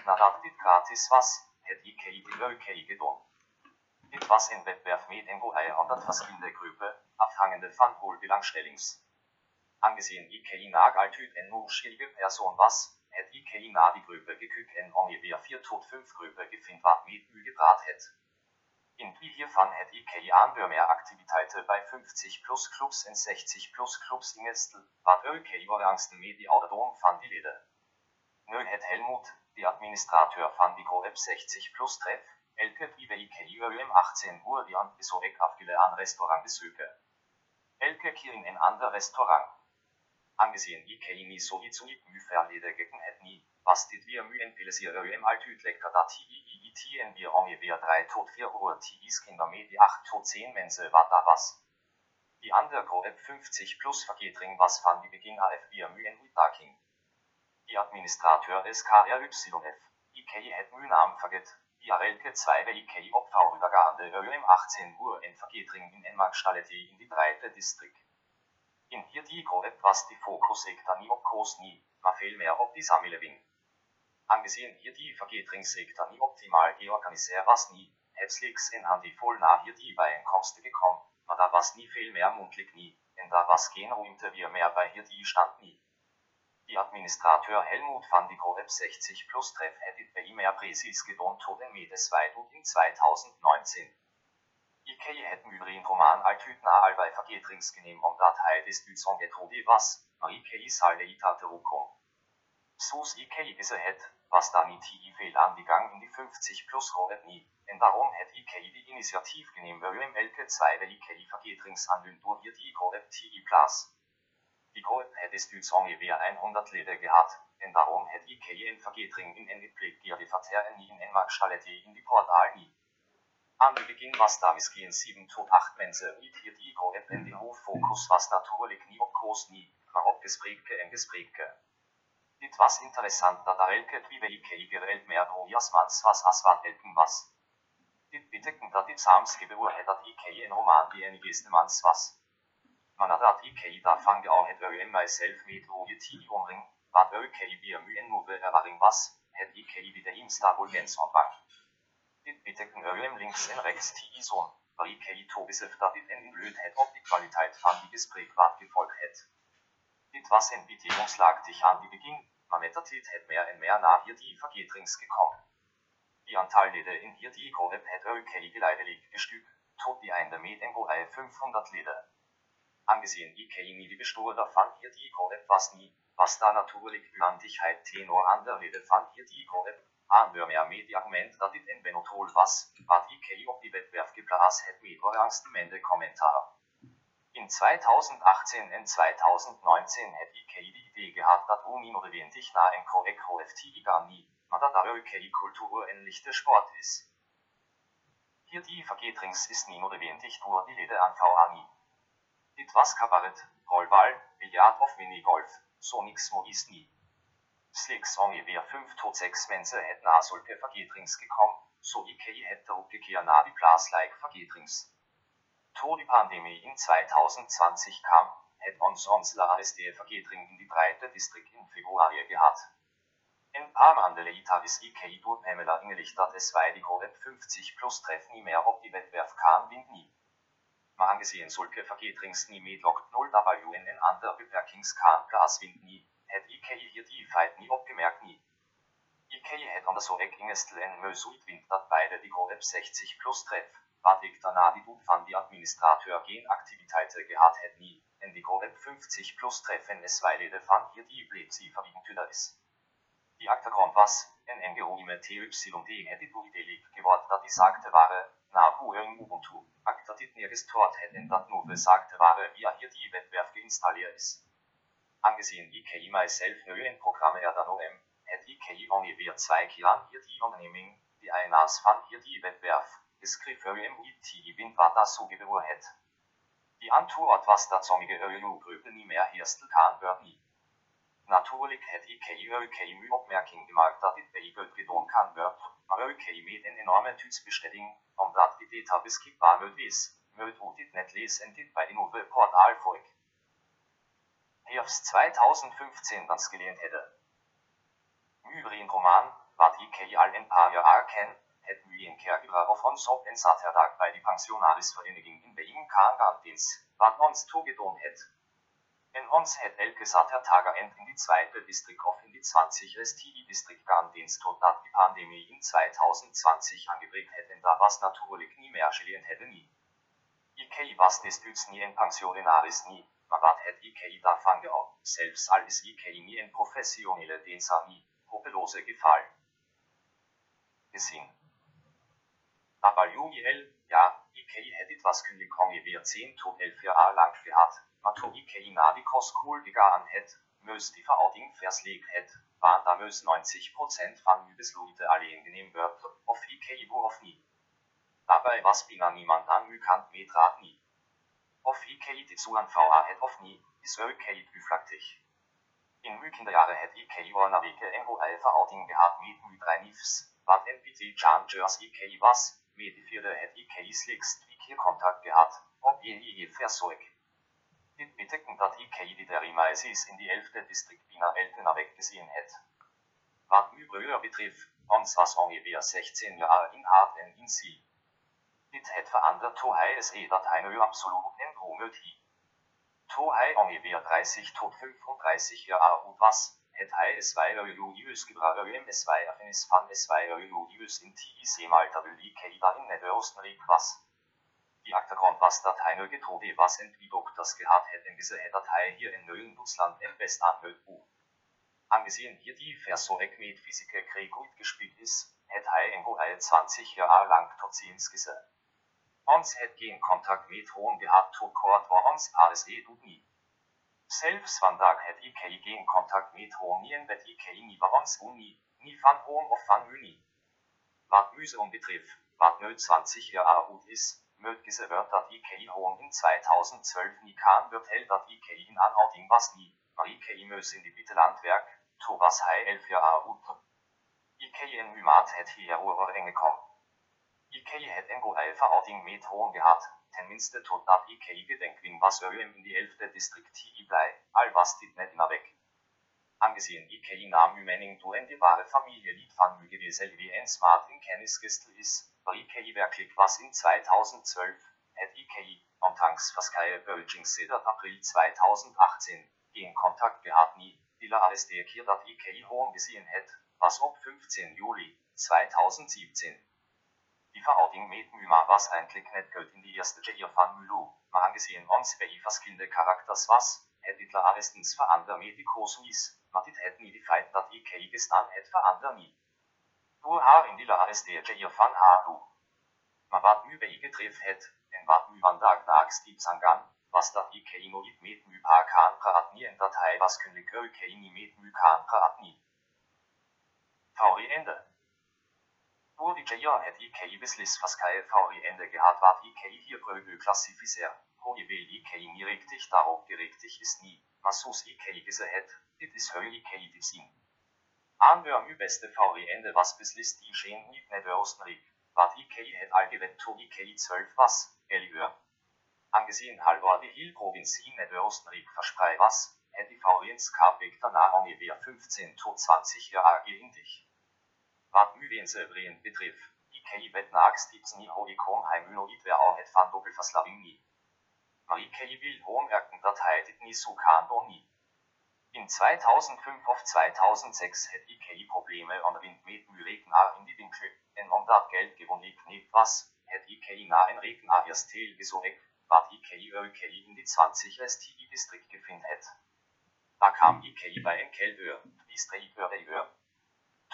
Nadat dit gratis was, het IK die UK gedaan. Dit was in Wettbewerb mit Embo 100 verschillende Gruppe, afhangende van Wohlbelangstellings. Angesehen IKI nag altyd en uskyldige person was, het IKI na die Gruppe gekük en ongeveer 4 tot 5 Gruppe gefind wat met u gebracht het. In die hiervan het IKI aanbeur meer activiteiten bij 50 plus clubs en 60 plus clubs in Estel, wat IKI overangsten met die ouderdom van die leden. Nu het Helmut, die administrateur van die Groep 60 plus treff, Elke IK um 18 Uhr die an Besorek afgele an Restaurantbesuche. Elke Kirin en ander Restaurant. Angesehen IK nie so wie zu mü verledigen het nie, was dit wir mü en plaisir um altyd lekker dat i tien wir ongevær 3 tot 4 Uhr TIs Kinder med 8 tot 10 Mense war da was. Die andere Gruppe 50 plus Vergetring was van die Beginn AF wir mü en Mittaking. Die Administrateur SKRYF, IK het mü Namen verget, Jarelke 2 IK opvouwdagade um 18 Uhr en vergetring in en Markstallete in die breite Distrikt. In hier die Groep was die Fokus sekta nie op koos nie, maar veel meer op die samenleving. Angesehen hier die vergetringssektor nie optimal georganiseerd was nie, het slechts en handjevol na hier die bijeenkomsten gekommen, maar daar was nie veel meer mundelijk nie, en daar was geen ruimte weer meer bij hier die stand nie. Die Administrateur Helmut van die Groep 60 plus treff mehr precies gedont tot en met Zweitut in 2019. IK het mybrien roman altyd na albei vergetringsgenehm om dat hij des dutsong getrodi was, maar IK salde itaterukom. Sus IK is het, was da niet veel aan die gang in die 50 plus Groep nie, en daarom het IK die initiatief genehm waarom elke tweede IK vergetringsanlyn door hier die Groep TI Plus. Die Groep het is dutsong weer 100 leden gehad, en daarom het IK en vergetring in en gepflegt die verter nie in en markstallete in die portaal nie. Aan de begin was daar misschien 7 tot 8 mensen niet hier die Groep en de hoofdfocus was natuurlijk niet op koos nie, maar op gesprekken en gesprekken. Dit was interessant dat er elke twee IK gereld meer door mans was als wat elken was. Dit betekent dat dit samensgebeurt het dat IK een roman die enigste mans was. Maar nadat IK daarvan gehouden het en mijzelf met rode tien omring, wat IK weer mu en nieuwe ervaring was, het IK wieder in Starvolgens ontvang. Dit betekent UM links en rechts tien zon, waar IK to besef dat dit en blöd het op die kwaliteit van die gesprek wat gevolgd het. Dit was een bedingungslagtig aan die begin, maar met de tijd het meer en meer naar hier die vergetrings gekommen. Die aantal leden in hier die groep het IK geleidelijk gestuukt, tot die einde met en 500 leden. Angesehen die bestoren van hier die groep was nie, was da natuurlijk uwandigheid tenor aan de rede van hier die groep, aanbeur meer met die argument dat dit een benotol was, wat IK op die wetwerf geplaatst het met overangstemmende commentaar. In 2018 en 2019 het IK die idee gehad dat oninoorwendig na een correct HFT gar nie, maar dat daar IK cultuur en lichte sport is. Hier die vergetrings is nie noodwendig door die leden aan VA Dit was cabaret, rolbal, biljart of minigolf, so niks mo is nie. Slechts ongeveer 5 tot 6 mensen het na zulke vergetrings gekommen, so IK het erop gekeer na die plaats like vergetrings. Tot die pandemie in 2020 kam, het ons onze ASD vergetring in die breite district in februari gehad. Een paar maanden later is IK door Pamela ingelicht dat es bij die Groep 50 plus treff nie meer op die wetwerf kan wind nie. Maar aangesehen zulke vergetrings nie met lokt 0 W en een ander beperkings kan plaats wind nie, het IK hier die feit nie opgemerkt nie. IK het anders ook ingestel en meus uitwind dat beide die Groep 60 plus treff, wat ik daarna die doet van die administrateur geen activiteiten gehad het nie, en die Groep 50 plus treffen es wij leden van hier die bleef sie verwind is. Die achtergrond was, en NGO met TYD het dit idee geworden dat die sagte waren, na Buering Ubuntu, ak dat dit neergestort het en dat nu besagte waren via hier die wetwerf geïnstalleerd is. Angesehen IK myself nu een programme er dan OM, het IK ongeveer twee keer hier die onderneming, die einaas van hier die wetwerf, geschreven OM IT wind dat zo gebeuren het. Die antwoord was dat sommige EU-groepen niet meer herstel kan worden nie. Natuurlijk het IK UK nu opmerking gemaakt dat dit vehikel gedaan kan worden, met een enorme toetsbestelling, omdat die data beschikbaar moet is, moet u dit net lezen en dit bij de nieuwe portaal volg. Herbst 2015 das geleend hätte. Mybrien roman, wat IK al een paar jaar ken, het nu een keer gebruik ons op en zaterdag bij de pensionarisvereniging in Beijing kan gaan dienst, wat ons toegedaan het. En ons het elke Satertager end in die zweite Distrikt of in die 20 STI Distrikt gaan dienst totdat die pandemie in 2020 angebreekt het en da was natuurlijk nie meer gelehen hätte nie. IK was destuts nie en pensionaris nie, maar wat het IK daarvan gehad, selbst al is IK nie en professionele dienster nie, hopelose geval. Gezien. Aber UGL, ja, IK het dit was kundig ongeveer 10 tot 11 jaar lang gehad, die kostskool gegaan het, die verhouding versleekt het, waar da moest 90% van uw besluiten alleen geneem werd, of IK wo of niet. Dabei was bijna niemand aan uw kant meetraad nie. Of IK dit zo aan VA het of niet, is UK uflaktig. In uw kinderjaren het IK na weke en hoe verhouding gehad met uw drei niefs, wat NPT Changers IK was, met die vierde het IK slechts twee keer contact gehad, op je je versorg. Dit betekent dat IK die derimaties in die elfde district bijna eltena weggezien het. Wat uw broer betreft, ons was ongeveer 16 jaar in hart en in zie. Dit het veranderd hoe hij is dat hij nu absoluut en droomelt hier. To hei onge 30 tot 35 ja und was, het hei es vai öjodius gebra öjem es vai affinis fan es vai öjodius in ti semalta öli keida in ned östnrik was. Die Aktergrund was Datei nö getode was entwidok das gehabt hätten diese Datei hier in Nölen Dutzland im Best anhört buch. Angesehen hier die Versorg mit Physike Krieg gut gespielt ist, het hei engo 20 Jahre lang Tozins gese. Ons het geen Kontakt mit hohen gehabt kort war ons alles eh du nie. Selbst vandaag het ik geen Kontakt mit hohen nien bet ik nie war ons uni, nie van hohen of van uni. Wat Museum betrifft, wat nö 20 Jahre alt ist, ik hohen in 2012 nie kan wird hell dat ik in anording was nie, maar ik mös in die Bittelandwerk, to was hei 11 Jahre alt. Ik in Mymat het hier oer enge kom. IK het enkel ei verhouding met hohen gehad, tenminste totdat IK gedenkwing was öem in die elfte distriktie blei, al was dit net immer weg. Angesehen. IK naam Menning du en die wahre Familielied van Müge gewesen wie en smart in Kennisgestel is, war IK wirklich was in 2012, het IK, ondanks verscheihe Bölging sedert April 2018, geen Kontakt gehad nie, Dilla arresteer dat IK hohen gesehen het, was ob 15 Juli 2017. Die Verordnung mit Myma was eigentlich net gött in die erste Jahr van maar angesehen ons bei verschillende Charakters was, het Hitler arrestens verander medicos mis, maar dit het nie die feit dat ik gestaan het verander nie. Du haar in die arresteer Jair van Haru. Maar wat nu bij getref het, en wat nu vandaag naaks diep sangan, was dat ik nooit met mu pa kan praat nie en dat hij was kundig ik nie met mu kan nie. Tauri Ende. Wo die Jair het IK beslis Pascal VW Ende gehabt war IK hier Prögel klassifiziert. Ho je will IK nie richtig darauf gerechtig ist nie, was sos IK gese het, dit is höll IK die sin. Anhör mü beste VW Ende was beslis die schen niet net Ostenrik, wat IK het allgewett to IK 12 was, Elihör. Angesehen halber die Hill Provinzien net Ostenrik versprei was, VW ins Kapik danach ungefähr 15 to 20 Jahre in dich. Wat uwensevrien betrif, IK vet nags tips ni hoikon heimynoid wer auch et fan doppelverslaving ni. Marike will homerken Datei dit ni so kan nie. In 2005 auf 2006 het IK Probleme an Wind mit Myregnar in die Winkel, en om dat Geld gewonnen nicht was, het IK na en Regnar erst Tel gesorgt, wat IK ÖK in die 20 STI Distrikt gefind het. Da kam IK bei en Kelhör, Distrikt Hör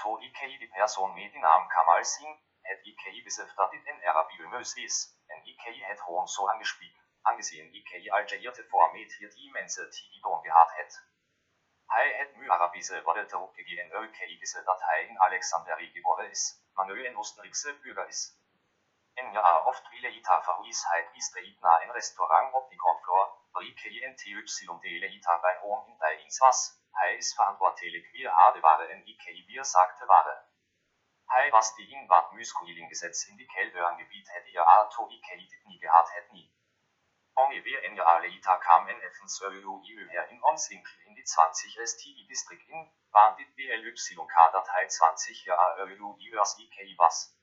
To IK die Person med i navn Kamal Singh, het IK beseftet en Arabiömös is, en IK het hohen so angespielt, angesehen IK algerierte Format hier die immense Tidon gehabt het. Hij het mu Arabise wurde zurückgegeben ÖK diese Datei in Alexandrie geboren ist, man ö en Osterikse Bürger ist. En ja oft ville ita verhuisheit ist der itna en Restaurant op die Grundfloor, IK en TY dele ita bei hohen in der ins was, hij is verantwoordelijk wir hade ware en ik wir sagte ware. Hij was die in wat Gesetz in die Kelbeangebiet hätte ja ato ik dit nie gehad het nie. Ongefähr en ja leita kam en effen Sölu her in Onswinkel in die 20 STI Distrikt in, waren dit BLYK Datei 20 ja Ölu as ik was.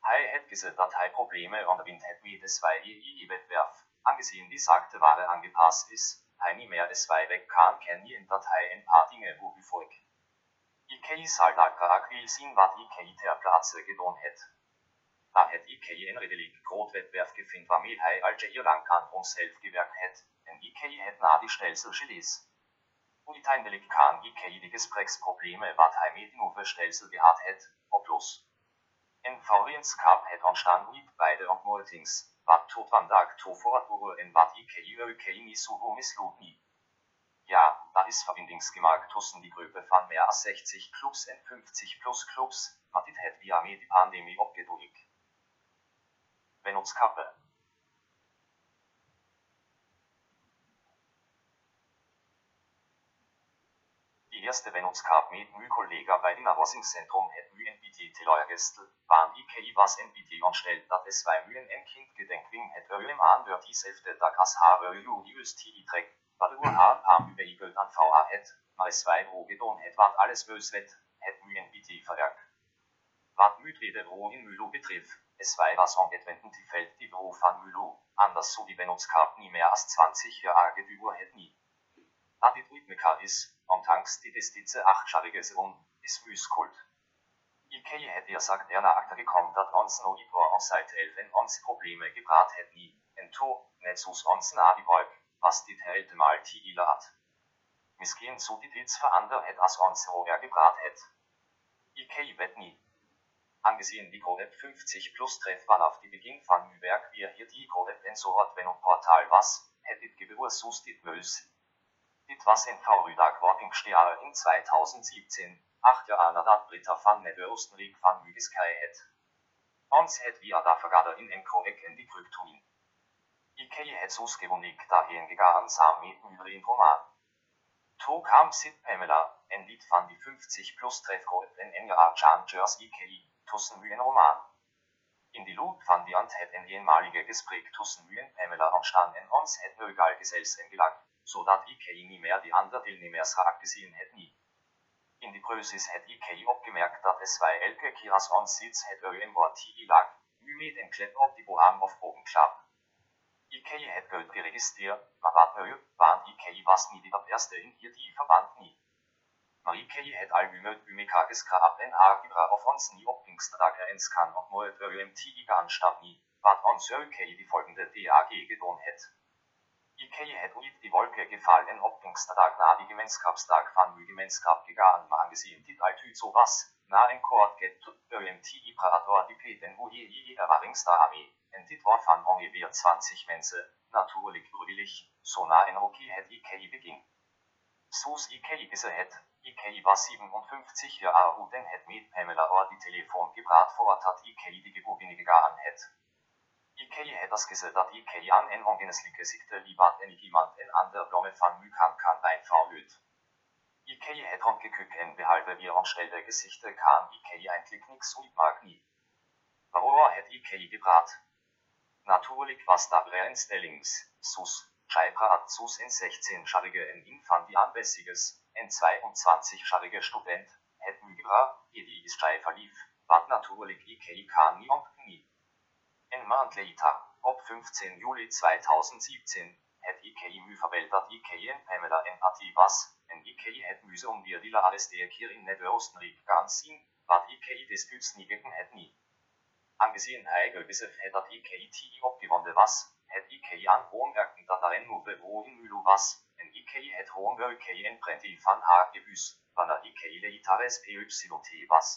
Hij het gese Datei Probleme und wind het mir des zwei EI Wettbewerb, angesehen die sagte ware angepasst ist, Heini mehr es zwei weg kan ken i en Datei en paar Dinge wo wie folg. IK saldagra vil sin wat IK der Platze gedon het. Da het IK en redelig Grotwettbewerb gefind war mit hei als ihr lang kan uns helf gewerkt het, en IK het na die Stelzel geles. Uniteindelik kan IK die Gesprächsprobleme wat hei mit Uwe Stelzel gehabt het, ob los. En Fauriens Cup het ontstaan niet beide und Multings wat tot vandaag toe voortduren en niet zo misloop niet. Ja, da is verbindingsgemak tussen die Gruppe van mehr als 60 Clubs en 50 plus Clubs, maar dit het via met die pandemie opgeduldig. Benutskappe. Die erste Benutskap mit Mü-Kollega bei dem Erwachsungszentrum het Mü-NBT Teleuergestel, waren IKI was NBT anstellt, dat es zwei Mühen en Kind gedenkwing het Ölim an wird die Säfte da Gas HÖU News TI trägt, wat ur Haar Pam überigelt an VA het, maar es zwei wo gedon het wat alles bös wet, het Mü-NBT verwerk. Wat Mütrede wo in Mülo betrifft, es war was angetwenden die Feld die Beruf an Mülu, anders so die Benutskap nie mehr als 20 Jahre gedüber het nie. Da die Rhythmika und tanks die Destize achtschariges um, is Müskult. Ikei hätte ja sagt er nach gekommen, dat ons no itwa on seit elfen ons Probleme gebrat het nie, en to, net sus ons na die Wolk, was dit helte mal die hat. Miskin so die Ditz verander het as ons so er gebrat het. Ikei wet nie. Angesehen die Codep 50 plus treffbar auf die Beginn von Mühlberg wir hier die Codep en so hat wenn und Portal was, hättet gebur sus dit mös. Dit was in V-Rüdag war im Steare in 2017, acht Jahre dat Britta van Nedderstenrik van Mügiskai het. Ons het wir da vergader in en korrekt in die Kryptoin. Ikei het sus gewonig dahin gegangen sam mit Mühlrin Roman. To kam Sid Pamela, en Lied van die 50 plus Treffgruppe en NJA Changers Ikei, Tussenmühen Roman. In die Loop van die het en ehemalige Gespräch Tussenmühen Pamela entstanden ons het nøgal geselsen gelag, so dat Ikei nie mehr die andere Teilnehmers gesehen het nie. In die Prösis het Ikei opgemerkt dat es zwei Elke Kiras ons sitz het irgendwo tigi lag, mü mit en Klepp op die Boham auf Bogen klapp. Ikei het Geld geregistriert, maar wat neu, waren Ikei was nie die erste in hier die Verband nie. Marikei het albümet bymekages ka ab en agibra auf ons nie oppingstage ens kan und moet öm tigiga anstab nie, wat ons ökei die folgende DAG gedon het. Ikei het uit die Wolke gefallen oppingsdag na die Gemenskapsdag van my gemenskap gegaan ma angesehen dit altyd so was, na en kort get öm tigi parator die peten wo je je erwaringsda armee, en dit war van ungefähr 20 Mense, natürlich frivillig, so na en Rocky het Ikei beging. Sus Ikei is het, Ikei war 57 Jahre alt en het met Pamela or die Telefon gebrat vor hat Ikei die Geburtine gegangen het. Ikei het das gesagt dat Ikei an en ongeneslige sikte liebat en jemand en ander Blomme van Mykan kan einfach lüt. Ikei het rondgekück en behalve wir onstelle Gesichte kan Ikei eigentlich nix so mag nie. Warum het Ikei gebrat? Natürlich was da Brennstellings, sus, Scheibra hat sus in 16-scharige en Infant die anbessiges, en 22-scharige Student, het Mügebra, die is Schei verlief, wat natürlich Ikei kan nie und nie. En maand later, op 15 Juli 2017, het Ikei mü verweltert Ikei en Pamela Empathie was, en Ikei het müse um wir die alles der Kir in Nedöstenrik ganz sin, wat Ikei des Güts nie gegen het nie. Angesehen Heigel bis het dat Ikei ti opgewonde was, het Ikei an Hohenwerken dat er en Move wo in Mülo was, en Ikei het Hohenwerkei en Prenti van haar er Ikei leitares PYT was.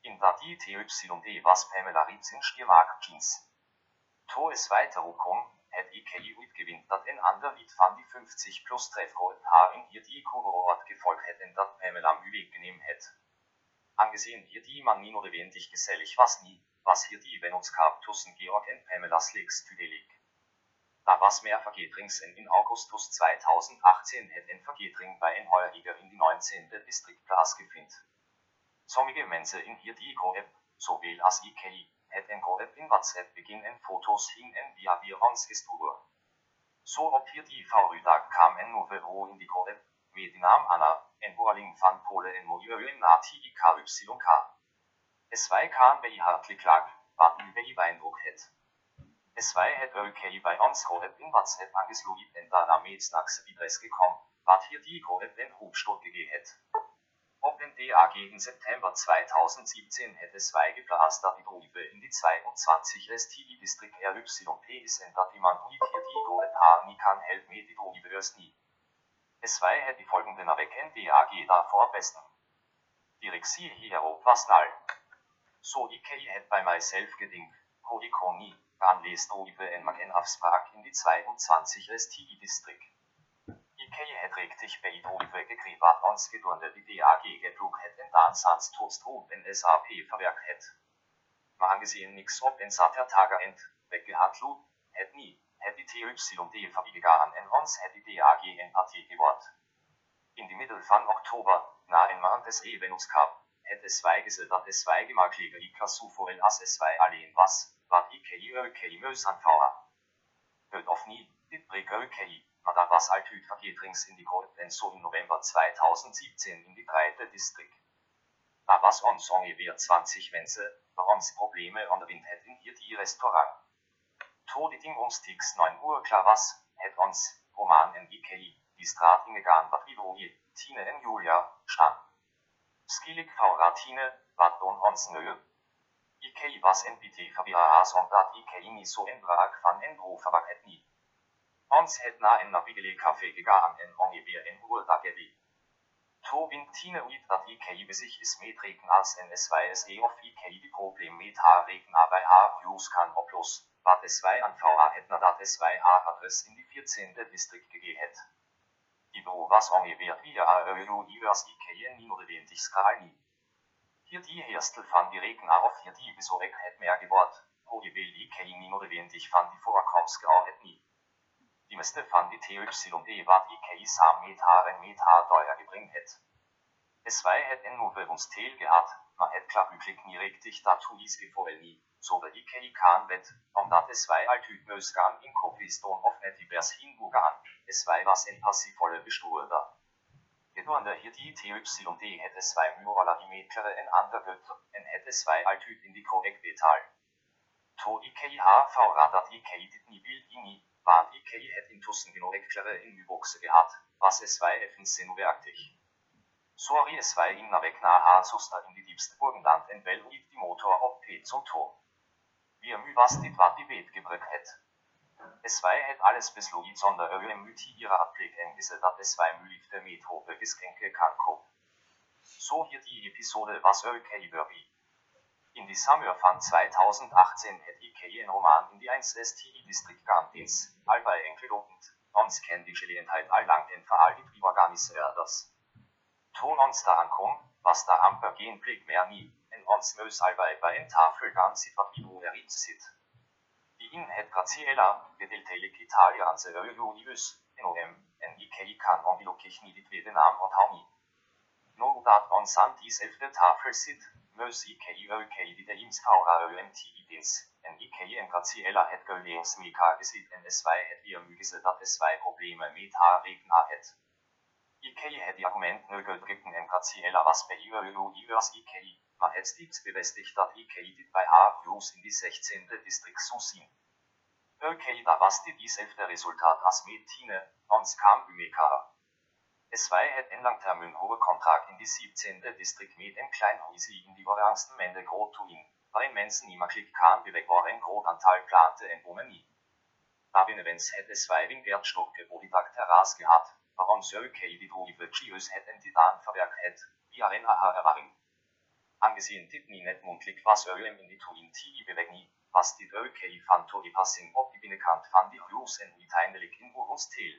In dat die TYD was Pamela Ritz in Stiermark Jeans. To es weiter kom, het Ikei uitgewinnt dat en ander Lied van die 50 plus Treffroet haar in hier die Kurort gefolgt het en dat Pamela mühweg genehm het. Angesehen hier die man nie wenig gesellig was nie, was hier die wenn uns gab tussen Georg en Pamelas Legs tüdelig. Mehr Vergetrings in, in Augustus 2018 het en Vergetring bei en Heuriger in die 19. Distriktplas gefind. Sommige Mense in hier die Groep, sowohl as Ikei, het en Groep in WhatsApp beginn en Fotos hin en via wir ons gestur. So ob hier die V-Rüdag kam en Novero in die Groep, mit Namen Anna, en Boaling van Pole en Milieu in Nati IKYK. Es war kan bei hartlich lag, wat über i Beeindruck het. Es war het okay bei ons Groep in WhatsApp angeslogen en daarna met snacks Adress gekommen, wat hier die Groep en Hubstot gegehet. Ob den DAG in September 2017 hätte zwei geplant, da die Berufe in die 22 STI Distrikt RYP ist und dat die man hier die Groep nie kann help mit die Berufe erst nie. Es war hätte die folgenden Erwecken DAG davor besten. Direxie hier was nall. So Ikei het bei myself gedingt, ho lest Ruive en Magen Afsprach in die 22 STI Distrikt. Ikei het richtig bei Ruive gekribat ons gedurende die DAG gedruck het en dan sans todstrut en SAP verwerk het. Maar angesehen nix ob en satter Tager end, weggehat lud, het nie, het die TYD verwiegaren en ons het die DAG Empathie gewort. In die Mittel van Oktober, na en maand des Evenus Cup, het es weigese dat es weigemaklige Ika suforen as es wei alleen was, wat Ikei Ökei mös anfauer. Hört auf nie, dit brig Ökei, maar da was altyd vergetrings in die Gruppe en so im November 2017 in die breite Distrikt. Da was ons ongeveer 20 mensen, waar ons Probleme ondervind het in hier die restaurant. To die ding omstigs 9 uur klar was, het ons, Roman IKI, die straat ingegaan wat wie Tine en Julia, stand. Skillig Tine, wat don ons nøye. IKI was NPT vervira som dat IKI ni så en brak van en bro verwakket ni. Ons het na en nabigele café gegaan en ongeveer en uur dageli. Tobin Tine uit dat IKI besich is meetreken als en es weiß e of IKI die Problem met haar reken bij haar use kan oplos, wat es 2 an VA het nadat es 2 haar adres in die 14. district gegeben het. Die Bro was ongeveer via euro iwers IKI en minor 20 skalni. Hier die Herstel van die reken auf hier die so ek het mehr gewort, wo je wil IKI minor 20 van die voorkomst geau het nie. Die meeste van die TYD wat IKI sam met haar en met haar teuer gebringt het. Es war het en Movewungsteil gehad, maar het klaarbüklik nie richtig dazu is gefoel nie, so de IKI kan vet, omdat es war altyd møskan in kopiston of net divers hinbugan, es war was en passivolle bestuerder. Gedurende hier die TYD het es zwei Muraler imetere en ander götter, en het es zwei altyd in die korrekt betal. To IKI HV radat IKI dit nie will ini, war IKI het intussen genau erkläre in Üboxe gehabt, was es war effensen werktig. Sorry es war in weg nach Harzuster in die diebste Burgenland en uit die Motor op P zum Tor. Wie er mü was dit wat die Wet gebrückt het. Es war het alles besloit sonder öre müti ihrer Abblick engisse dat es war müliefte Methope Giskenke kan ko. So hier die Episode was okay wie. In die Summer van 2018 het IK een roman in die 1STI-district Gantins, allebei enkelopend, ons ken die gelegenheid allang en verhaal die Privaganiseerders. Toon ons daran kom, was da amper geen blik meer nie, en ons neus allebei bij een tafel gaan sit wat Ivo erit sit. Die in het Graziella, gedeeltelijk Italiaanse Eulonius, NOM, en IK kan ongelukkig niet dit weten naam onthouden. No dat ons aan diezelfde tafel sit, Mös IKI ÖKI der IMS VRÖMTIDs, en IKI en Graziella het geleensmika gesit en S2 het wir mygese dat S2 Probleme mit haar regna het. IKI het argument nøgelbrikken en Graziella was bei IÖU IÖs IKI, man het stets bevestigt dat IKI dit bei haar views in die 16. distrikt so zien. ÖKI da was die dieselfde resultat as mit Tine, ons kam Ümeka. Es war het en langtermin hohe kontrakt in die 17. distrikt met en klein huise in die warangsten mende groot toeing, waarin mensen niet makkelijk kan beweg waar een groot aantal plante en bomen niet. Daarbinneens het es wijving Wertstokke wo die dag terras gehad, waarom Sörkei die Droge Chius het en Titan verwerkt het, wie een aha ervaring. Angesehen dit nie net mundlik was Ölem in die Tuin Tigi beweg nie, was die Ölkei van Tori Passing op die Binnekant van die Hus en uiteindelijk in Urus Tel.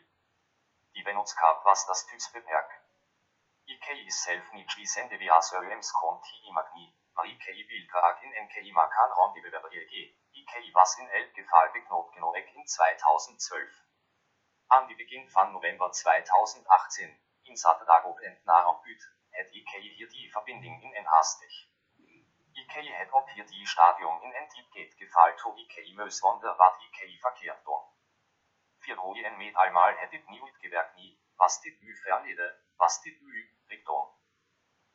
Die Venutskap was das Typsbewerk. IKI is zelf niet sende via Sörlems Konti Magni, maar IKI wil graag in NKI Makan Ron die Bewerberje. IKI was in elk geval beknopt genoeg in 2012. An die Beginn van November 2018, in Saterdag en na het IKI hier die verbinding in en hastig. IKI het op hier die stadium in en diepgate geval to IKI meus wonder wat IKI verkeerd doen. Vier en met almal het dit nie uitgewerkt nie, was dit u verlede, was dit u, Richtung.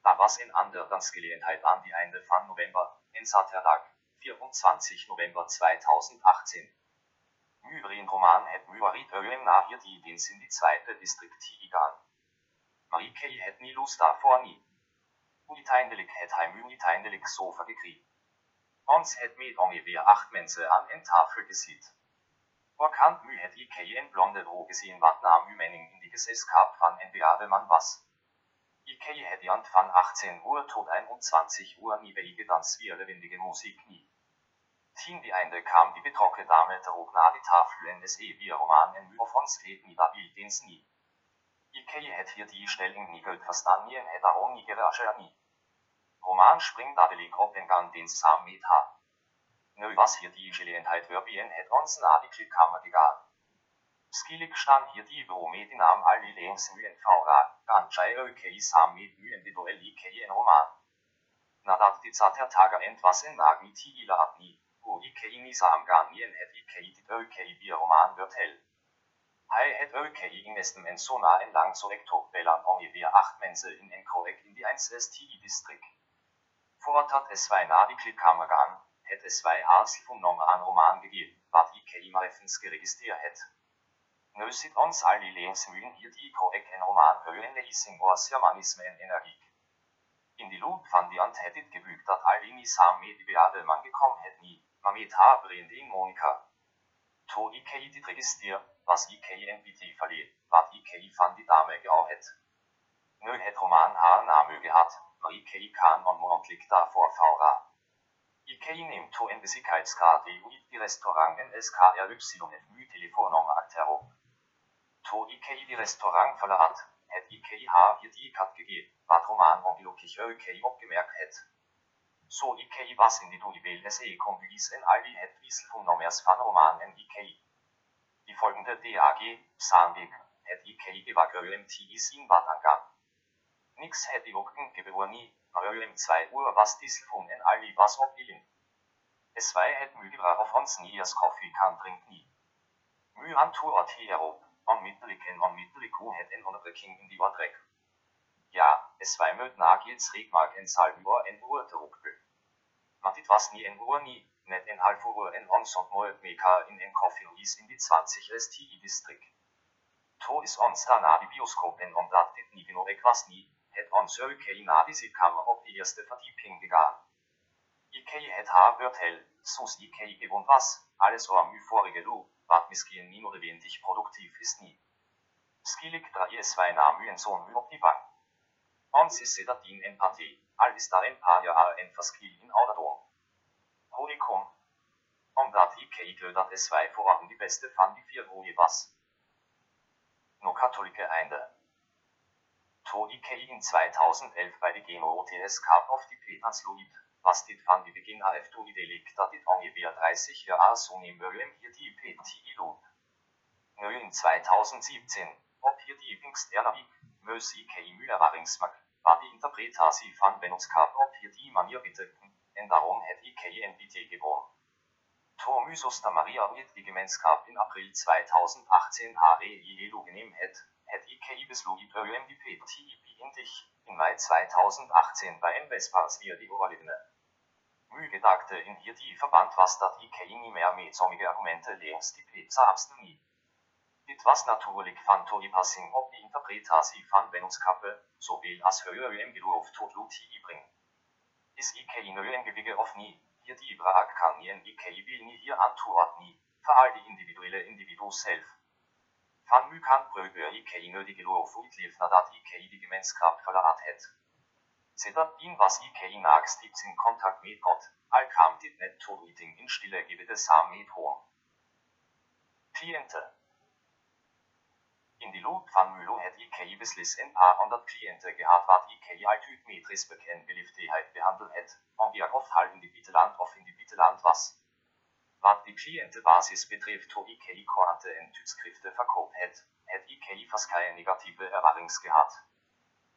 Da was in ander Gelegenheit an die Ende van November, in Saterdag, 24 November 2018. Myrin Roman het Myrit Öem na hier die Dienst in die zweite Distrikt gegaan. Marike het nie lust davor nie. Uiteindelijk het hij mu uiteindelijk sofa gekriegt. Ons het met ongeveer acht mensen aan een tafel gezet. Orkan my het IK en blonde ro gesehen wat na mymening in die geselskap van en beade man was. IK het jant van 18 Uhr tot 21 Uhr nie beige dans wie lebendige Musik nie. Tien die Einde kam die betrocke Dame trug na die Tafel in des wie Roman en Slet nie babil dens nie. Die Stellung nie en het darum nie gerasche nie. Roman springt dadelig op en gang den Sam mit ha. Nu was hier die gelegenheid waarbij het ons na die kliekkamer gegaan. Skillig staan hier die bureau met de naam alle lens nu en vra, ganske okay samen met nu en roman. Nadat dit zatertager end was en nagi tigila at ni, hvor IK ni sam gan en het IK dit okay vi roman wird hell. Hij het okay in nesten en så na en lang så rektor bellan ongeveer acht mensen in en korrekt in die 1 STI distrikt. Fortat S2 Navikelkameragan, het S2 Haselfunnummer an roman gegeben, wat i mareffens geregistrert het. Nu zit ons alle levensmyen hier die korrekt en roman høyende i sin årsjamanismen energik. In die loop van die ant het dit gebukt dat alle i sam med de beade man gekommen het ni, mamet har brinde in Monika. To ikke i dit register, was ikke i NBT verliert, wat ikke i van die dame geauhet. Nu het roman har name gehabt, Marike i kan on månedlig derfor fara. Ikke i nem to en besikkerhetsgrad i ut i restauranten SKRY my telefonnummer aktero. To ikke i de restaurant forlaat, het ikke i har hier die kat gegeben, wat roman ongelukkig ikke i opgemerkt het. Så ikke i was in die du i vel se konbygis en alli het wisselfunnumers van roman en ikke i. Die folgende DAG, Sandweg, het ikke i gewagrøen ti i sin batangang. Nix hätte Jucken gebeurni, aber im 2 Uhr was Disselfun en alli was opilin. Es zwei het war auf uns nie as Kaffee kann trink nie. Mü an tu at hiero, on mitteliken on mitteliku het en onderbreking in die Wadrek. Ja, es zwei möd nagils regmark en salvur en Uhr terukbel. Matit was nie en Uhr nie, net en halb Uhr en ons und moe meka in en Coffee is in die 20 STI Distrikt. To is ons da na die Bioskopen und dat dit nie genau weg was nie, het ons øke i Navisit-kammer op de erste fordyping gegangen. Ikke het har hørt hell, sus ikke gewohnt was, alles om my forrige lo, wat misschien niet nødvendig produktiv is nie. Skillik draie zwei namyen son my op die bank. Ons is sedat din empati, al is daar een paar jaar en verschil in ouderdom. Holikum. Omdat ikke dødat es zwei voran die beste van die vier hoe was. No katholike einde. To ikke in 2011 bei de GMO-TS Cup of die Petersloid, was dit van die begin af to idelikt dat dit ongeveer 30 jaar zo nemen hier die PT loop. Nu in 2017, op hier die Pinksterner Mös ikke i myervaringsmak, war die interpretatie van op hier die manier betekenen, en daarom het ikke NBT gewonnen. To Mysoster Maria wird die Gemeinskap in April 2018 HRE genehm het, het IKI besloeg ÖMDP TIP in dich, in Mai 2018 bei Invespars hier die Oberlebene. Mühe in hier die Verband was dat IKI nie mehr mit sommige Argumente leens die Pizza amsten nie. Dit was natuurlijk van to passing op die interpretatie van Vennootskappe, zowel als höher ÖM geloof tot lo TI bring. Is IKI ÖM gewige of nie, hier die Vraag kan nie en IKI will nie hier antwoord nie, veral die individuelle Individu self. Van nu kan prøve ikke i nødige lov utlevne dat ikke i de gemeenskap verlaat het. Sedatdien was ikke i nagstips in kontakt med Gott, al kam dit net toeting in stille gebete sam med hoor. Kliente. In die loop van Mülo het ikke i beslis een paar honderd cliënten gehad wat ikke i altijd met respect en beliefdheid behandeld het, om wie oft hal in die Bitteland of in die Bitteland was. Wat die cliëntenbasis betreft to IKI Korante en Tydskrifte verkoopt het, het IKI verschillende negatieve ervarings gehad.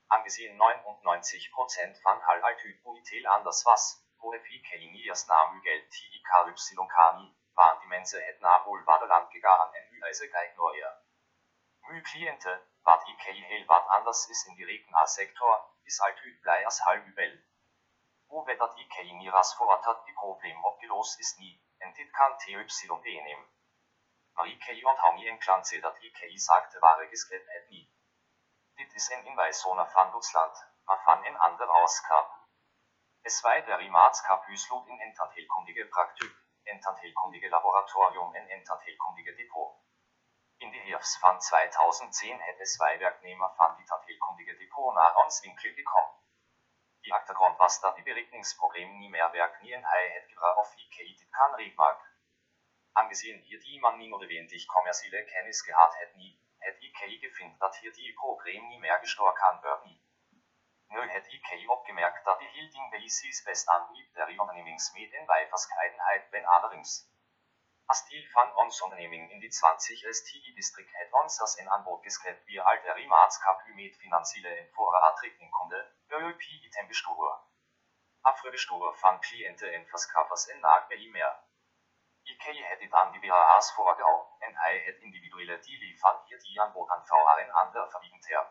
Angesehen 99% van hal altyd uitel anders was, hoe IKI niers namu geld TIKYKani, waren die mensen het naar Wohlwaardeland gegaan en nu eise geignoreer. Mu cliënte, wat IKI heel wat anders is in die regionalsector, is altyd blij als halb ubel. Hoe dat IKI nieras voorat die probleem opgelost is niet, en dit kan TYD nehmen. Maar IKI onthou nie en klanse dat IKI sagte ware gesket het nie. Dit is een inwijszoner van Duitsland, maar van een ander auskap. Es war der Rimaatskap Hüslot in Entantheelkundige Praktik, Entantheelkundige Laboratorium en Entantheelkundige Depot. In die van 2010 het es zwei werknemer van die Tantheelkundige Depot winkel gekommen. Die achtergrond was dat die berekeningsprobleem niet meer werk nie en hij het gebruik of IKI dit kan regelmaak. Angesehen hier die man nie notwendig kommerzielle kennis gehad het nie, het IKI gevind dat hier die probleem niet meer gestoord kan worden nie. Nu het IKI opgemerkt dat die Hilding Basis best aanliep der ondernemingsmeet en bij deel van ons onderneming in die 20 STI-district het ons als een aanbod geskrept wie al der Rimaatskap u met financiële en voorraadrekening konde, ÖP item bestuur. Afrebestuur van cliënten en verskaffers en naak bij meer. IKI het dit aan die BHA's voorgehouden en hij het individuele dealie van hier die aanbod aan VR en ander verwiegend her.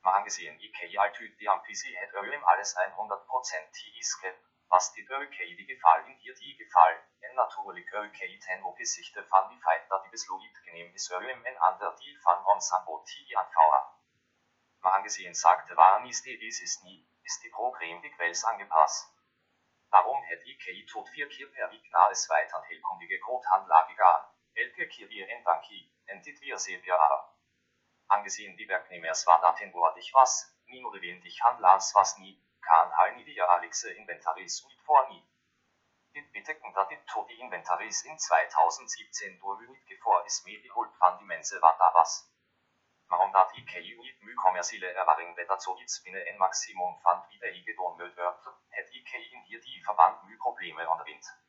Man angesehen IKEA altyd de ampisi het øyem alles 100% tiiske, was dit øyke die gefall in dir die gefall, en natuurlijk øyke ten opgezichte van die feit dat die besluit genehm is øyem en ander die van ons aanbod die. Man angesehen sagte waren ist die dies ist nie, ist die Programm die Quells angepasst. Darum het IKEA tot vier keer per week na es weiter helkundige Groothandlage gaan, elke weer en banki, en dit weer CPA. Angesehen die Werknehmers war datenwortig was, nie oder wenig handlans was nie, kan hal nie die Alexe Inventaris uit vor nie. Dit betekent dat dit tot die Inventaris in 2017 doorwillig voor is meegeholt van die mensen wat daar was. Maar omdat IKEA niet nu commerciële ervaring met dat zoiets binnen een maximum van wie de gedaan moet worden, het IKEA in hier die verband nu problemen ondervindt.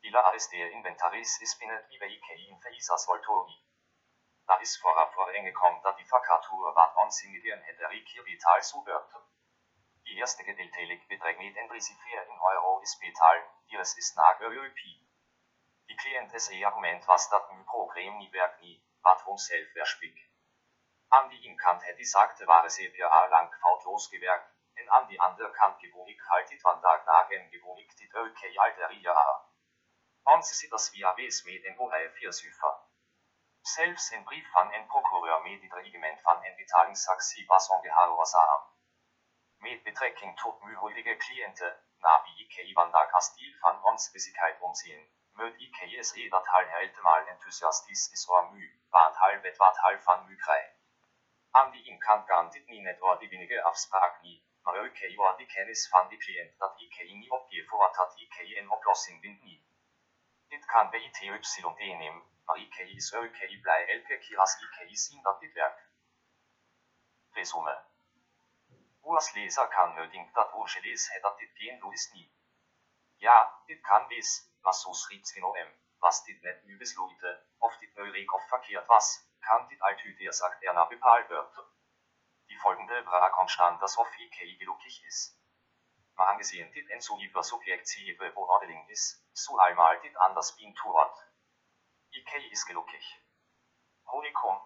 Viele arresteer inventaris is binnen wie IKEA in Faisas Voltori. Da is vooraf vooreengekomen dat die vacature wat ons in gedaan het er IKEA vital zuwörte. Die erste gedeeltelijk bedrag met een principier in euro is betal, dieses is naar EUP. Die cliëntes argument was dat nu probleem niet werkt niet, wat ons zelf verspik. An die Inkant-Hetty sagte war es EPA lang fautlos gewerkt, en an die ander kant gewonig haltit vandaag nagen gewonig dit øke alteria. Ons zit als via wees med en boerij vier syfer. Zelfs een brief van een procureur met dit regiment van een betalingsactie was ongehoorzaam. Met betrekking tot muhulige cliënten, na wie ik vandaag als deel van ons bezigheid omzien, moet ik se dat hal helemaal enthousiastis is or mu, want hal wet wat hal van krijgt. An die Inkant kan dit niet net door die wenige afspraak niet, maar ook door die kennis van die cliënt dat IK niet opgevoerd dat IK een oplossing vindt niet. Dit kan bij ITYD nemen, maar IK is ook blij elke keer als IK zien dat dit werkt. Resume. U als lezer kan nu denken dat u gelezen hebt dat dit geen is niet. Ja, dit kan wees, maar zo schrift genomen, was dit net nu besloten, of dit nu reek of verkeerd was, kann dit altyd sagt er bepal wird. Die folgende bra konstant das auf IK glücklich ist. Man angesehen dit en so über subjektive beoordeling is, so einmal dit anders bin tuat. IK ist glücklich. Honikum.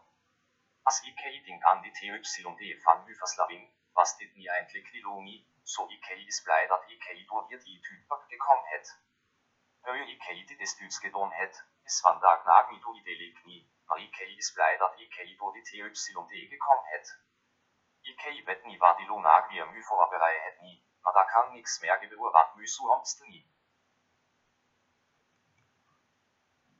As IK ding an die TYD van Myverslaving, was dit nie eigentlich Liloni, so IK is blij dat IK door hier die typer gekommen het. Høje IK dit is dus gedaan het, is vandaag nag mit uidelig nie, maar IK is blij dat IK door die TYD gekommen het. IK weet niet wat die lunag weer mu voorbereid het niet, maar daar kan niks wat mu sonst niet.